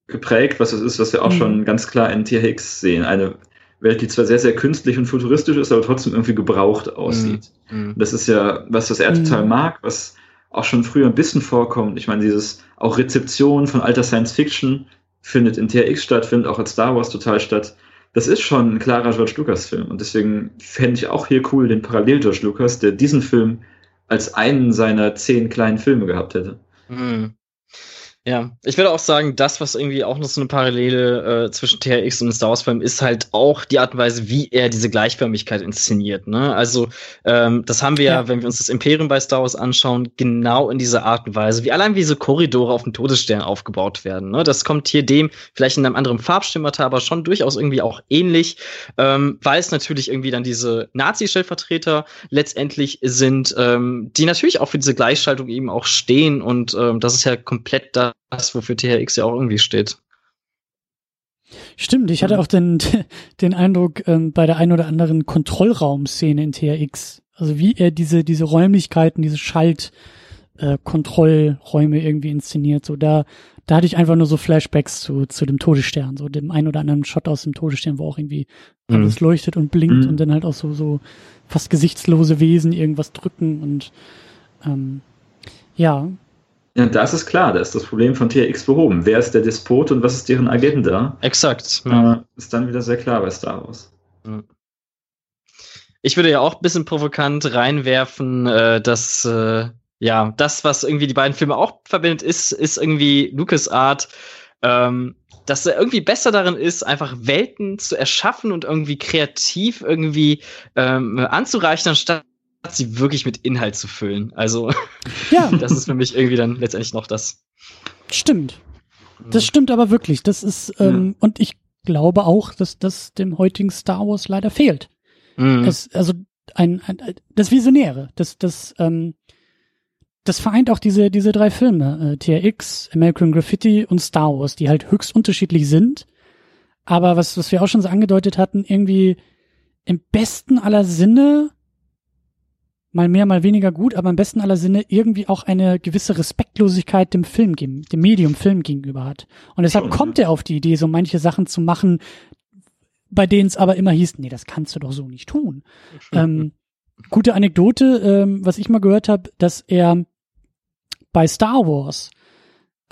geprägt, was es ist, was wir auch mhm. schon ganz klar in THX sehen. Eine Welt, die zwar sehr, sehr künstlich und futuristisch ist, aber trotzdem irgendwie gebraucht aussieht. Mhm. Das ist ja was, was er mhm. total mag, was auch schon früher ein bisschen vorkommt. Ich meine, dieses auch Rezeption von alter Science Fiction findet in THX statt, findet auch in Star Wars total statt. Das ist schon ein klarer George Lucas Film und deswegen fände ich auch hier cool den Parallel George Lucas, der diesen Film als einen seiner zehn kleinen Filme gehabt hätte. Mhm. Ja, ich würde auch sagen, das, was irgendwie auch noch so eine Parallele äh, zwischen THX und Star Wars Film ist halt auch die Art und Weise, wie er diese Gleichförmigkeit inszeniert. Ne? Also ähm, das haben wir ja. ja, wenn wir uns das Imperium bei Star Wars anschauen, genau in dieser Art und Weise, wie allein wie so Korridore auf dem Todesstern aufgebaut werden. Ne? Das kommt hier dem vielleicht in einem anderen Farbstimmata, aber schon durchaus irgendwie auch ähnlich, ähm, weil es natürlich irgendwie dann diese Nazi-Stellvertreter letztendlich sind, ähm, die natürlich auch für diese Gleichschaltung eben auch stehen und ähm, das ist ja komplett da das, wofür THX ja auch irgendwie steht. Stimmt, ich hatte auch den, den Eindruck ähm, bei der ein oder anderen Kontrollraumszene in THX, also wie er diese, diese Räumlichkeiten, diese Schaltkontrollräume äh, irgendwie inszeniert, so da, da hatte ich einfach nur so Flashbacks zu, zu dem Todesstern, so dem ein oder anderen Shot aus dem Todesstern, wo auch irgendwie mhm. alles leuchtet und blinkt mhm. und dann halt auch so, so fast gesichtslose Wesen irgendwas drücken und ähm, ja, ja, das ist klar, da ist das Problem von THX behoben. Wer ist der Despot und was ist deren Agenda? Exakt. Ja. Äh, ist dann wieder sehr klar bei Star Wars. Ich würde ja auch ein bisschen provokant reinwerfen, äh, dass äh, ja das, was irgendwie die beiden Filme auch verbindet, ist, ist irgendwie Lucas Art. Ähm, dass er irgendwie besser darin ist, einfach Welten zu erschaffen und irgendwie kreativ irgendwie ähm, anzureichen, anstatt sie wirklich mit Inhalt zu füllen. Also, ja. das ist für mich irgendwie dann letztendlich noch das. Stimmt. Das stimmt aber wirklich. Das ist, ähm, ja. und ich glaube auch, dass das dem heutigen Star Wars leider fehlt. Mhm. Es, also ein, ein, das Visionäre, das, das, ähm, das vereint auch diese, diese drei Filme, äh, TRX, American Graffiti und Star Wars, die halt höchst unterschiedlich sind. Aber was, was wir auch schon so angedeutet hatten, irgendwie im besten aller Sinne mal mehr, mal weniger gut, aber im besten aller Sinne irgendwie auch eine gewisse Respektlosigkeit dem Film, dem Medium Film gegenüber hat. Und deshalb Schon, kommt er auf die Idee, so manche Sachen zu machen, bei denen es aber immer hieß, nee, das kannst du doch so nicht tun. ähm, gute Anekdote, ähm, was ich mal gehört habe, dass er bei Star Wars,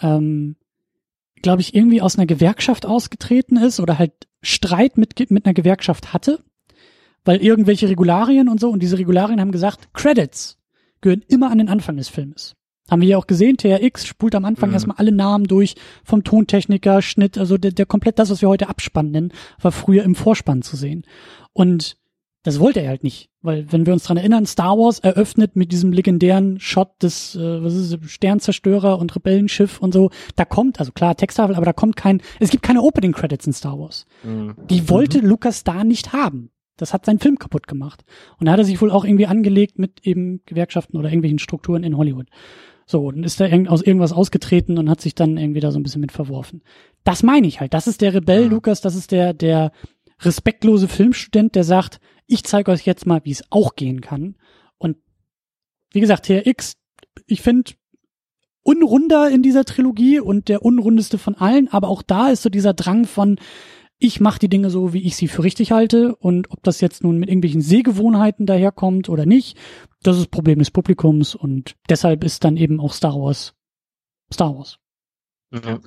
ähm, glaube ich, irgendwie aus einer Gewerkschaft ausgetreten ist oder halt Streit mit, mit einer Gewerkschaft hatte weil irgendwelche Regularien und so, und diese Regularien haben gesagt, Credits gehören immer an den Anfang des Filmes. Haben wir ja auch gesehen, TRX spult am Anfang mhm. erstmal alle Namen durch, vom Tontechniker, Schnitt, also der, der komplett das, was wir heute Abspann nennen, war früher im Vorspann zu sehen. Und das wollte er halt nicht, weil wenn wir uns dran erinnern, Star Wars eröffnet mit diesem legendären Shot des äh, was ist es, Sternzerstörer und Rebellenschiff und so. Da kommt also klar Texttafel, aber da kommt kein, es gibt keine Opening Credits in Star Wars. Mhm. Die wollte mhm. Lucas da nicht haben. Das hat seinen Film kaputt gemacht. Und da hat er sich wohl auch irgendwie angelegt mit eben Gewerkschaften oder irgendwelchen Strukturen in Hollywood. So, dann ist er aus irgendwas ausgetreten und hat sich dann irgendwie da so ein bisschen mit verworfen. Das meine ich halt. Das ist der Rebell, ja. Lukas, das ist der, der respektlose Filmstudent, der sagt, ich zeige euch jetzt mal, wie es auch gehen kann. Und wie gesagt, TRX, ich finde, unrunder in dieser Trilogie und der unrundeste von allen, aber auch da ist so dieser Drang von, ich mache die Dinge so, wie ich sie für richtig halte und ob das jetzt nun mit irgendwelchen Sehgewohnheiten daherkommt oder nicht, das ist das Problem des Publikums und deshalb ist dann eben auch Star Wars Star Wars. Ja.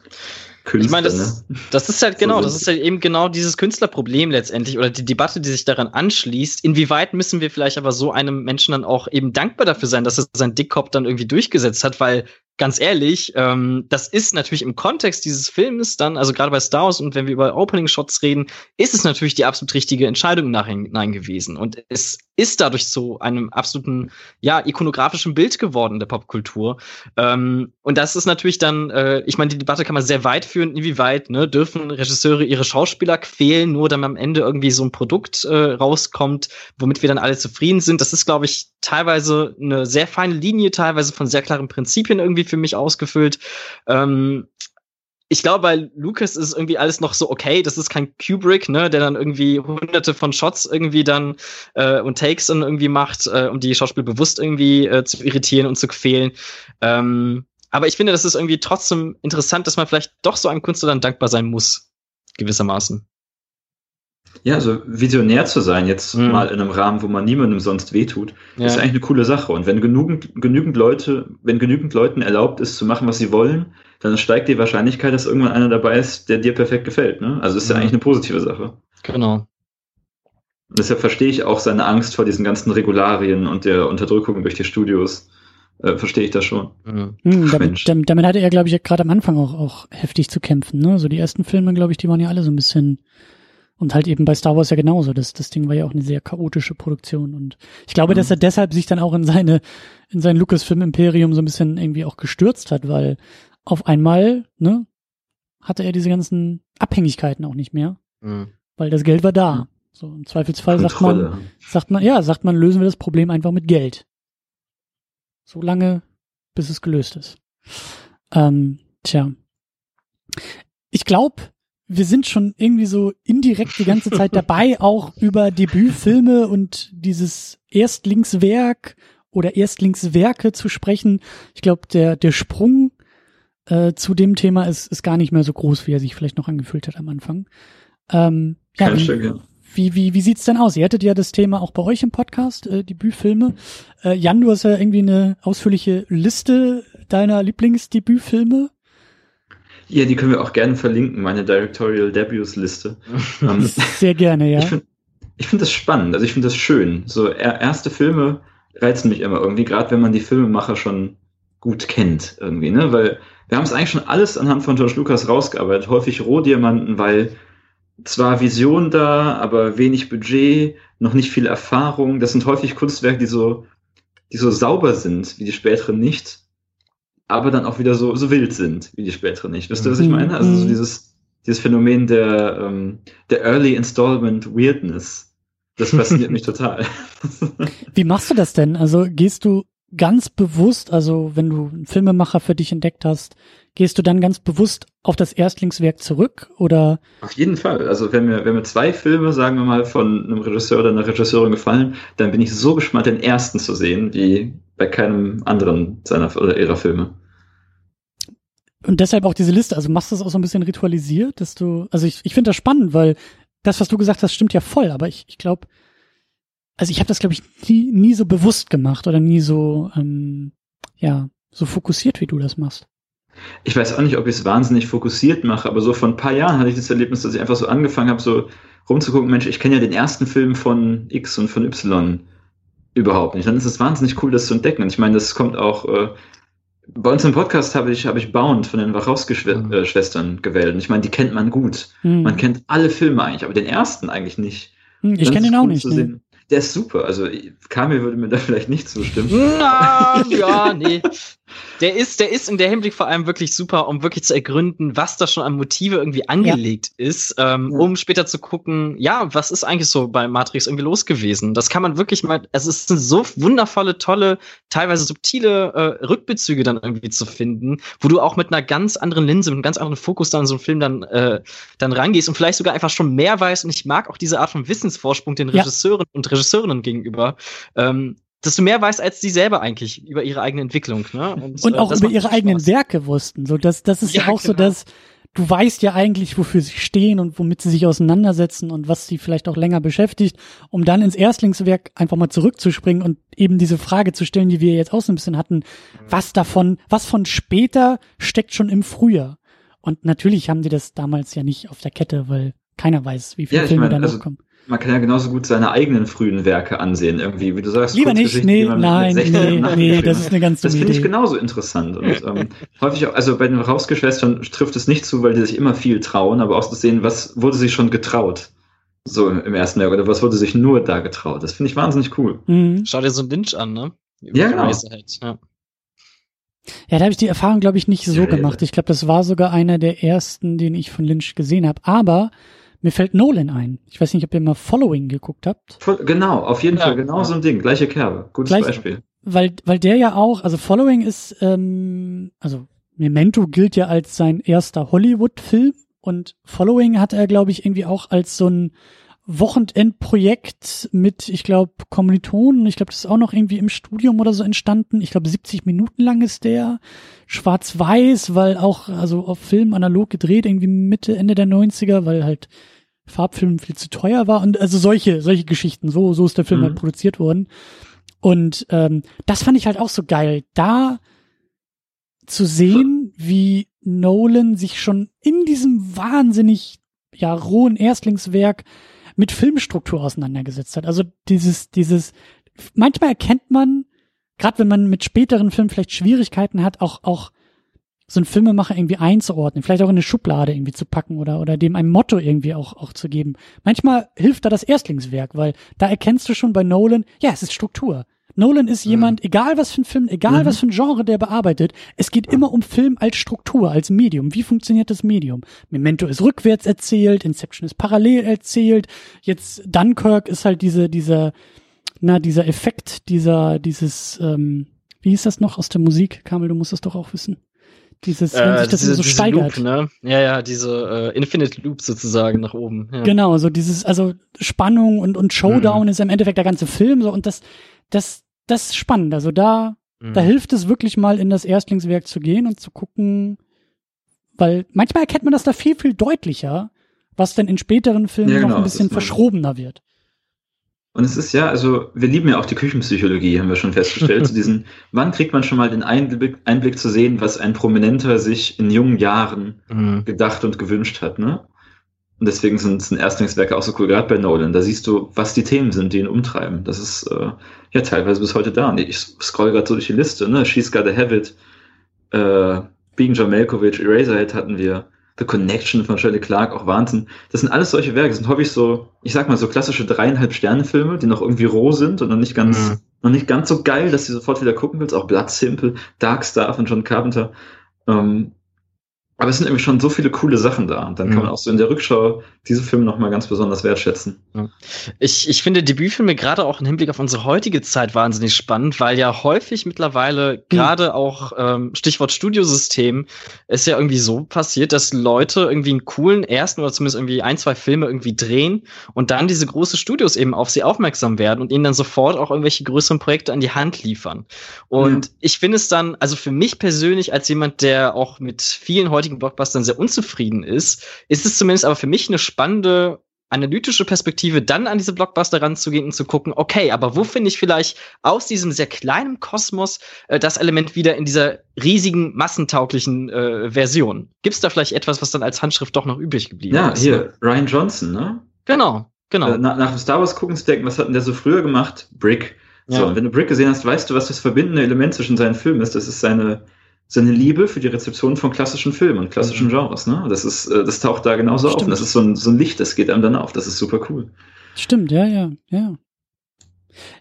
Künstler, ich meine, das, ne? das ist halt genau, das ist halt eben genau dieses Künstlerproblem letztendlich oder die Debatte, die sich daran anschließt. Inwieweit müssen wir vielleicht aber so einem Menschen dann auch eben dankbar dafür sein, dass er seinen Dickkopf dann irgendwie durchgesetzt hat, weil ganz ehrlich, ähm, das ist natürlich im Kontext dieses Films dann, also gerade bei Star Wars und wenn wir über Opening Shots reden, ist es natürlich die absolut richtige Entscheidung nachhinein gewesen. Und es ist dadurch zu einem absoluten, ja, ikonografischen Bild geworden der Popkultur. Ähm, und das ist natürlich dann, äh, ich meine, die Debatte kann man sehr weit führen, inwieweit, ne, dürfen Regisseure ihre Schauspieler quälen, nur damit am Ende irgendwie so ein Produkt äh, rauskommt, womit wir dann alle zufrieden sind. Das ist, glaube ich, teilweise eine sehr feine Linie, teilweise von sehr klaren Prinzipien irgendwie für mich ausgefüllt. Ähm, ich glaube, bei Lucas ist irgendwie alles noch so okay. Das ist kein Kubrick, ne, der dann irgendwie hunderte von Shots irgendwie dann äh, und Takes dann irgendwie macht, äh, um die Schauspieler bewusst irgendwie äh, zu irritieren und zu quälen. Ähm, aber ich finde, das ist irgendwie trotzdem interessant, dass man vielleicht doch so einem Künstler dann dankbar sein muss, gewissermaßen. Ja, also visionär zu sein, jetzt mhm. mal in einem Rahmen, wo man niemandem sonst wehtut, ja. ist eigentlich eine coole Sache. Und wenn genügend, genügend Leute, wenn genügend Leuten erlaubt ist, zu machen, was sie wollen, dann steigt die Wahrscheinlichkeit, dass irgendwann einer dabei ist, der dir perfekt gefällt. Ne? Also ist ja, ja eigentlich eine positive Sache. Genau. Und deshalb verstehe ich auch seine Angst vor diesen ganzen Regularien und der Unterdrückung durch die Studios. Äh, verstehe ich das schon. Mhm. Hm, damit, damit, damit, hatte er, glaube ich, gerade am Anfang auch, auch heftig zu kämpfen. Ne? So die ersten Filme, glaube ich, die waren ja alle so ein bisschen und halt eben bei Star Wars ja genauso. Das, das Ding war ja auch eine sehr chaotische Produktion. Und ich glaube, mhm. dass er deshalb sich dann auch in seine, in sein Lucasfilm-Imperium so ein bisschen irgendwie auch gestürzt hat, weil auf einmal, ne, hatte er diese ganzen Abhängigkeiten auch nicht mehr. Mhm. Weil das Geld war da. Mhm. So im Zweifelsfall sagt man, sagt man, ja, sagt man, lösen wir das Problem einfach mit Geld. So lange, bis es gelöst ist. Ähm, tja. Ich glaube, wir sind schon irgendwie so indirekt die ganze Zeit dabei, auch über Debütfilme und dieses Erstlingswerk oder Erstlingswerke zu sprechen. Ich glaube, der, der Sprung äh, zu dem Thema ist, ist gar nicht mehr so groß, wie er sich vielleicht noch angefühlt hat am Anfang. Ähm, ja, wie, wie, wie, wie sieht's denn aus? Ihr hattet ja das Thema auch bei euch im Podcast, äh, Debütfilme. Äh, Jan, du hast ja irgendwie eine ausführliche Liste deiner Lieblingsdebütfilme. Ja, die können wir auch gerne verlinken, meine Directorial Debuts Liste. Ähm, Sehr gerne, ja. Ich finde find das spannend, also ich finde das schön. So erste Filme reizen mich immer irgendwie, gerade wenn man die Filmemacher schon gut kennt irgendwie, ne? Weil wir haben es eigentlich schon alles anhand von George Lucas rausgearbeitet, häufig Rohdiamanten, weil zwar Vision da, aber wenig Budget, noch nicht viel Erfahrung. Das sind häufig Kunstwerke, die so, die so sauber sind, wie die späteren nicht aber dann auch wieder so, so wild sind, wie die späteren nicht. Wisst ihr, was ich mhm. meine? Also so mhm. dieses, dieses Phänomen der, ähm, der Early Installment Weirdness. Das fasziniert mich total. Wie machst du das denn? Also gehst du ganz bewusst, also wenn du einen Filmemacher für dich entdeckt hast, gehst du dann ganz bewusst auf das Erstlingswerk zurück oder? Auf jeden Fall. Also wenn mir, wenn mir zwei Filme, sagen wir mal, von einem Regisseur oder einer Regisseurin gefallen, dann bin ich so gespannt, den ersten zu sehen, wie bei keinem anderen seiner oder ihrer Filme. Und deshalb auch diese Liste, also machst du das auch so ein bisschen ritualisiert, dass du, also ich, ich finde das spannend, weil das, was du gesagt hast, stimmt ja voll, aber ich, ich glaube, also ich habe das, glaube ich, nie, nie so bewusst gemacht oder nie so, ähm, ja, so fokussiert, wie du das machst. Ich weiß auch nicht, ob ich es wahnsinnig fokussiert mache, aber so vor ein paar Jahren hatte ich das Erlebnis, dass ich einfach so angefangen habe, so rumzugucken, Mensch, ich kenne ja den ersten Film von X und von Y überhaupt nicht. Dann ist es wahnsinnig cool, das zu entdecken. Und ich meine, das kommt auch äh, bei uns im Podcast habe ich, habe ich Bound von den Wachowski-Schwestern mhm. gewählt. Und ich meine, die kennt man gut. Mhm. Man kennt alle Filme eigentlich, aber den ersten eigentlich nicht. Mhm, ich kenne ihn auch nicht. Nee. Der ist super. Also Kamil würde mir da vielleicht nicht zustimmen. Na, ja, nee. Der ist, der ist in der Hinblick vor allem wirklich super, um wirklich zu ergründen, was da schon an Motive irgendwie angelegt ja. ist, ähm, ja. um später zu gucken, ja, was ist eigentlich so bei Matrix irgendwie los gewesen? Das kann man wirklich mal, es ist eine so wundervolle, tolle, teilweise subtile äh, Rückbezüge dann irgendwie zu finden, wo du auch mit einer ganz anderen Linse, mit einem ganz anderen Fokus dann so einen Film dann, äh, dann rangehst und vielleicht sogar einfach schon mehr weißt. Und ich mag auch diese Art von Wissensvorsprung den Regisseuren ja. und Regisseurinnen gegenüber. Ähm, dass du mehr weißt als die selber eigentlich über ihre eigene Entwicklung. Ne? Und, und äh, auch über ihre eigenen Spaß. Werke wussten. So, das, das ist ja, ja auch genau. so, dass du weißt ja eigentlich, wofür sie stehen und womit sie sich auseinandersetzen und was sie vielleicht auch länger beschäftigt, um dann ins Erstlingswerk einfach mal zurückzuspringen und eben diese Frage zu stellen, die wir jetzt auch so ein bisschen hatten, was davon, was von später steckt schon im Frühjahr. Und natürlich haben die das damals ja nicht auf der Kette, weil keiner weiß, wie viele ja, Filme da noch also, kommen man kann ja genauso gut seine eigenen frühen Werke ansehen, irgendwie, wie du sagst. Lieber nicht, nee, nein, nee, nee, das ist eine ganz Das finde ich genauso interessant. Und ähm, häufig auch, also bei den Rausgeschwestern trifft es nicht zu, weil die sich immer viel trauen, aber auch zu sehen, was wurde sich schon getraut. So im ersten Werk, oder was wurde sich nur da getraut. Das finde ich wahnsinnig cool. Mhm. Schau dir so ein Lynch an, ne? Über ja, genau. Ja. Ja, da habe ich die Erfahrung, glaube ich, nicht so ja, gemacht. Ich glaube, das war sogar einer der ersten, den ich von Lynch gesehen habe. Aber mir fällt Nolan ein. Ich weiß nicht, ob ihr mal Following geguckt habt. Genau, auf jeden ja, Fall, genau ja. so ein Ding. Gleiche Kerbe. Gutes Gleich, Beispiel. Weil, weil der ja auch, also Following ist, ähm, also Memento gilt ja als sein erster Hollywood-Film und Following hat er, glaube ich, irgendwie auch als so ein Wochenendprojekt mit, ich glaube, Kommilitonen. Ich glaube, das ist auch noch irgendwie im Studium oder so entstanden. Ich glaube, 70 Minuten lang ist der. Schwarz-Weiß, weil auch, also auf Film analog gedreht, irgendwie Mitte, Ende der 90er, weil halt Farbfilm viel zu teuer war und also solche, solche Geschichten. So, so ist der Film mhm. halt produziert worden. Und ähm, das fand ich halt auch so geil, da zu sehen, wie Nolan sich schon in diesem wahnsinnig ja rohen Erstlingswerk mit Filmstruktur auseinandergesetzt hat. Also dieses, dieses, manchmal erkennt man, gerade wenn man mit späteren Filmen vielleicht Schwierigkeiten hat, auch, auch so einen Filmemacher irgendwie einzuordnen, vielleicht auch in eine Schublade irgendwie zu packen oder, oder dem ein Motto irgendwie auch, auch zu geben. Manchmal hilft da das Erstlingswerk, weil da erkennst du schon bei Nolan, ja, es ist Struktur. Nolan ist jemand, mhm. egal was für ein Film, egal mhm. was für ein Genre der bearbeitet, es geht immer um Film als Struktur, als Medium. Wie funktioniert das Medium? Memento ist rückwärts erzählt, Inception ist parallel erzählt, jetzt Dunkirk ist halt diese, dieser, na, dieser Effekt, dieser, dieses, ähm, wie hieß das noch aus der Musik? Kamel, du musst das doch auch wissen. Dieses, wenn äh, sich das diese, so steigert. Loop, ne? Ja, ja, diese äh, Infinite Loop sozusagen nach oben. Ja. Genau, so dieses, also Spannung und, und Showdown mhm. ist im Endeffekt der ganze Film so und das, das, das ist spannend. Also da, mhm. da hilft es wirklich mal in das Erstlingswerk zu gehen und zu gucken, weil manchmal erkennt man das da viel, viel deutlicher, was denn in späteren Filmen ja, genau, noch ein bisschen verschrobener wird. Und es ist ja, also wir lieben ja auch die Küchenpsychologie, haben wir schon festgestellt. zu diesen, wann kriegt man schon mal den Einblick, Einblick zu sehen, was ein Prominenter sich in jungen Jahren mhm. gedacht und gewünscht hat, ne? Und deswegen sind, sind Erstlingswerke auch so cool, gerade bei Nolan. Da siehst du, was die Themen sind, die ihn umtreiben. Das ist äh, ja teilweise bis heute da. Ich scroll gerade so durch die Liste, ne? She's Got a Habit, äh, Being John Malkovich, Eraserhead hatten wir. The Connection von Shirley Clark, auch Wahnsinn. Das sind alles solche Werke, das sind häufig so, ich sag mal, so klassische dreieinhalb Sterne-Filme, die noch irgendwie roh sind und noch nicht ganz, mhm. noch nicht ganz so geil, dass du sofort wieder gucken willst. Auch Blood Simple, Dark Star von John Carpenter. Ähm, aber es sind irgendwie schon so viele coole Sachen da. Und dann kann man auch so in der Rückschau diese Filme nochmal ganz besonders wertschätzen. Ich, ich finde Debütfilme gerade auch im Hinblick auf unsere heutige Zeit wahnsinnig spannend, weil ja häufig mittlerweile mhm. gerade auch ähm, Stichwort Studiosystem ist ja irgendwie so passiert, dass Leute irgendwie einen coolen ersten oder zumindest irgendwie ein, zwei Filme irgendwie drehen und dann diese große Studios eben auf sie aufmerksam werden und ihnen dann sofort auch irgendwelche größeren Projekte an die Hand liefern. Und mhm. ich finde es dann, also für mich persönlich als jemand, der auch mit vielen heutigen heutigen Blockbustern sehr unzufrieden ist, ist es zumindest aber für mich eine spannende analytische Perspektive dann an diese Blockbuster ranzugehen und zu gucken, okay, aber wo finde ich vielleicht aus diesem sehr kleinen Kosmos äh, das Element wieder in dieser riesigen, massentauglichen äh, Version? Gibt es da vielleicht etwas, was dann als Handschrift doch noch übrig geblieben ja, ist? Ja, hier, Ryan Johnson, ne? Genau, genau. Äh, nach, nach dem Star Wars gucken zu denken, was hat denn der so früher gemacht? Brick. So, ja. und wenn du Brick gesehen hast, weißt du, was das verbindende Element zwischen seinen Filmen ist. Das ist seine seine Liebe für die Rezeption von klassischen Filmen und klassischen mhm. Genres. Ne? Das ist, äh, das taucht da genauso Stimmt. auf. Und das ist so ein, so ein Licht, das geht einem dann auf. Das ist super cool. Stimmt, ja, ja, ja.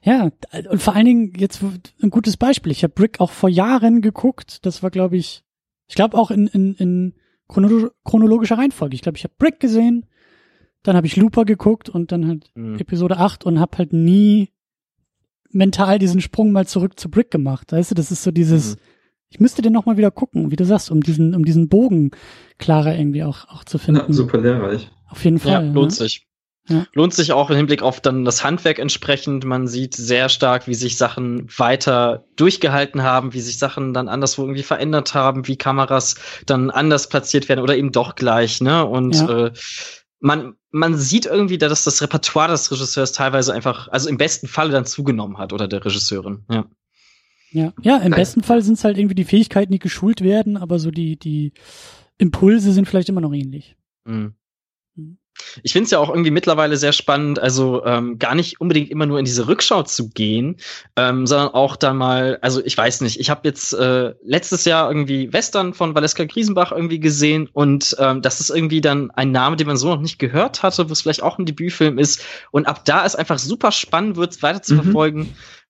Ja, und vor allen Dingen jetzt ein gutes Beispiel. Ich habe Brick auch vor Jahren geguckt. Das war, glaube ich, ich glaube auch in, in, in chronologischer Reihenfolge. Ich glaube, ich habe Brick gesehen, dann habe ich Looper geguckt und dann halt mhm. Episode 8 und habe halt nie mental diesen Sprung mal zurück zu Brick gemacht. Weißt du, das ist so dieses, mhm ich müsste den nochmal wieder gucken, wie du sagst, um diesen, um diesen Bogen klarer irgendwie auch, auch zu finden. Ja, super lehrreich. Auf jeden Fall. Ja, lohnt ne? sich. Ja. Lohnt sich auch im Hinblick auf dann das Handwerk entsprechend. Man sieht sehr stark, wie sich Sachen weiter durchgehalten haben, wie sich Sachen dann anderswo irgendwie verändert haben, wie Kameras dann anders platziert werden oder eben doch gleich, ne? Und ja. äh, man, man sieht irgendwie, dass das Repertoire des Regisseurs teilweise einfach, also im besten Falle dann zugenommen hat oder der Regisseurin, ja. Ja, ja im Nein. besten Fall sind es halt irgendwie die Fähigkeiten, die geschult werden, aber so die, die Impulse sind vielleicht immer noch ähnlich. Mhm. mhm. Ich finde es ja auch irgendwie mittlerweile sehr spannend, also ähm, gar nicht unbedingt immer nur in diese Rückschau zu gehen, ähm, sondern auch da mal, also ich weiß nicht, ich habe jetzt äh, letztes Jahr irgendwie Western von Valeska Griesenbach irgendwie gesehen und ähm, das ist irgendwie dann ein Name, den man so noch nicht gehört hatte, wo es vielleicht auch ein Debütfilm ist und ab da ist einfach super spannend wird, weiter zu mhm.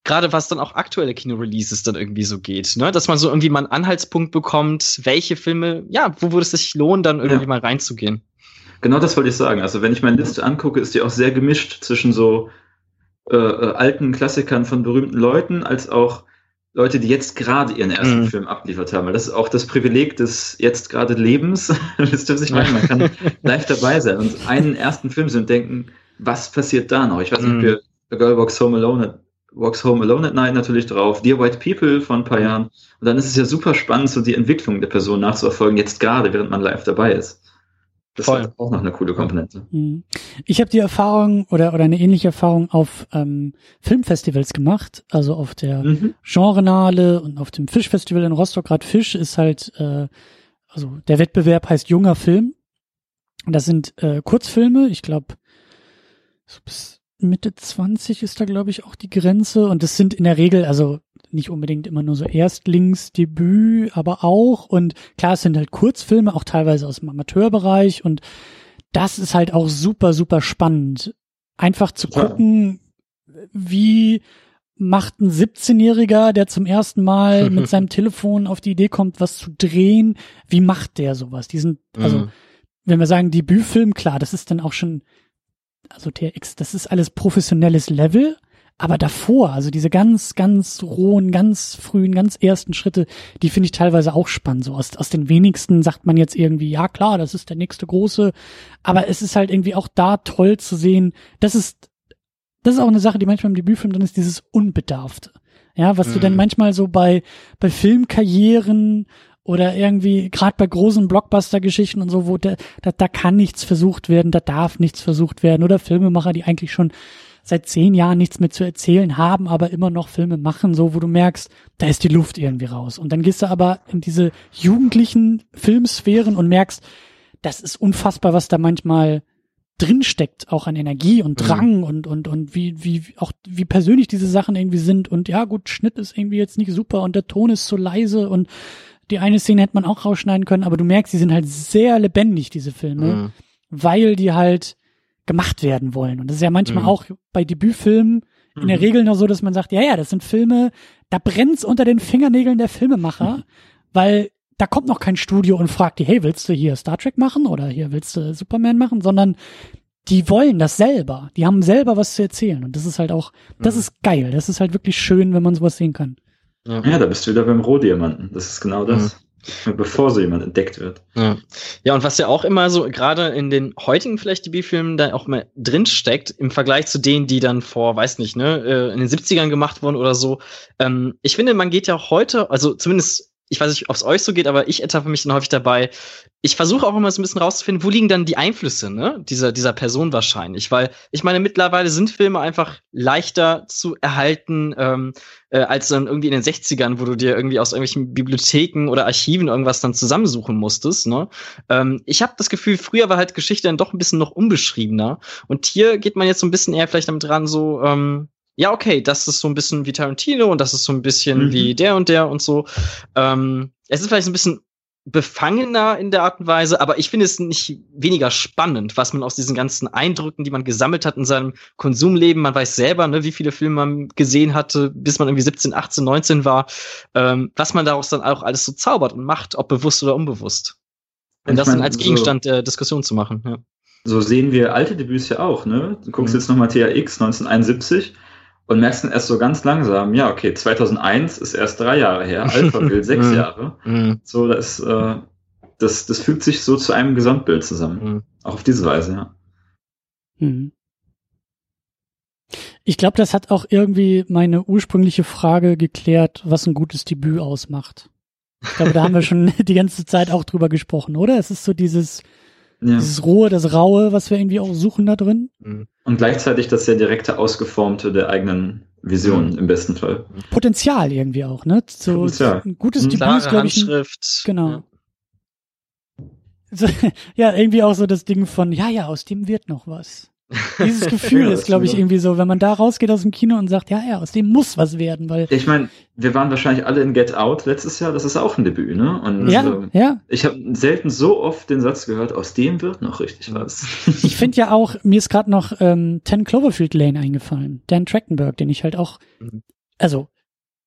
Gerade was dann auch aktuelle Kinoreleases dann irgendwie so geht, ne? Dass man so irgendwie mal einen Anhaltspunkt bekommt, welche Filme, ja, wo würde es sich lohnen, dann irgendwie ja. mal reinzugehen. Genau das wollte ich sagen. Also wenn ich meine Liste angucke, ist die auch sehr gemischt zwischen so äh, äh, alten Klassikern von berühmten Leuten, als auch Leute, die jetzt gerade ihren ersten mhm. Film abgeliefert haben. Das ist auch das Privileg des jetzt gerade Lebens. Wisst ihr, was ich meine? Man kann live dabei sein und einen ersten Film sehen und denken, was passiert da noch? Ich weiß nicht, ob mhm. ihr A Girl Walks Home Alone Walks Home Alone at Night natürlich drauf, Dear White People von ein paar mhm. Jahren. Und dann ist es ja super spannend, so die Entwicklung der Person nachzuverfolgen, jetzt gerade, während man live dabei ist. Das Voll. hat auch noch eine coole Komponente. Mhm. Ich habe die Erfahrung oder, oder eine ähnliche Erfahrung auf ähm, Filmfestivals gemacht, also auf der mhm. Genrenale und auf dem Fischfestival in Rostock. Gerade Fisch ist halt, äh, also der Wettbewerb heißt junger Film. Und das sind äh, Kurzfilme, ich glaube, so bis Mitte 20 ist da, glaube ich, auch die Grenze. Und das sind in der Regel, also nicht unbedingt immer nur so Erstlingsdebüt, aber auch. Und klar, es sind halt Kurzfilme, auch teilweise aus dem Amateurbereich. Und das ist halt auch super, super spannend. Einfach zu gucken, wie macht ein 17-Jähriger, der zum ersten Mal mit seinem Telefon auf die Idee kommt, was zu drehen, wie macht der sowas? Diesen, also, mhm. wenn wir sagen Debütfilm, klar, das ist dann auch schon, also TX, das ist alles professionelles Level, aber davor, also diese ganz, ganz rohen, ganz frühen, ganz ersten Schritte, die finde ich teilweise auch spannend. So aus, aus den wenigsten sagt man jetzt irgendwie, ja klar, das ist der nächste große. Aber es ist halt irgendwie auch da toll zu sehen. Das ist, das ist auch eine Sache, die manchmal im Debütfilm drin ist, dieses Unbedarfte. Ja, was mhm. du denn manchmal so bei, bei Filmkarrieren oder irgendwie gerade bei großen Blockbuster-Geschichten und so, wo da, da, da kann nichts versucht werden, da darf nichts versucht werden oder Filmemacher, die eigentlich schon seit zehn Jahren nichts mehr zu erzählen haben, aber immer noch Filme machen, so wo du merkst, da ist die Luft irgendwie raus. Und dann gehst du aber in diese jugendlichen Filmsphären und merkst, das ist unfassbar, was da manchmal drinsteckt, auch an Energie und mhm. Drang mhm. und, und, und wie, wie, auch, wie persönlich diese Sachen irgendwie sind. Und ja, gut, Schnitt ist irgendwie jetzt nicht super und der Ton ist so leise und die eine Szene hätte man auch rausschneiden können, aber du merkst, die sind halt sehr lebendig, diese Filme, mhm. weil die halt gemacht werden wollen. Und das ist ja manchmal mhm. auch bei Debütfilmen in der mhm. Regel noch so, dass man sagt, ja, ja, das sind Filme, da brennt's unter den Fingernägeln der Filmemacher, mhm. weil da kommt noch kein Studio und fragt die, hey, willst du hier Star Trek machen oder hier willst du Superman machen, sondern die wollen das selber. Die haben selber was zu erzählen und das ist halt auch, das mhm. ist geil. Das ist halt wirklich schön, wenn man sowas sehen kann. Ja, ja da bist du wieder beim Rohdiamanten. Das ist genau das. Mhm. Bevor so jemand entdeckt wird. Ja. ja, und was ja auch immer so, gerade in den heutigen vielleicht DB-Filmen da auch mal drinsteckt, im Vergleich zu denen, die dann vor, weiß nicht, ne, äh, in den 70ern gemacht wurden oder so. Ähm, ich finde, man geht ja auch heute, also zumindest ich weiß nicht, ob es euch so geht, aber ich ertappe mich dann häufig dabei. Ich versuche auch immer so ein bisschen rauszufinden, wo liegen dann die Einflüsse ne, dieser, dieser Person wahrscheinlich. Weil ich meine, mittlerweile sind Filme einfach leichter zu erhalten ähm, äh, als dann irgendwie in den 60ern, wo du dir irgendwie aus irgendwelchen Bibliotheken oder Archiven irgendwas dann zusammensuchen musstest. Ne? Ähm, ich habe das Gefühl, früher war halt Geschichte dann doch ein bisschen noch unbeschriebener. Und hier geht man jetzt so ein bisschen eher vielleicht damit ran, so, ähm, ja, okay, das ist so ein bisschen wie Tarantino und das ist so ein bisschen mhm. wie der und der und so. Ähm, es ist vielleicht ein bisschen befangener in der Art und Weise, aber ich finde es nicht weniger spannend, was man aus diesen ganzen Eindrücken, die man gesammelt hat in seinem Konsumleben, man weiß selber, ne, wie viele Filme man gesehen hatte, bis man irgendwie 17, 18, 19 war, ähm, was man daraus dann auch alles so zaubert und macht, ob bewusst oder unbewusst. Und das dann als Gegenstand so, der Diskussion zu machen. Ja. So sehen wir alte Debüts ja auch, ne? Du guckst mhm. jetzt nochmal THX 1971 und merkst dann erst so ganz langsam, ja, okay, 2001 ist erst drei Jahre her, Alphaville sechs mhm. Jahre. Mhm. So, das, äh, das, das fügt sich so zu einem Gesamtbild zusammen. Mhm. Auch auf diese Weise, ja. Mhm. Ich glaube, das hat auch irgendwie meine ursprüngliche Frage geklärt, was ein gutes Debüt ausmacht. Ich glaube, da haben wir schon die ganze Zeit auch drüber gesprochen, oder? Es ist so dieses, ja. Dieses Rohe, das Raue, was wir irgendwie auch suchen da drin. Mhm. Und gleichzeitig das sehr direkte Ausgeformte der eigenen Vision mhm. im besten Fall. Potenzial irgendwie auch, ne? So Potenzial. ein gutes mhm. Debüt glaube ich. Ein, genau. Ja. So, ja, irgendwie auch so das Ding von, ja, ja, aus dem wird noch was. Dieses Gefühl ja, ist, glaube ich, irgendwie so, wenn man da rausgeht aus dem Kino und sagt, ja, ja, aus dem muss was werden, weil. Ich meine, wir waren wahrscheinlich alle in Get Out letztes Jahr, das ist auch ein Debüt, ne? Und ja, also, ja. Ich habe selten so oft den Satz gehört, aus dem wird noch richtig was. ich finde ja auch, mir ist gerade noch ähm, Ten Cloverfield Lane eingefallen, Dan Trachtenberg, den ich halt auch, mhm. also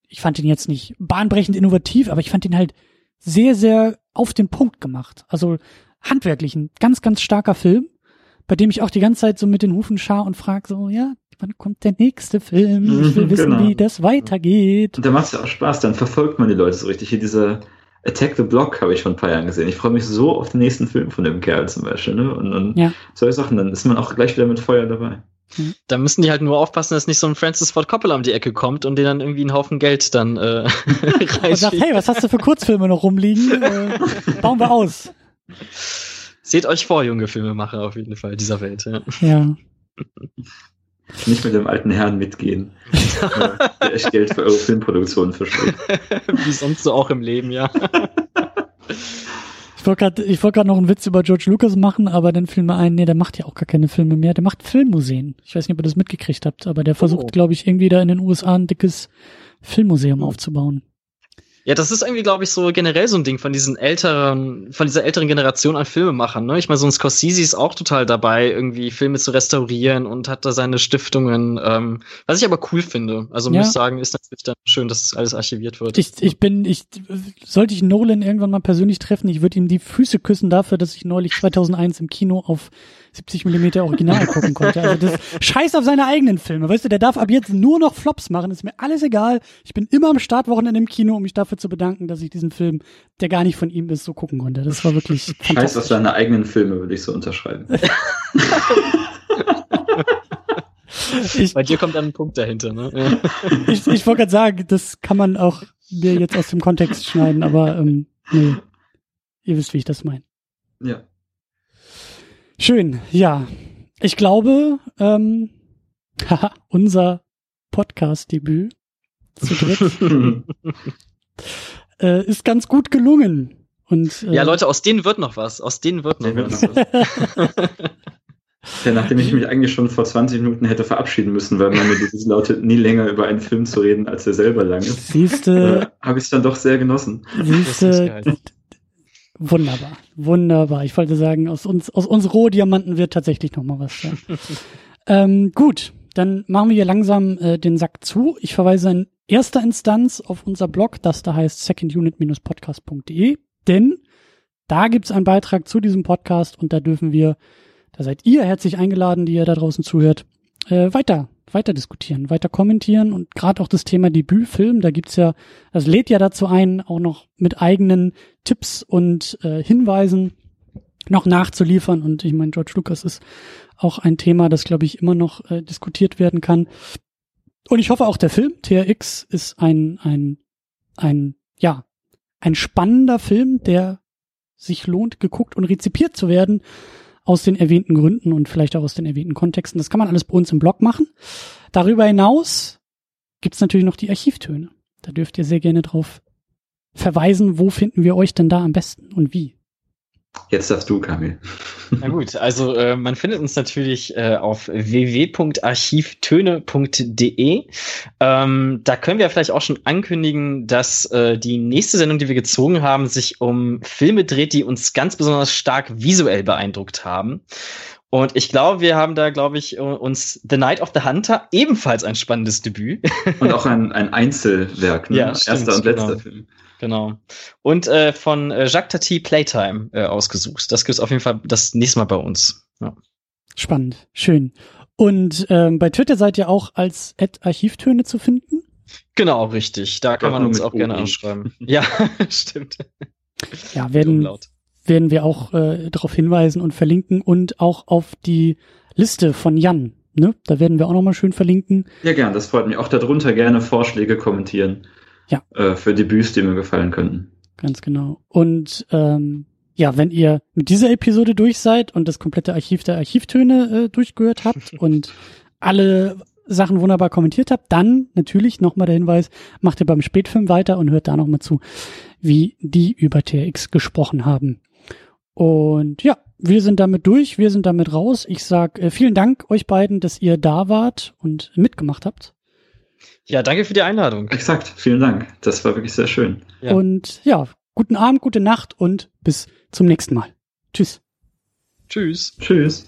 ich fand ihn jetzt nicht bahnbrechend innovativ, aber ich fand ihn halt sehr, sehr auf den Punkt gemacht. Also handwerklich ein ganz, ganz starker Film bei dem ich auch die ganze Zeit so mit den Hufen schar und frage so, ja, wann kommt der nächste Film? Ich will wissen, genau. wie das weitergeht. Und da macht es ja auch Spaß, dann verfolgt man die Leute so richtig. Hier diese Attack the Block habe ich vor ein paar Jahren gesehen. Ich freue mich so auf den nächsten Film von dem Kerl zum Beispiel. Ne? Und, und ja. solche Sachen, dann ist man auch gleich wieder mit Feuer dabei. Mhm. Da müssen die halt nur aufpassen, dass nicht so ein Francis Ford Coppola um die Ecke kommt und den dann irgendwie einen Haufen Geld dann äh, Und sagt, hey, was hast du für Kurzfilme noch rumliegen? Äh, bauen wir aus. Seht euch vor, junge Filmemacher auf jeden Fall dieser Welt. Ja. ja. Nicht mit dem alten Herrn mitgehen, der echt Geld für eure Filmproduktionen verschlägt. Wie sonst so auch im Leben, ja. Ich wollte gerade ich wollte gerade noch einen Witz über George Lucas machen, aber dann fiel mir ein, nee, der macht ja auch gar keine Filme mehr. Der macht Filmmuseen. Ich weiß nicht, ob ihr das mitgekriegt habt, aber der versucht, Oh. glaube ich, irgendwie da in den USA ein dickes Filmmuseum aufzubauen. Ja, das ist irgendwie, glaube ich, so generell so ein Ding von diesen älteren, von dieser älteren Generation an Filmemachern. Ne? Ich meine, so ein Scorsese ist auch total dabei, irgendwie Filme zu restaurieren und hat da seine Stiftungen, ähm, was ich aber cool finde. Also Ja. muss ich sagen, ist natürlich dann schön, dass das alles archiviert wird. Ich, ich bin, ich, sollte ich Nolan irgendwann mal persönlich treffen, ich würde ihm die Füße küssen dafür, dass ich neulich 2001 im Kino auf 70 Millimeter Original gucken konnte. Also das Scheiß auf seine eigenen Filme, weißt du, der darf ab jetzt nur noch Flops machen, ist mir alles egal. Ich bin immer am Startwochenende im Kino, um mich dafür zu bedanken, dass ich diesen Film, der gar nicht von ihm ist, so gucken konnte. Das war wirklich Scheiß auf seine eigenen Filme, würde ich so unterschreiben. Ich, Bei dir kommt dann ein Punkt dahinter, ne? Ich, ich wollte gerade sagen, das kann man auch mir jetzt aus dem Kontext schneiden, aber ähm, nee. Ihr wisst, wie ich das meine. Ja. Schön, ja. Ich glaube, ähm, haha, unser Podcast-Debüt zu dritt äh, ist ganz gut gelungen. Und äh, ja, Leute, aus denen wird noch was. Aus denen wird noch wird was. Ja, nachdem ich mich eigentlich schon vor 20 Minuten hätte verabschieden müssen, weil mir dieses lautet, nie länger über einen Film zu reden, als er selber lang ist, äh, habe ich es dann doch sehr genossen. Das ist siehste, geil. Wunderbar, wunderbar. Ich wollte sagen, aus uns, aus uns Rohdiamanten wird tatsächlich noch mal was. Ja. ähm, gut, dann machen wir hier langsam äh, den Sack zu. Ich verweise in erster Instanz auf unser Blog, das da heißt secondunit-podcast.de, denn da gibt's einen Beitrag zu diesem Podcast und da dürfen wir, da seid ihr herzlich eingeladen, die ihr da draußen zuhört, äh, weiter, weiter diskutieren, weiter kommentieren und gerade auch das Thema Debütfilm, da gibt's ja, das lädt ja dazu ein, auch noch mit eigenen Tipps und äh, Hinweisen noch nachzuliefern und ich meine, George Lucas ist auch ein Thema, das glaube ich immer noch äh, diskutiert werden kann. Und ich hoffe auch der Film TRX ist ein ein ein ja ein spannender Film, der sich lohnt, geguckt und rezipiert zu werden aus den erwähnten Gründen und vielleicht auch aus den erwähnten Kontexten. Das kann man alles bei uns im Blog machen. Darüber hinaus gibt's natürlich noch die Archivtöne. Da dürft ihr sehr gerne drauf verweisen, wo finden wir euch denn da am besten und wie. Jetzt darfst du, Kamil. Na gut, also äh, man findet uns natürlich äh, auf www.archivtöne.de. Ähm, da können wir vielleicht auch schon ankündigen, dass äh, die nächste Sendung, die wir gezogen haben, sich um Filme dreht, die uns ganz besonders stark visuell beeindruckt haben. Und ich glaube, wir haben da, glaube ich, uns The Night of the Hunter ebenfalls ein spannendes Debüt. Und auch ein, ein Einzelwerk, ne? Ja, stimmt, Erster und letzter genau. Film. Genau. Und äh, von äh, Jacques Tati Playtime äh, ausgesucht. Das gibt's auf jeden Fall das nächste Mal bei uns. Ja. Spannend, schön. Und ähm, bei Twitter seid ihr auch als Ad Archivtöne zu finden. Genau, richtig. Da kann Doch man uns auch gerne OE. anschreiben. ja, stimmt. Ja, werden, werden wir auch äh, darauf hinweisen und verlinken und auch auf die Liste von Jan. Ne? Da werden wir auch nochmal schön verlinken. Ja, gern, das freut mich. Auch darunter gerne Vorschläge kommentieren. Ja. Äh, für Debüts, die mir gefallen könnten. Ganz genau. Und ähm, ja, wenn ihr mit dieser Episode durch seid und das komplette Archiv der Archivtöne äh, durchgehört habt und alle Sachen wunderbar kommentiert habt, dann natürlich nochmal der Hinweis, macht ihr beim Spätfilm weiter und hört da nochmal zu, wie die über TRX gesprochen haben. Und ja, wir sind damit durch, wir sind damit raus. Ich sag äh, vielen Dank euch beiden, dass ihr da wart und mitgemacht habt. Ja, danke für die Einladung. Exakt, vielen Dank. Das war wirklich sehr schön. Ja. Und ja, guten Abend, gute Nacht und bis zum nächsten Mal. Tschüss. Tschüss. Tschüss.